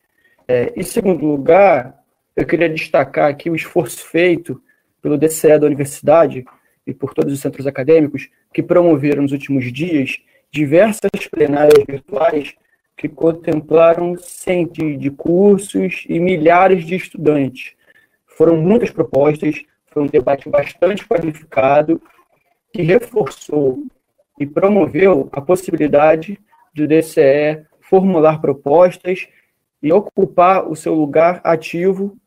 É, em segundo lugar, eu queria destacar aqui o esforço feito pelo DCE da universidade e por todos os centros acadêmicos que promoveram nos últimos dias diversas plenárias virtuais que contemplaram centenas de cursos e milhares de estudantes. Foram muitas propostas, foi um debate bastante qualificado que reforçou e promoveu a possibilidade do DCE formular propostas e ocupar o seu lugar ativo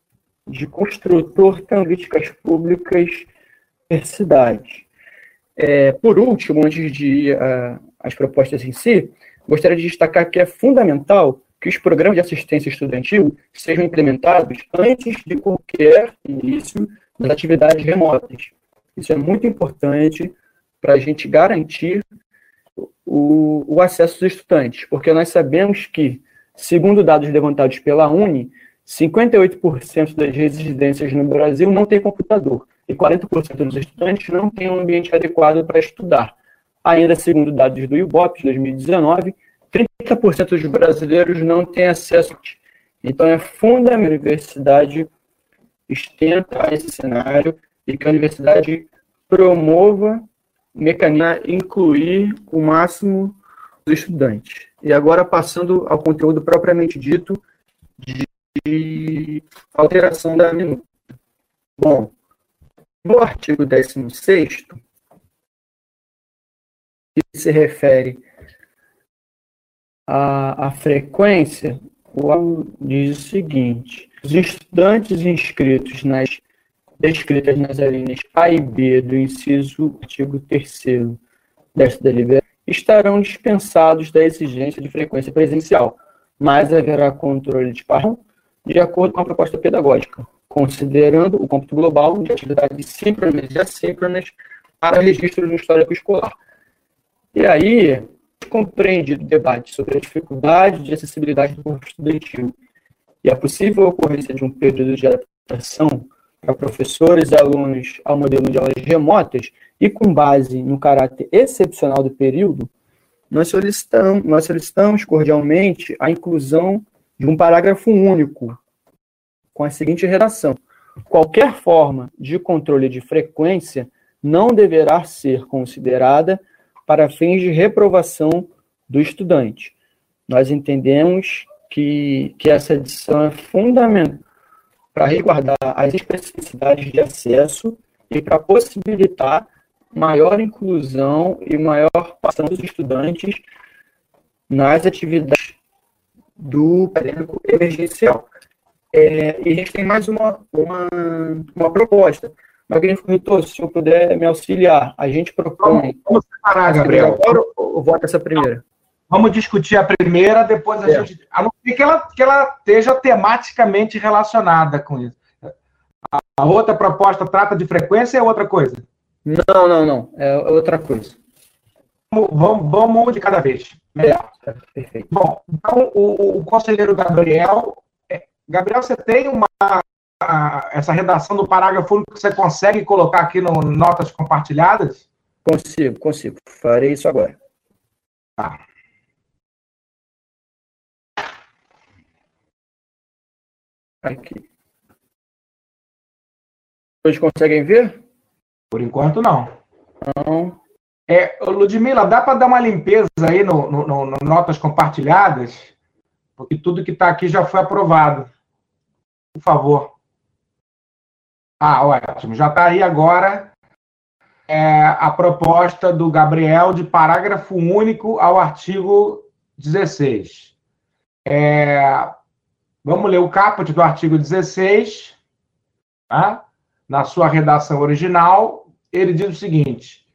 de construtor de políticas públicas universidade. É, por último, antes de ir às propostas em si, gostaria de destacar que é fundamental que os programas de assistência estudantil sejam implementados antes de qualquer início das atividades remotas. Isso é muito importante para a gente garantir o, o acesso dos estudantes, porque nós sabemos que, segundo dados levantados pela Uni, 58% das residências no Brasil não têm computador e 40% dos estudantes não têm um ambiente adequado para estudar. Ainda segundo dados do IBOP de 2019, 30% dos brasileiros não têm acesso. Então é fundamental que a universidade estenda esse cenário e que a universidade promova mecanismo incluir o máximo dos estudantes. E agora passando ao conteúdo propriamente dito de alteração da minuta. Bom, no artigo 16 que se refere à, à frequência, o aluno diz o seguinte: os estudantes inscritos nas descritas nas linhas A e B do inciso artigo 3 desta deliberação estarão dispensados da exigência de frequência presencial, mas haverá controle de parão de acordo com a proposta pedagógica, considerando o cômputo global de atividades síncronas e assíncronas para registro no histórico escolar. E aí, compreende o debate sobre a dificuldade de acessibilidade do corpo estudantil. E a possível ocorrência de um período de adaptação para professores e alunos ao modelo de aulas remotas e com base no caráter excepcional do período, nós solicitamos, nós solicitamos cordialmente a inclusão de um parágrafo único com a seguinte redação: qualquer forma de controle de frequência não deverá ser considerada para fins de reprovação do estudante. Nós entendemos que, que essa edição é fundamental para resguardar as especificidades de acesso e para possibilitar maior inclusão e maior participação dos estudantes nas atividades do acadêmico emergencial. É, e a gente tem mais uma, uma, uma proposta. Magnífico Reitor, se eu puder me auxiliar, a gente propõe. Vamos separar, Gabriel. Agora ou vota essa primeira? Vamos discutir a primeira, depois a é. gente. A não ser que ela, que ela esteja tematicamente relacionada com isso. A outra proposta trata de frequência é outra coisa? Não, não, não. É outra coisa. Vamos, vamos de cada vez. Melhor. É, perfeito. Bom, então o, o conselheiro Gabriel. É, Gabriel, você tem uma. Essa redação do parágrafo único que você consegue colocar aqui no notas compartilhadas? Consigo, consigo. Farei isso agora. Tá. Aqui. Vocês conseguem ver? Por enquanto, não. Não. É, Ludmila, dá para dar uma limpeza aí no, no, no, no, notas compartilhadas? Porque tudo que está aqui já foi aprovado. Por favor. Ah, ótimo. Já está aí agora é, a proposta do Gabriel de parágrafo único ao artigo 16. É, vamos ler o caput do artigo 16, tá? na sua redação original. Ele diz o seguinte: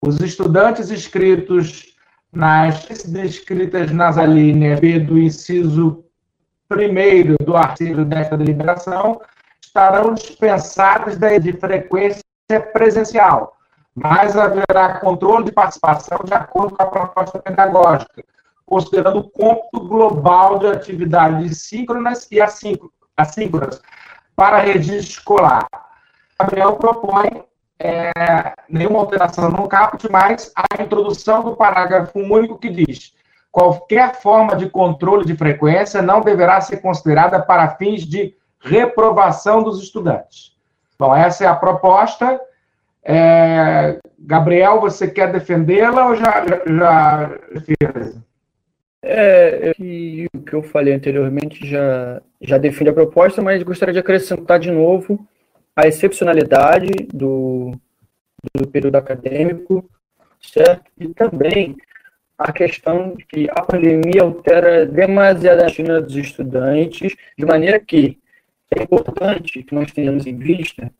os estudantes inscritos nas descritas nas alíneas B do inciso primeiro do artigo desta deliberação estarão dispensados de frequência presencial, mas haverá controle de participação de acordo com a proposta pedagógica, considerando o cômputo global de atividades síncronas e assíncronas para a rede escolar. Gabriel propõe é, nenhuma alteração no caput, mas a introdução do parágrafo único que diz qualquer forma de controle de frequência não deverá ser considerada para fins de reprovação dos estudantes. Bom, essa é a proposta. É, Gabriel, você quer defendê-la ou já, já, fez? É, que o que eu falei anteriormente já, já define a proposta, mas gostaria de acrescentar de novo a excepcionalidade do, do período acadêmico, certo? E também a questão de que a pandemia altera demasiado a rotina dos estudantes, de maneira que é importante que nós tenhamos em vista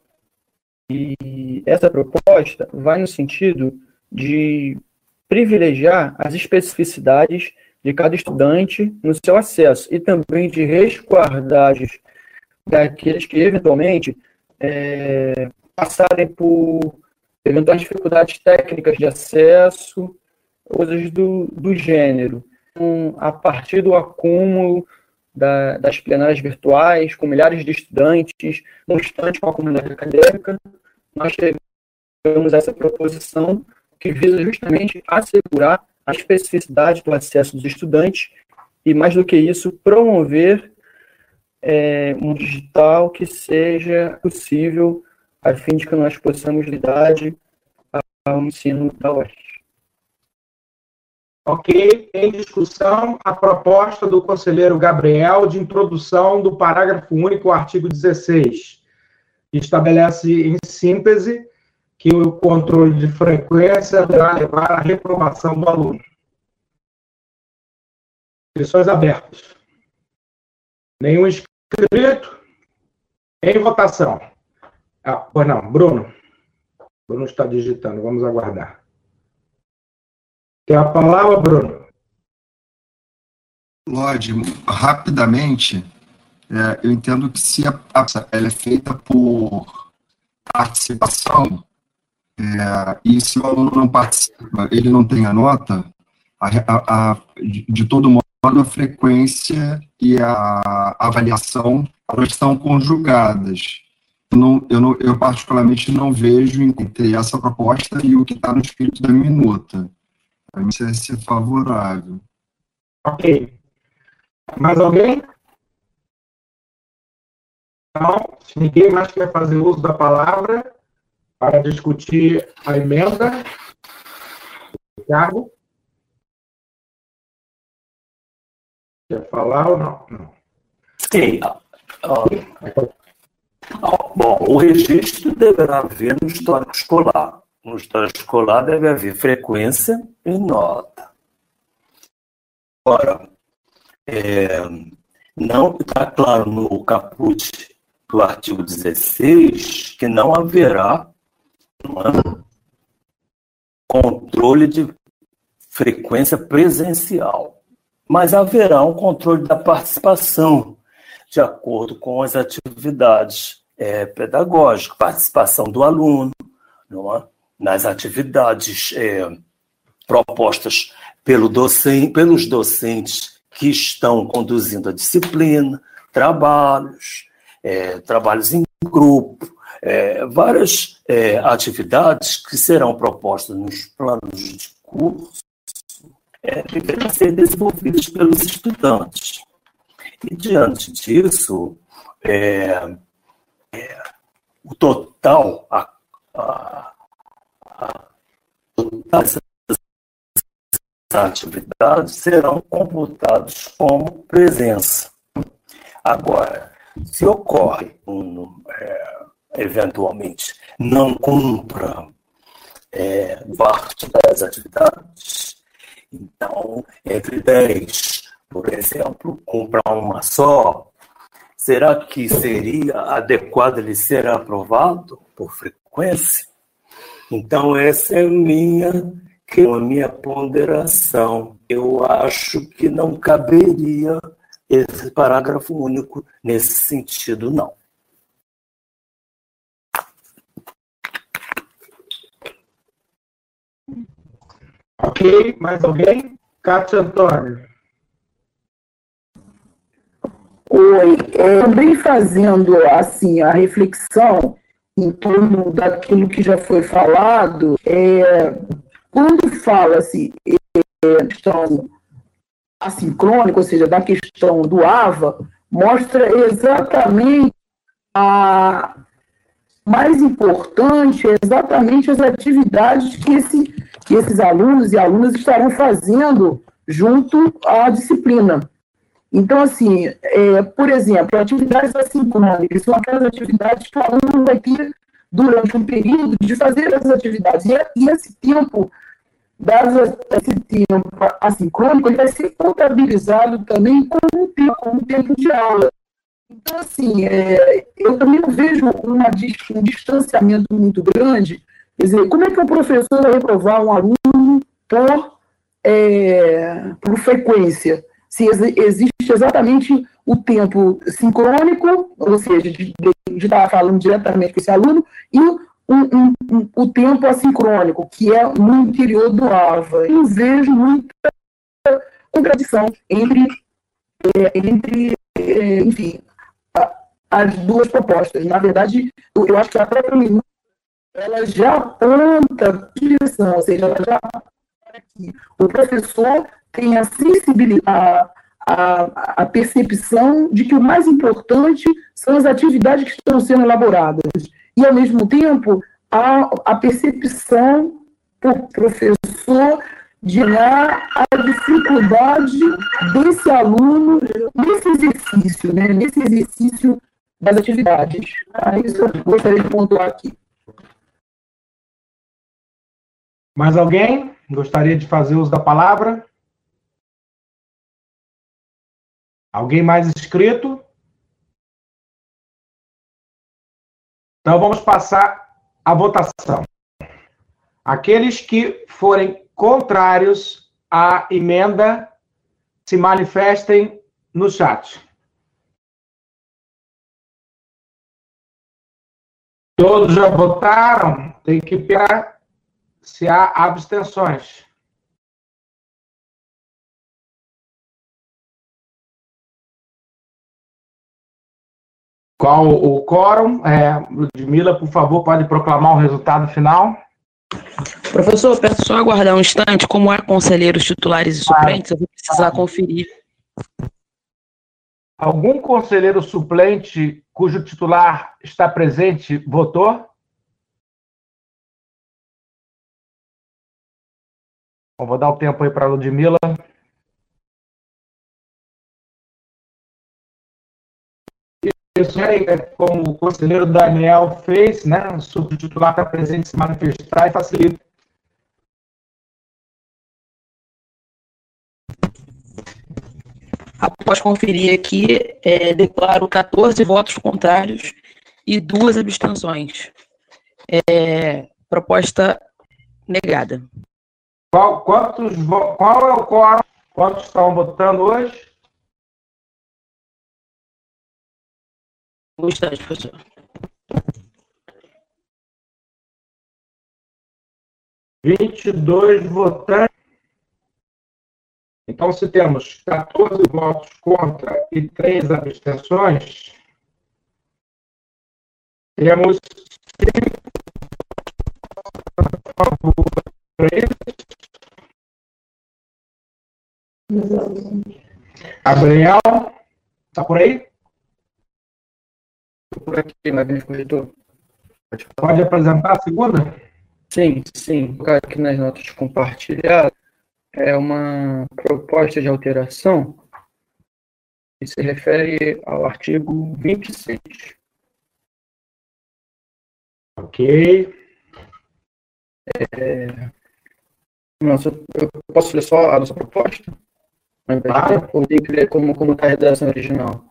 e essa proposta vai no sentido de privilegiar as especificidades de cada estudante no seu acesso e também de resguardar daqueles que eventualmente é, passarem por eventuais dificuldades técnicas de acesso coisas do, do gênero. Então, a partir do acúmulo da, das plenárias virtuais, com milhares de estudantes, no instante com a comunidade acadêmica, nós a essa proposição que visa justamente assegurar a especificidade do acesso dos estudantes e, mais do que isso, promover é, um digital que seja possível a fim de que nós possamos lidar ao ensino da UERJ. Ok, em discussão a proposta do conselheiro Gabriel de introdução do parágrafo único artigo 16, que estabelece, em síntese, que o controle de frequência deverá levar à reprovação do aluno. Inscrições abertas. Nenhum inscrito? Em votação. Ah, pois não, Bruno. Bruno está digitando, vamos aguardar. Tem a palavra, Bruno. Lorde, rapidamente, é, eu entendo que se a, ela é feita por participação, é, e se o aluno não participa, ele não tem a nota, a, a, a, de todo modo, a frequência e a avaliação elas estão conjugadas. Eu, não, eu, não, eu, particularmente, não vejo entre essa proposta e o que está no espírito da minuta. Para mim, vai ser favorável. Ok. Mais alguém? Então, se ninguém mais quer fazer uso da palavra para discutir a emenda, Ricardo? Quer falar ou não? não. Sim. bom, o registro deverá haver no histórico escolar. No histórico escolar deve haver frequência e nota. Ora, é, não está claro no caput do artigo 16 que não haverá controle de frequência presencial, mas haverá um controle da participação de acordo com as atividades é, pedagógicas, participação do aluno, não é? Nas atividades é, propostas pelo docente, pelos docentes que estão conduzindo a disciplina, trabalhos, é, trabalhos em grupo, é, várias é, atividades que serão propostas nos planos de curso é, deverão ser desenvolvidas pelos estudantes. E, diante disso, é, é, o total, a, a, essas atividades serão computados como presença. Agora, se ocorre um, é, eventualmente não cumpra é, parte das atividades, então, entre 10, por exemplo, comprar uma só, será que seria adequado ele ser aprovado por frequência? Então, essa é a minha, que é a minha ponderação. Eu acho que não caberia esse parágrafo único nesse sentido, não. Ok, mais alguém? Cátia Antônio. Oi, é, também fazendo assim a reflexão em torno daquilo que já foi falado, é, quando fala-se é, questão assincrônica, ou seja, da questão do AVA, mostra exatamente a mais importante, exatamente as atividades que, esse, que esses alunos e alunas estarão fazendo junto à disciplina. Então, assim, é, por exemplo, atividades assincrônicas são aquelas atividades que o aluno vai ter durante um período de fazer essas atividades. E, e esse tempo, dado esse tempo assincrônico, ele vai ser contabilizado também como um tempo, como tempo de aula. Então, assim, é, eu também vejo uma, um distanciamento muito grande. Quer dizer, como é que o professor vai reprovar um aluno por, é, por frequência? Se existe exatamente o tempo sincrônico, ou seja, de, de, estar falando diretamente com esse aluno, e um, um, um, o tempo assincrônico, que é no interior do AVA. Eu vejo muita contradição entre, é, entre é, enfim, a, as duas propostas. Na verdade, eu, eu acho que a própria minuta ela já aponta direção, ou seja, ela já o professor tem a sensibilidade, a, a, percepção de que o mais importante são as atividades que estão sendo elaboradas. E, ao mesmo tempo, a, a percepção do professor de olhar a dificuldade desse aluno nesse exercício, né, nesse exercício das atividades. Ah, isso eu gostaria de pontuar aqui. Mais alguém gostaria de fazer uso da palavra? Alguém mais inscrito? Então vamos passar a votação. Aqueles que forem contrários à emenda se manifestem no chat. Todos já votaram? Tem que pegar se há abstenções. Qual o quórum? É, Ludmila, por favor, pode proclamar o resultado final. Professor, peço só aguardar um instante. Como há conselheiros titulares e suplentes, eu vou precisar conferir. Algum conselheiro suplente cujo titular está presente votou? Bom, vou dar o tempo aí para a Ludmila. É como o conselheiro Daniel fez, né? Subtitular está presente se manifestar e facilita. Após conferir aqui, é, declaro 14 votos contrários e duas abstenções. É, proposta negada. Qual, quantos, qual é o quórum? Quantos estão votando hoje? Um instante, professor. Vinte e dois votantes. Então, se temos 14 votos contra e três abstenções, temos cinco a favor, Gabriel, está por aí? Por aqui, magnífico corretor. Pode, Pode apresentar a segunda? Sim, sim. Aqui nas notas compartilhadas é uma proposta de alteração que se refere ao artigo 26. Ok. É... Nossa, eu posso ler só a nossa proposta? Claro. Ou tem que ler como está a redação original?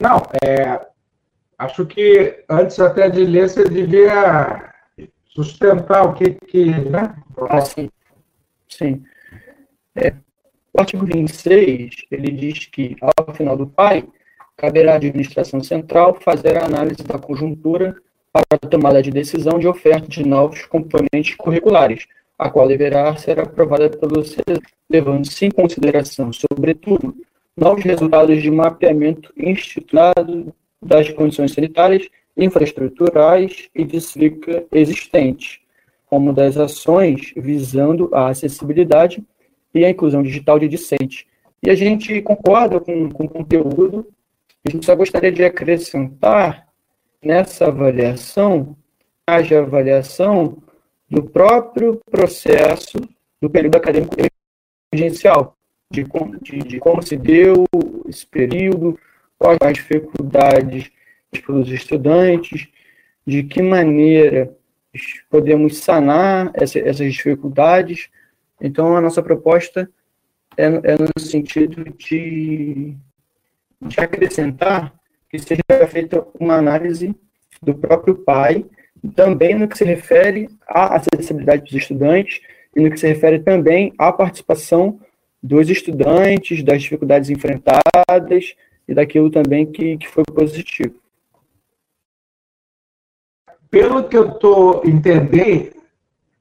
Não, é, acho que antes até de ler, você devia sustentar o que. que né? Ah, sim. Sim. É, o artigo 26, ele diz que, ao final do PAI, caberá à administração central fazer a análise da conjuntura para a tomada de decisão de oferta de novos componentes curriculares, a qual deverá ser aprovada pelo CES, levando-se em consideração, sobretudo, novos resultados de mapeamento institucionado das condições sanitárias, infraestruturais e de SLICA existentes, como das ações visando a acessibilidade e a inclusão digital de discente. E a gente concorda com, com o conteúdo, a gente só gostaria de acrescentar nessa avaliação, haja avaliação do próprio processo do período acadêmico emergencial, de, de, de como se deu esse período, quais as dificuldades para os estudantes, de que maneira podemos sanar essa, essas dificuldades. Então, a nossa proposta é, é no sentido de, de acrescentar que seja feita uma análise do próprio pai, também no que se refere à acessibilidade dos estudantes e no que se refere também à participação dos estudantes, das dificuldades enfrentadas e daquilo também que, que foi positivo. Pelo que eu estou entendendo,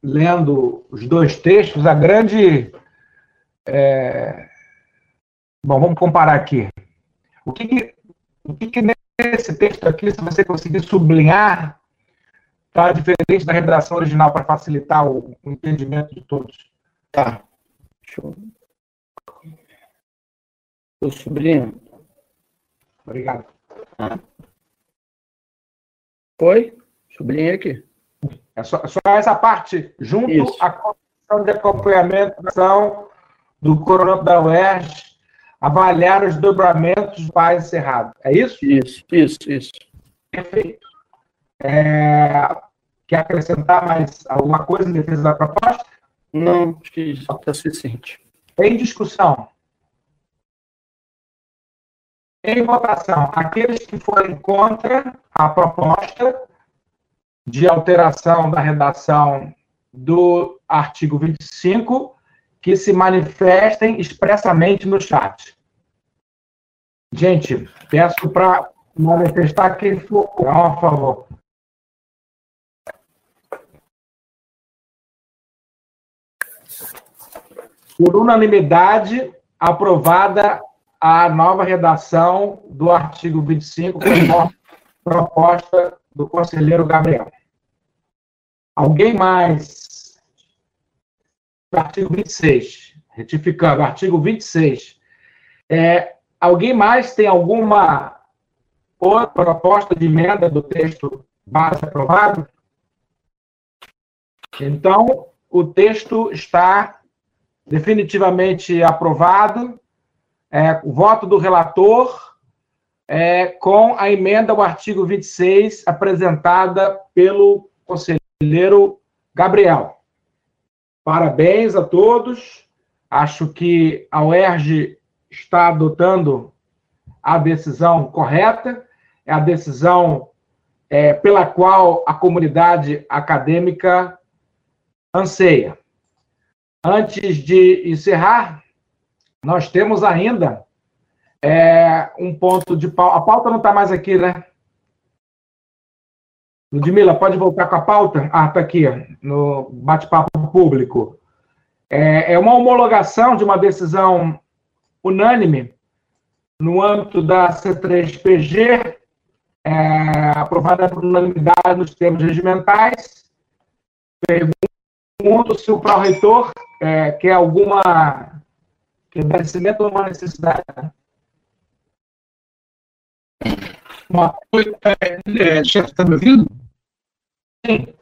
lendo os dois textos, a grande. É... Bom, vamos comparar aqui. O que, que o que, que nesse texto aqui, se você conseguir sublinhar, está diferente da redação original para facilitar o, o, entendimento de todos? Tá. Deixa eu. Estou sublinhando. Obrigado. Ah. Foi? Sublinhei aqui. É só, é só, essa parte, junto Isso. à comissão de acompanhamento da ação do coronel da UERJ avaliar os dobramentos do encerrado. É isso? Isso, isso, isso. Perfeito. É... Quer acrescentar mais alguma coisa em defesa da proposta? Não, acho que está suficiente. Em discussão. Em votação, aqueles que forem contra a proposta de alteração da redação do artigo 25 que se manifestem expressamente no chat. Gente, peço para manifestar quem for a favor. Por unanimidade, aprovada a nova redação do artigo 25, conforme proposta do conselheiro Gabriel. Alguém mais artigo 26, retificando, artigo 26. É, alguém mais tem alguma outra proposta de emenda do texto base aprovado? Então, o texto está definitivamente aprovado. É, o voto do relator é, com a emenda ao artigo 26 apresentada pelo conselheiro Gabriel. Parabéns a todos. Acho que a UERJ está adotando a decisão correta, é a decisão é, pela qual a comunidade acadêmica anseia. Antes de encerrar, nós temos ainda é, um ponto de pauta. A pauta não está mais aqui, né? Ludmila, pode voltar com a pauta? Ah, está aqui, no bate-papo público. É, é uma homologação de uma decisão unânime no âmbito da C3PG, é, aprovada por unanimidade nos termos regimentais. Pergunto se o pró-reitor é, quer alguma esclarecimento ou uma necessidade. Uma, é, é, chefe, está me ouvindo? Sim.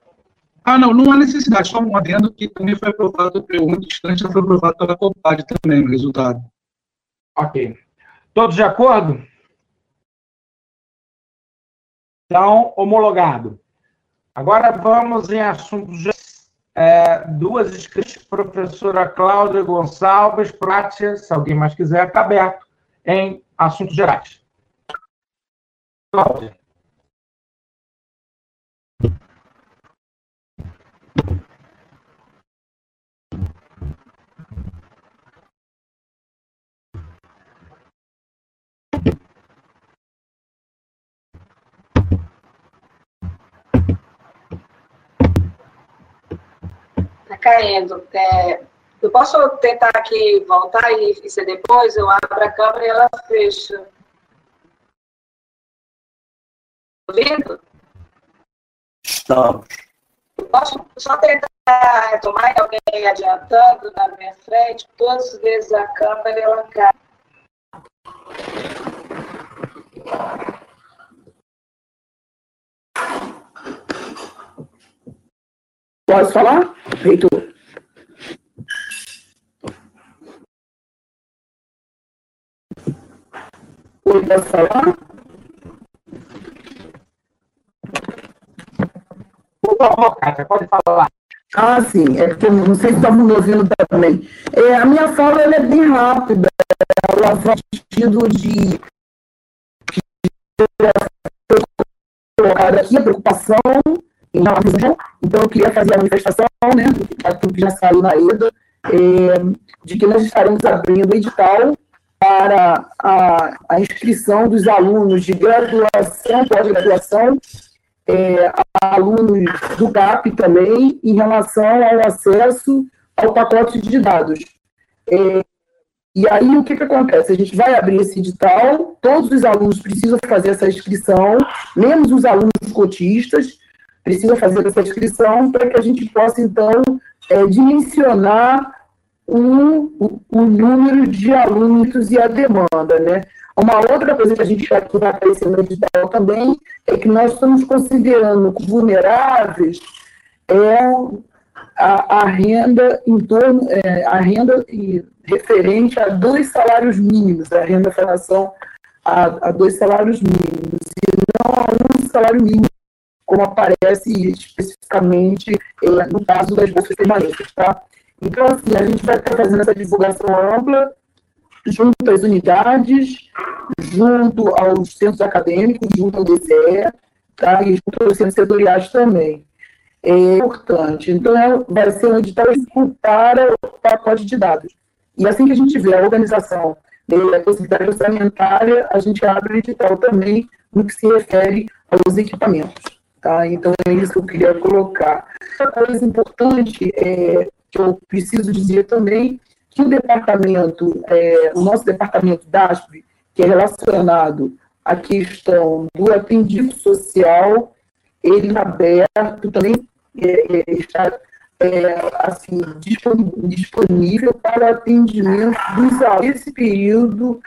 Ah, não, não há necessidade, só um adendo que também foi aprovado, pelo muito distante, foi aprovado pela COPAD também, o resultado. Ok. Todos de acordo? Então, homologado. Agora vamos em assuntos é, duas inscritas, professora Cláudia Gonçalves, Prátia, se alguém mais quiser, está aberto em assuntos gerais. Cláudia. Caindo. É, eu posso tentar aqui voltar e, e ser depois? Eu abro a câmera e ela fecha. Ouvindo? Estamos. Eu posso só tentar retomar e alguém adiantando na minha frente? Todas as vezes a câmera ela cai. Posso falar, reitor? Oi, posso falar? Por favor, Kátia, pode falar. Ah, sim, é que eu não sei se estão me ouvindo também. É, a minha fala ela é bem rápida, ela no sentido de, de colocar aqui a preocupação então eu queria fazer a manifestação, né, aquilo que já saiu na EDA, é, de que nós estaremos abrindo o edital para a, a inscrição dos alunos de graduação, pós-graduação, é, alunos do GAP também, em relação ao acesso ao pacote de dados. É, e aí, o que, que acontece? A gente vai abrir esse edital, todos os alunos precisam fazer essa inscrição, menos os alunos cotistas, precisam fazer essa inscrição para que a gente possa, então, é, dimensionar o, o, o, número de alunos e a demanda, né? Uma outra coisa que a gente que vai aparecer no edital também é que nós estamos considerando vulneráveis é a, a renda em torno, é, a renda referente a dois salários mínimos, a renda em relação a, a dois salários mínimos, e não a um salário mínimo como aparece especificamente eh, no caso das bolsas permanentes, tá? Então, assim, a gente vai estar fazendo essa divulgação ampla junto às unidades, junto aos centros acadêmicos, junto ao DCE, tá? e junto aos centros setoriais também. É importante. Então, é, vai ser um edital para o pacote de dados. E assim que a gente tiver a organização da possibilidade orçamentária, a gente abre o edital também no que se refere aos equipamentos. Tá? Então, é isso que eu queria colocar. Outra coisa importante é, que eu preciso dizer também, que o departamento, é, o nosso departamento DASP, que é relacionado à questão do atendimento social, ele é aberto também é, é, está é, assim, disponível para atendimento dos alunos nesse período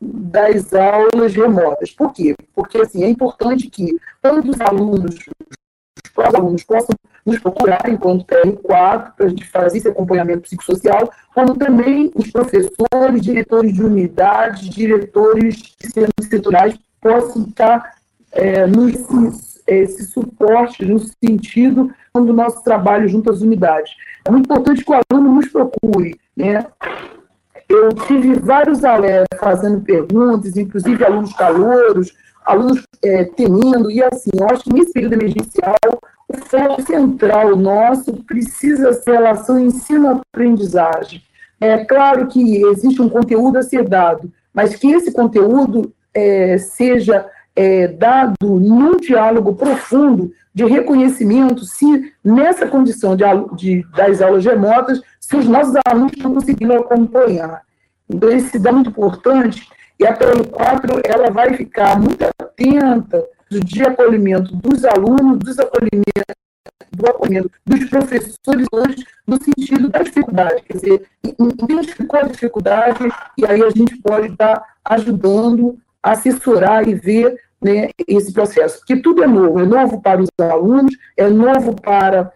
das aulas remotas. Por quê? Porque assim, é importante que tanto os alunos, os alunos possam nos procurar enquanto TR4 para a gente fazer esse acompanhamento psicossocial, como também os professores, diretores de unidades, diretores de centros setoriais possam estar é, esse suporte no sentido do nosso trabalho junto às unidades. É muito importante que o aluno nos procure, né? Eu tive vários alunos fazendo perguntas, inclusive alunos calouros, alunos é, temendo, e assim, eu acho que nesse período emergencial, o foco central nosso precisa ser a relação ensino-aprendizagem. É claro que existe um conteúdo a ser dado, mas que esse conteúdo é, seja é, dado num diálogo profundo de reconhecimento, se nessa condição de, de, das aulas remotas, se os nossos alunos estão conseguindo acompanhar. Então, esse dado é muito importante, e a PL4 ela vai ficar muito atenta de acolhimento dos alunos, dos acolhimento, do acolhimento dos professores hoje, no sentido da dificuldade, quer dizer, identificou a dificuldade, e aí a gente pode estar ajudando assessorar e ver né, esse processo. Porque tudo é novo, é novo para os alunos, é novo para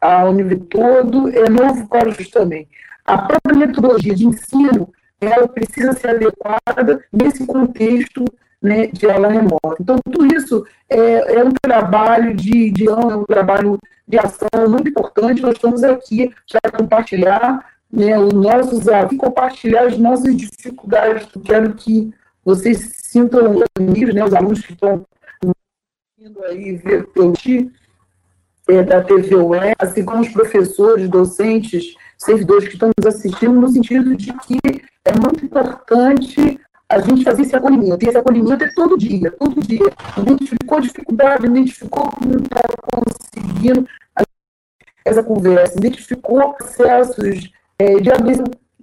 a Univ todo, é novo para os também. A própria metodologia de ensino, ela precisa ser adequada nesse contexto né, de aula remota. Então, tudo isso é, é um trabalho de, de é um trabalho de ação muito importante. Nós estamos aqui para compartilhar né, os nossos compartilhar as nossas dificuldades. Quero que vocês sintam unidos, né, os alunos que estão indo aí ver é, da TVUE, assim como os professores, docentes, servidores que estão nos assistindo, no sentido de que é muito importante a gente fazer esse acolhimento. E esse acolhimento é todo dia, todo dia. Identificou dificuldade, identificou que não está conseguindo essa conversa, identificou processos é, de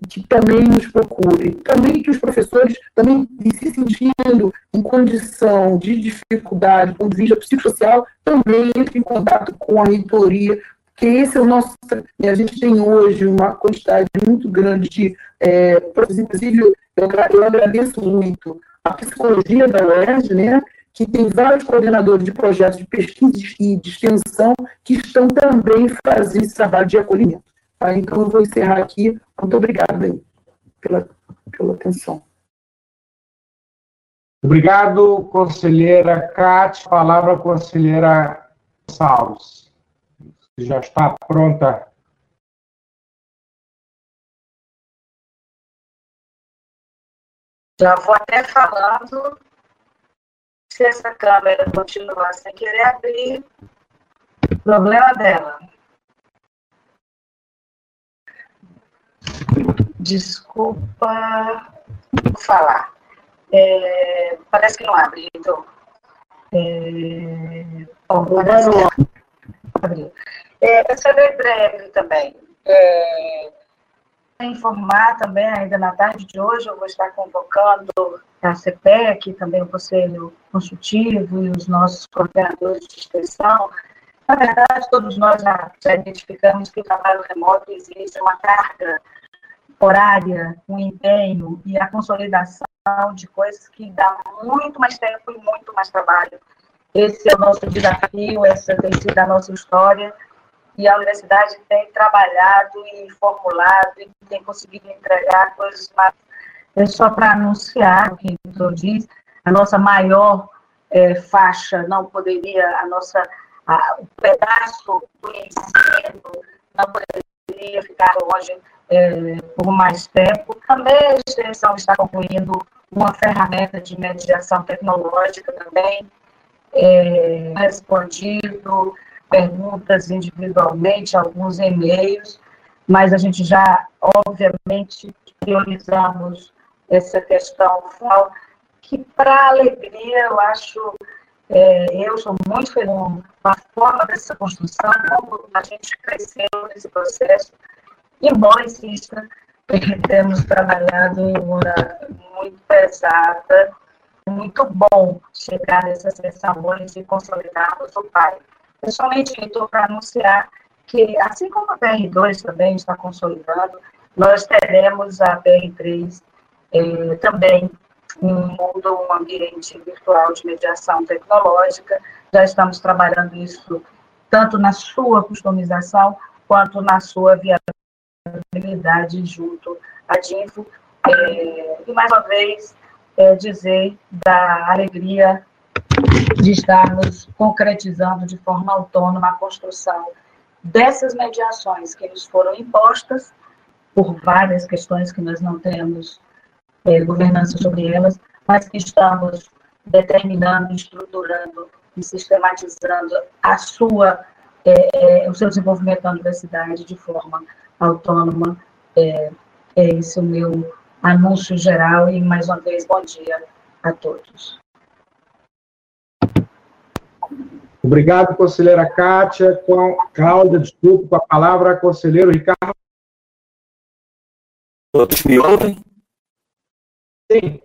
que também nos procure. Também que os professores também se sentindo em condição de dificuldade, com vista psicossocial, também entrem em contato com a reitoria, que esse é o nosso. A gente tem hoje uma quantidade muito grande de é, inclusive, eu, eu agradeço muito a psicologia da UERJ, né, que tem vários coordenadores de projetos de pesquisa e de extensão que estão também fazendo esse trabalho de acolhimento. Tá? Então, eu vou encerrar aqui. Muito obrigada aí pela, pela atenção. Obrigado, conselheira Cátia. Palavra, conselheira Gonçalves. Já está pronta. Já vou até falando. Se essa câmera continuar sem querer abrir, problema dela. Desculpa falar. É, parece que não abre, então. É, bom, abriu. É, eu serei breve também. É, informar também, ainda na tarde de hoje, eu vou estar convocando a CPEC, também o Conselho Consultivo e os nossos coordenadores de extensão. Na verdade, todos nós já, já identificamos que o trabalho remoto existe uma carga horária, um empenho e a consolidação de coisas que dá muito mais tempo e muito mais trabalho. Esse é o nosso desafio, essa tem sido a nossa história, e a universidade tem trabalhado e formulado e tem conseguido entregar coisas mais. É só para anunciar o que o diz, a nossa maior é, faixa não poderia, a nossa, a, o pedaço do ensino não poderia ficar longe é, por mais tempo. Também a extensão está concluindo uma ferramenta de mediação tecnológica também, é, respondido perguntas individualmente, alguns e-mails, mas a gente já, obviamente, priorizamos essa questão que, para alegria, eu acho, é, eu sou muito feliz com a forma dessa construção, como a gente cresceu nesse processo, embora insista, temos trabalhado uma muito pesada, muito bom chegar nessa sessão hoje e consolidarmos o pai. Principalmente, Heitor, para anunciar que, assim como a BR2 também está consolidando, nós teremos a BR3 eh, também um mundo, um ambiente virtual de mediação tecnológica. Já estamos trabalhando isso tanto na sua customização quanto na sua viabilidade junto à DINFO. Eh, e, mais uma vez, eh, dizer da alegria de estarmos concretizando de forma autônoma a construção dessas mediações que nos foram impostas por várias questões que nós não temos é, governança sobre elas, mas que estamos determinando, estruturando e sistematizando a sua, é, é, o seu desenvolvimento da universidade de forma autônoma. É, é esse o meu anúncio geral e, mais uma vez, bom dia a todos. Obrigado, conselheira Kátia. Com Cláudia, desculpe, com a palavra, conselheiro Ricardo. Todos me ouvem? Sim.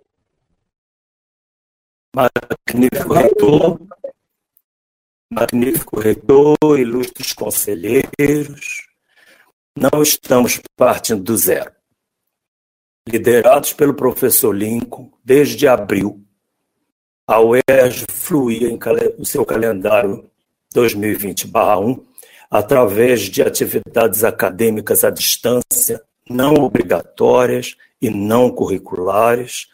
Magnífico reitor, magnífico reitor, ilustres conselheiros, não estamos partindo do zero. Liderados pelo professor Lincoln, desde abril, a UERJ fluía em o seu calendário 2020-1 através de atividades acadêmicas à distância, não obrigatórias e não curriculares,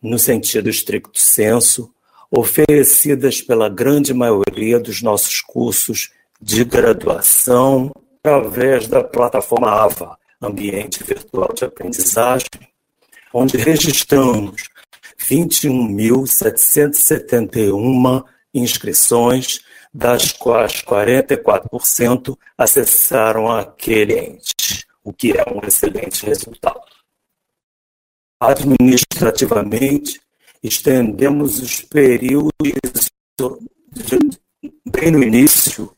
no sentido estricto senso, oferecidas pela grande maioria dos nossos cursos de graduação através da plataforma AVA, Ambiente Virtual de Aprendizagem, onde registramos 21.771 inscrições, das quais 44% acessaram aquele ente, o que é um excelente resultado. Administrativamente, estendemos os períodos bem no início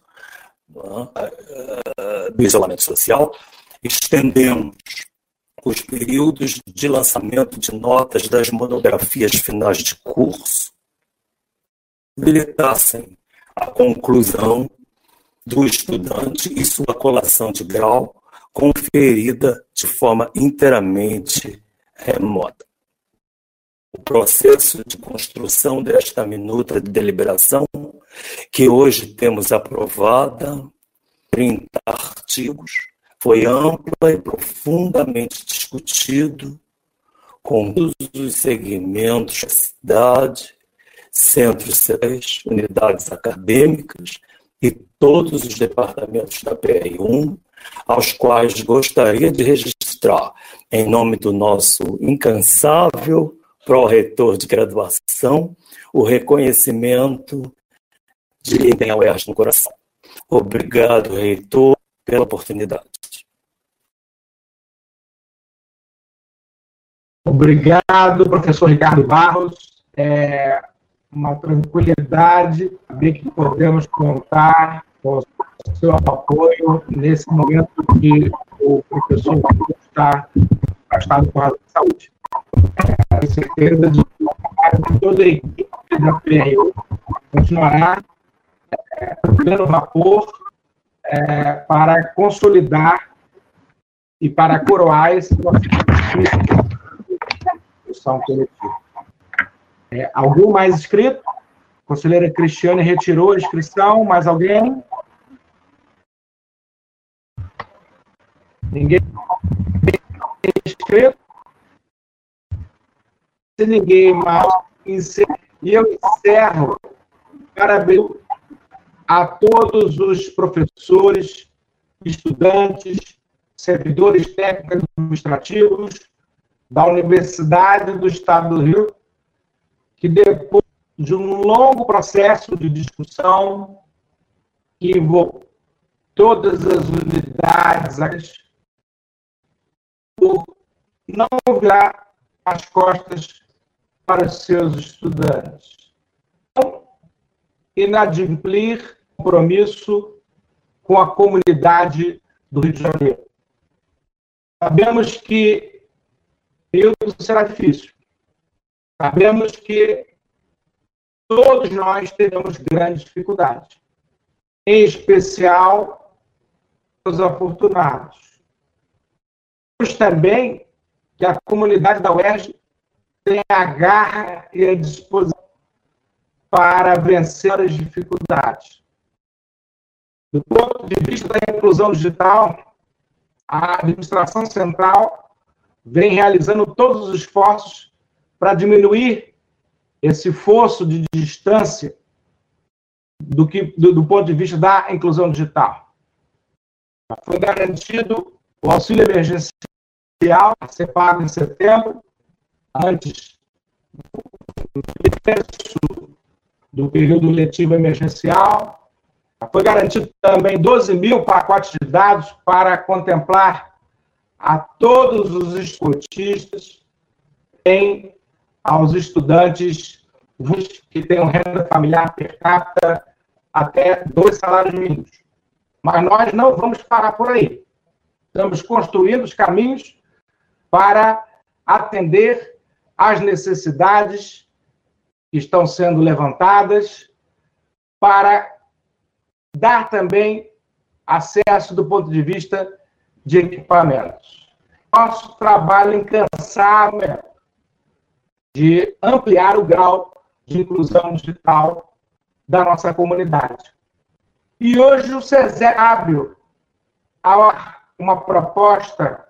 do isolamento social, estendemos os períodos de lançamento de notas das monografias finais de curso, habilitassem a conclusão do estudante e sua colação de grau conferida de forma inteiramente remota. O processo de construção desta minuta de deliberação, que hoje temos aprovada, 30 artigos, foi ampla e profundamente discutido com todos os segmentos da cidade, centros centrais, unidades acadêmicas e todos os departamentos da PR1, aos quais gostaria de registrar, em nome do nosso incansável pró-reitor de graduação, o reconhecimento quem tem a UERJ no coração. Obrigado, reitor, pela oportunidade. Obrigado, professor Ricardo Barros. É uma tranquilidade saber que podemos contar com o seu apoio nesse momento que o professor está afastado por de saúde. Tenho certeza de que toda a equipe da PRU continuará dando vapor é, para consolidar e para coroar esse processo. É, algum mais inscrito? Conselheira Cristiane retirou a inscrição. Mais alguém? Ninguém inscrito? Se ninguém mais e eu encerro. Parabéns a todos os professores, estudantes, servidores técnicos administrativos, da Universidade do Estado do Rio, que depois de um longo processo de discussão que envolveu todas as unidades, por não virar as costas para seus estudantes. Não inadimplir compromisso com a comunidade do Rio de Janeiro. Sabemos que período será difícil. Sabemos que todos nós teremos grandes dificuldades, em especial os afortunados. Sabemos também que a comunidade da UERJ tem a garra e a disposição para vencer as dificuldades. Do ponto de vista da inclusão digital, a administração central vem realizando todos os esforços para diminuir esse fosso de distância do, que, do, do ponto de vista da inclusão digital. Foi garantido o auxílio emergencial pago em setembro, antes do do período letivo emergencial. Foi garantido também 12 mil pacotes de dados para contemplar a todos os esportistas, tem aos estudantes que tenham renda familiar per capita até dois salários mínimos. Mas nós não vamos parar por aí. Estamos construindo os caminhos para atender às necessidades estão sendo levantadas, para dar também acesso do ponto de vista de equipamentos. Nosso trabalho incansável de ampliar o grau de inclusão digital da nossa comunidade. E hoje o CESE abre uma proposta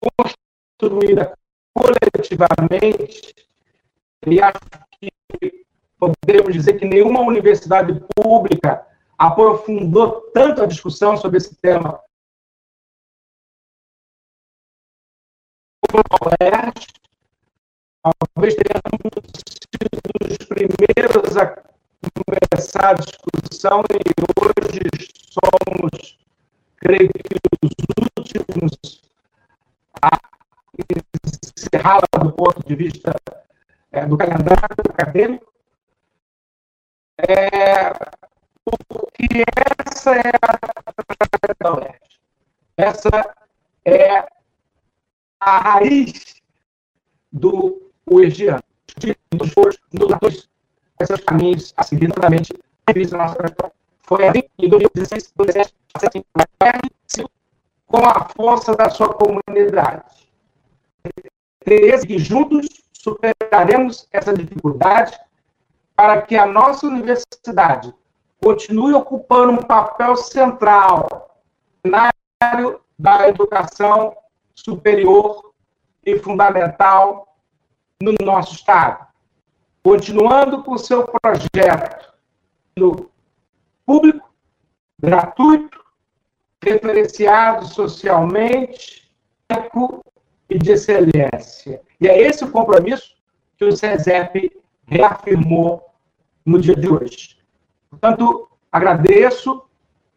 construída coletivamente E acho podemos dizer que nenhuma universidade pública aprofundou tanto a discussão sobre esse tema. Talvez tenhamos sido os primeiros a começar a discussão e hoje somos, creio que, os últimos a encerrá-la do ponto de vista é, do calendário acadêmico, é, porque essa é a da UERJ. Essa é a raiz do UERJiano. Dos dois, esses caminhos a seguir, naturalmente, na nossa trajetória. Foi assim, em 2016, 2017, com a força da sua comunidade. que juntos superaremos essa dificuldade para que a nossa universidade continue ocupando um papel central na área da educação superior e fundamental no nosso Estado. Continuando com seu projeto público, gratuito, referenciado socialmente, e de excelência. E é esse o compromisso que o CESEP reafirmou no dia de hoje. Portanto, agradeço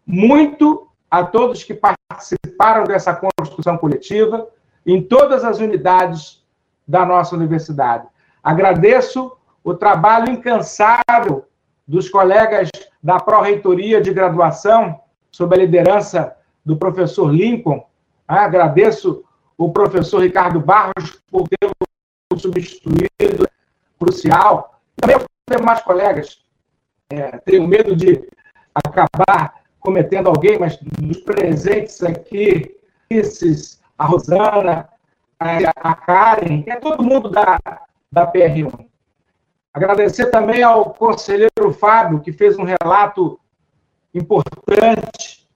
muito a todos que participaram dessa construção coletiva em todas as unidades da nossa universidade. Agradeço o trabalho incansável dos colegas da Pró-Reitoria de Graduação, sob a liderança do professor Lincoln. Agradeço o professor Ricardo Barros por ter substituído, crucial. Também os demais colegas. É, tenho medo de acabar cometendo alguém, mas dos presentes aqui, esses, a Rosana, a Karen, é todo mundo da, da PR1. Agradecer também ao conselheiro Fábio, que fez um relato importante,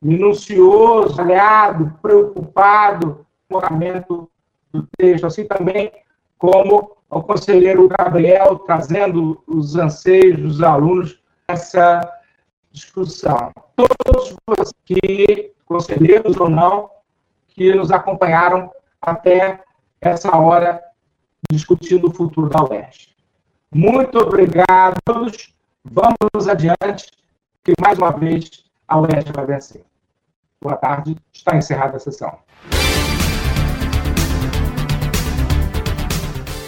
minucioso, aliado, preocupado com o orçamento do texto, assim também como ao conselheiro Gabriel, trazendo os anseios dos alunos nessa discussão. Todos vocês que, conselheiros ou não, que nos acompanharam até essa hora discutindo o futuro da UERJ. Muito obrigado a todos. Vamos adiante, que mais uma vez a UERJ vai vencer. Boa tarde, está encerrada a sessão.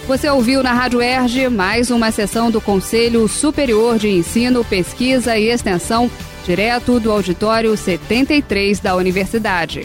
Você ouviu na Rádio Erge mais uma sessão do Conselho Superior de Ensino, Pesquisa e Extensão, direto do auditório 73 da Universidade.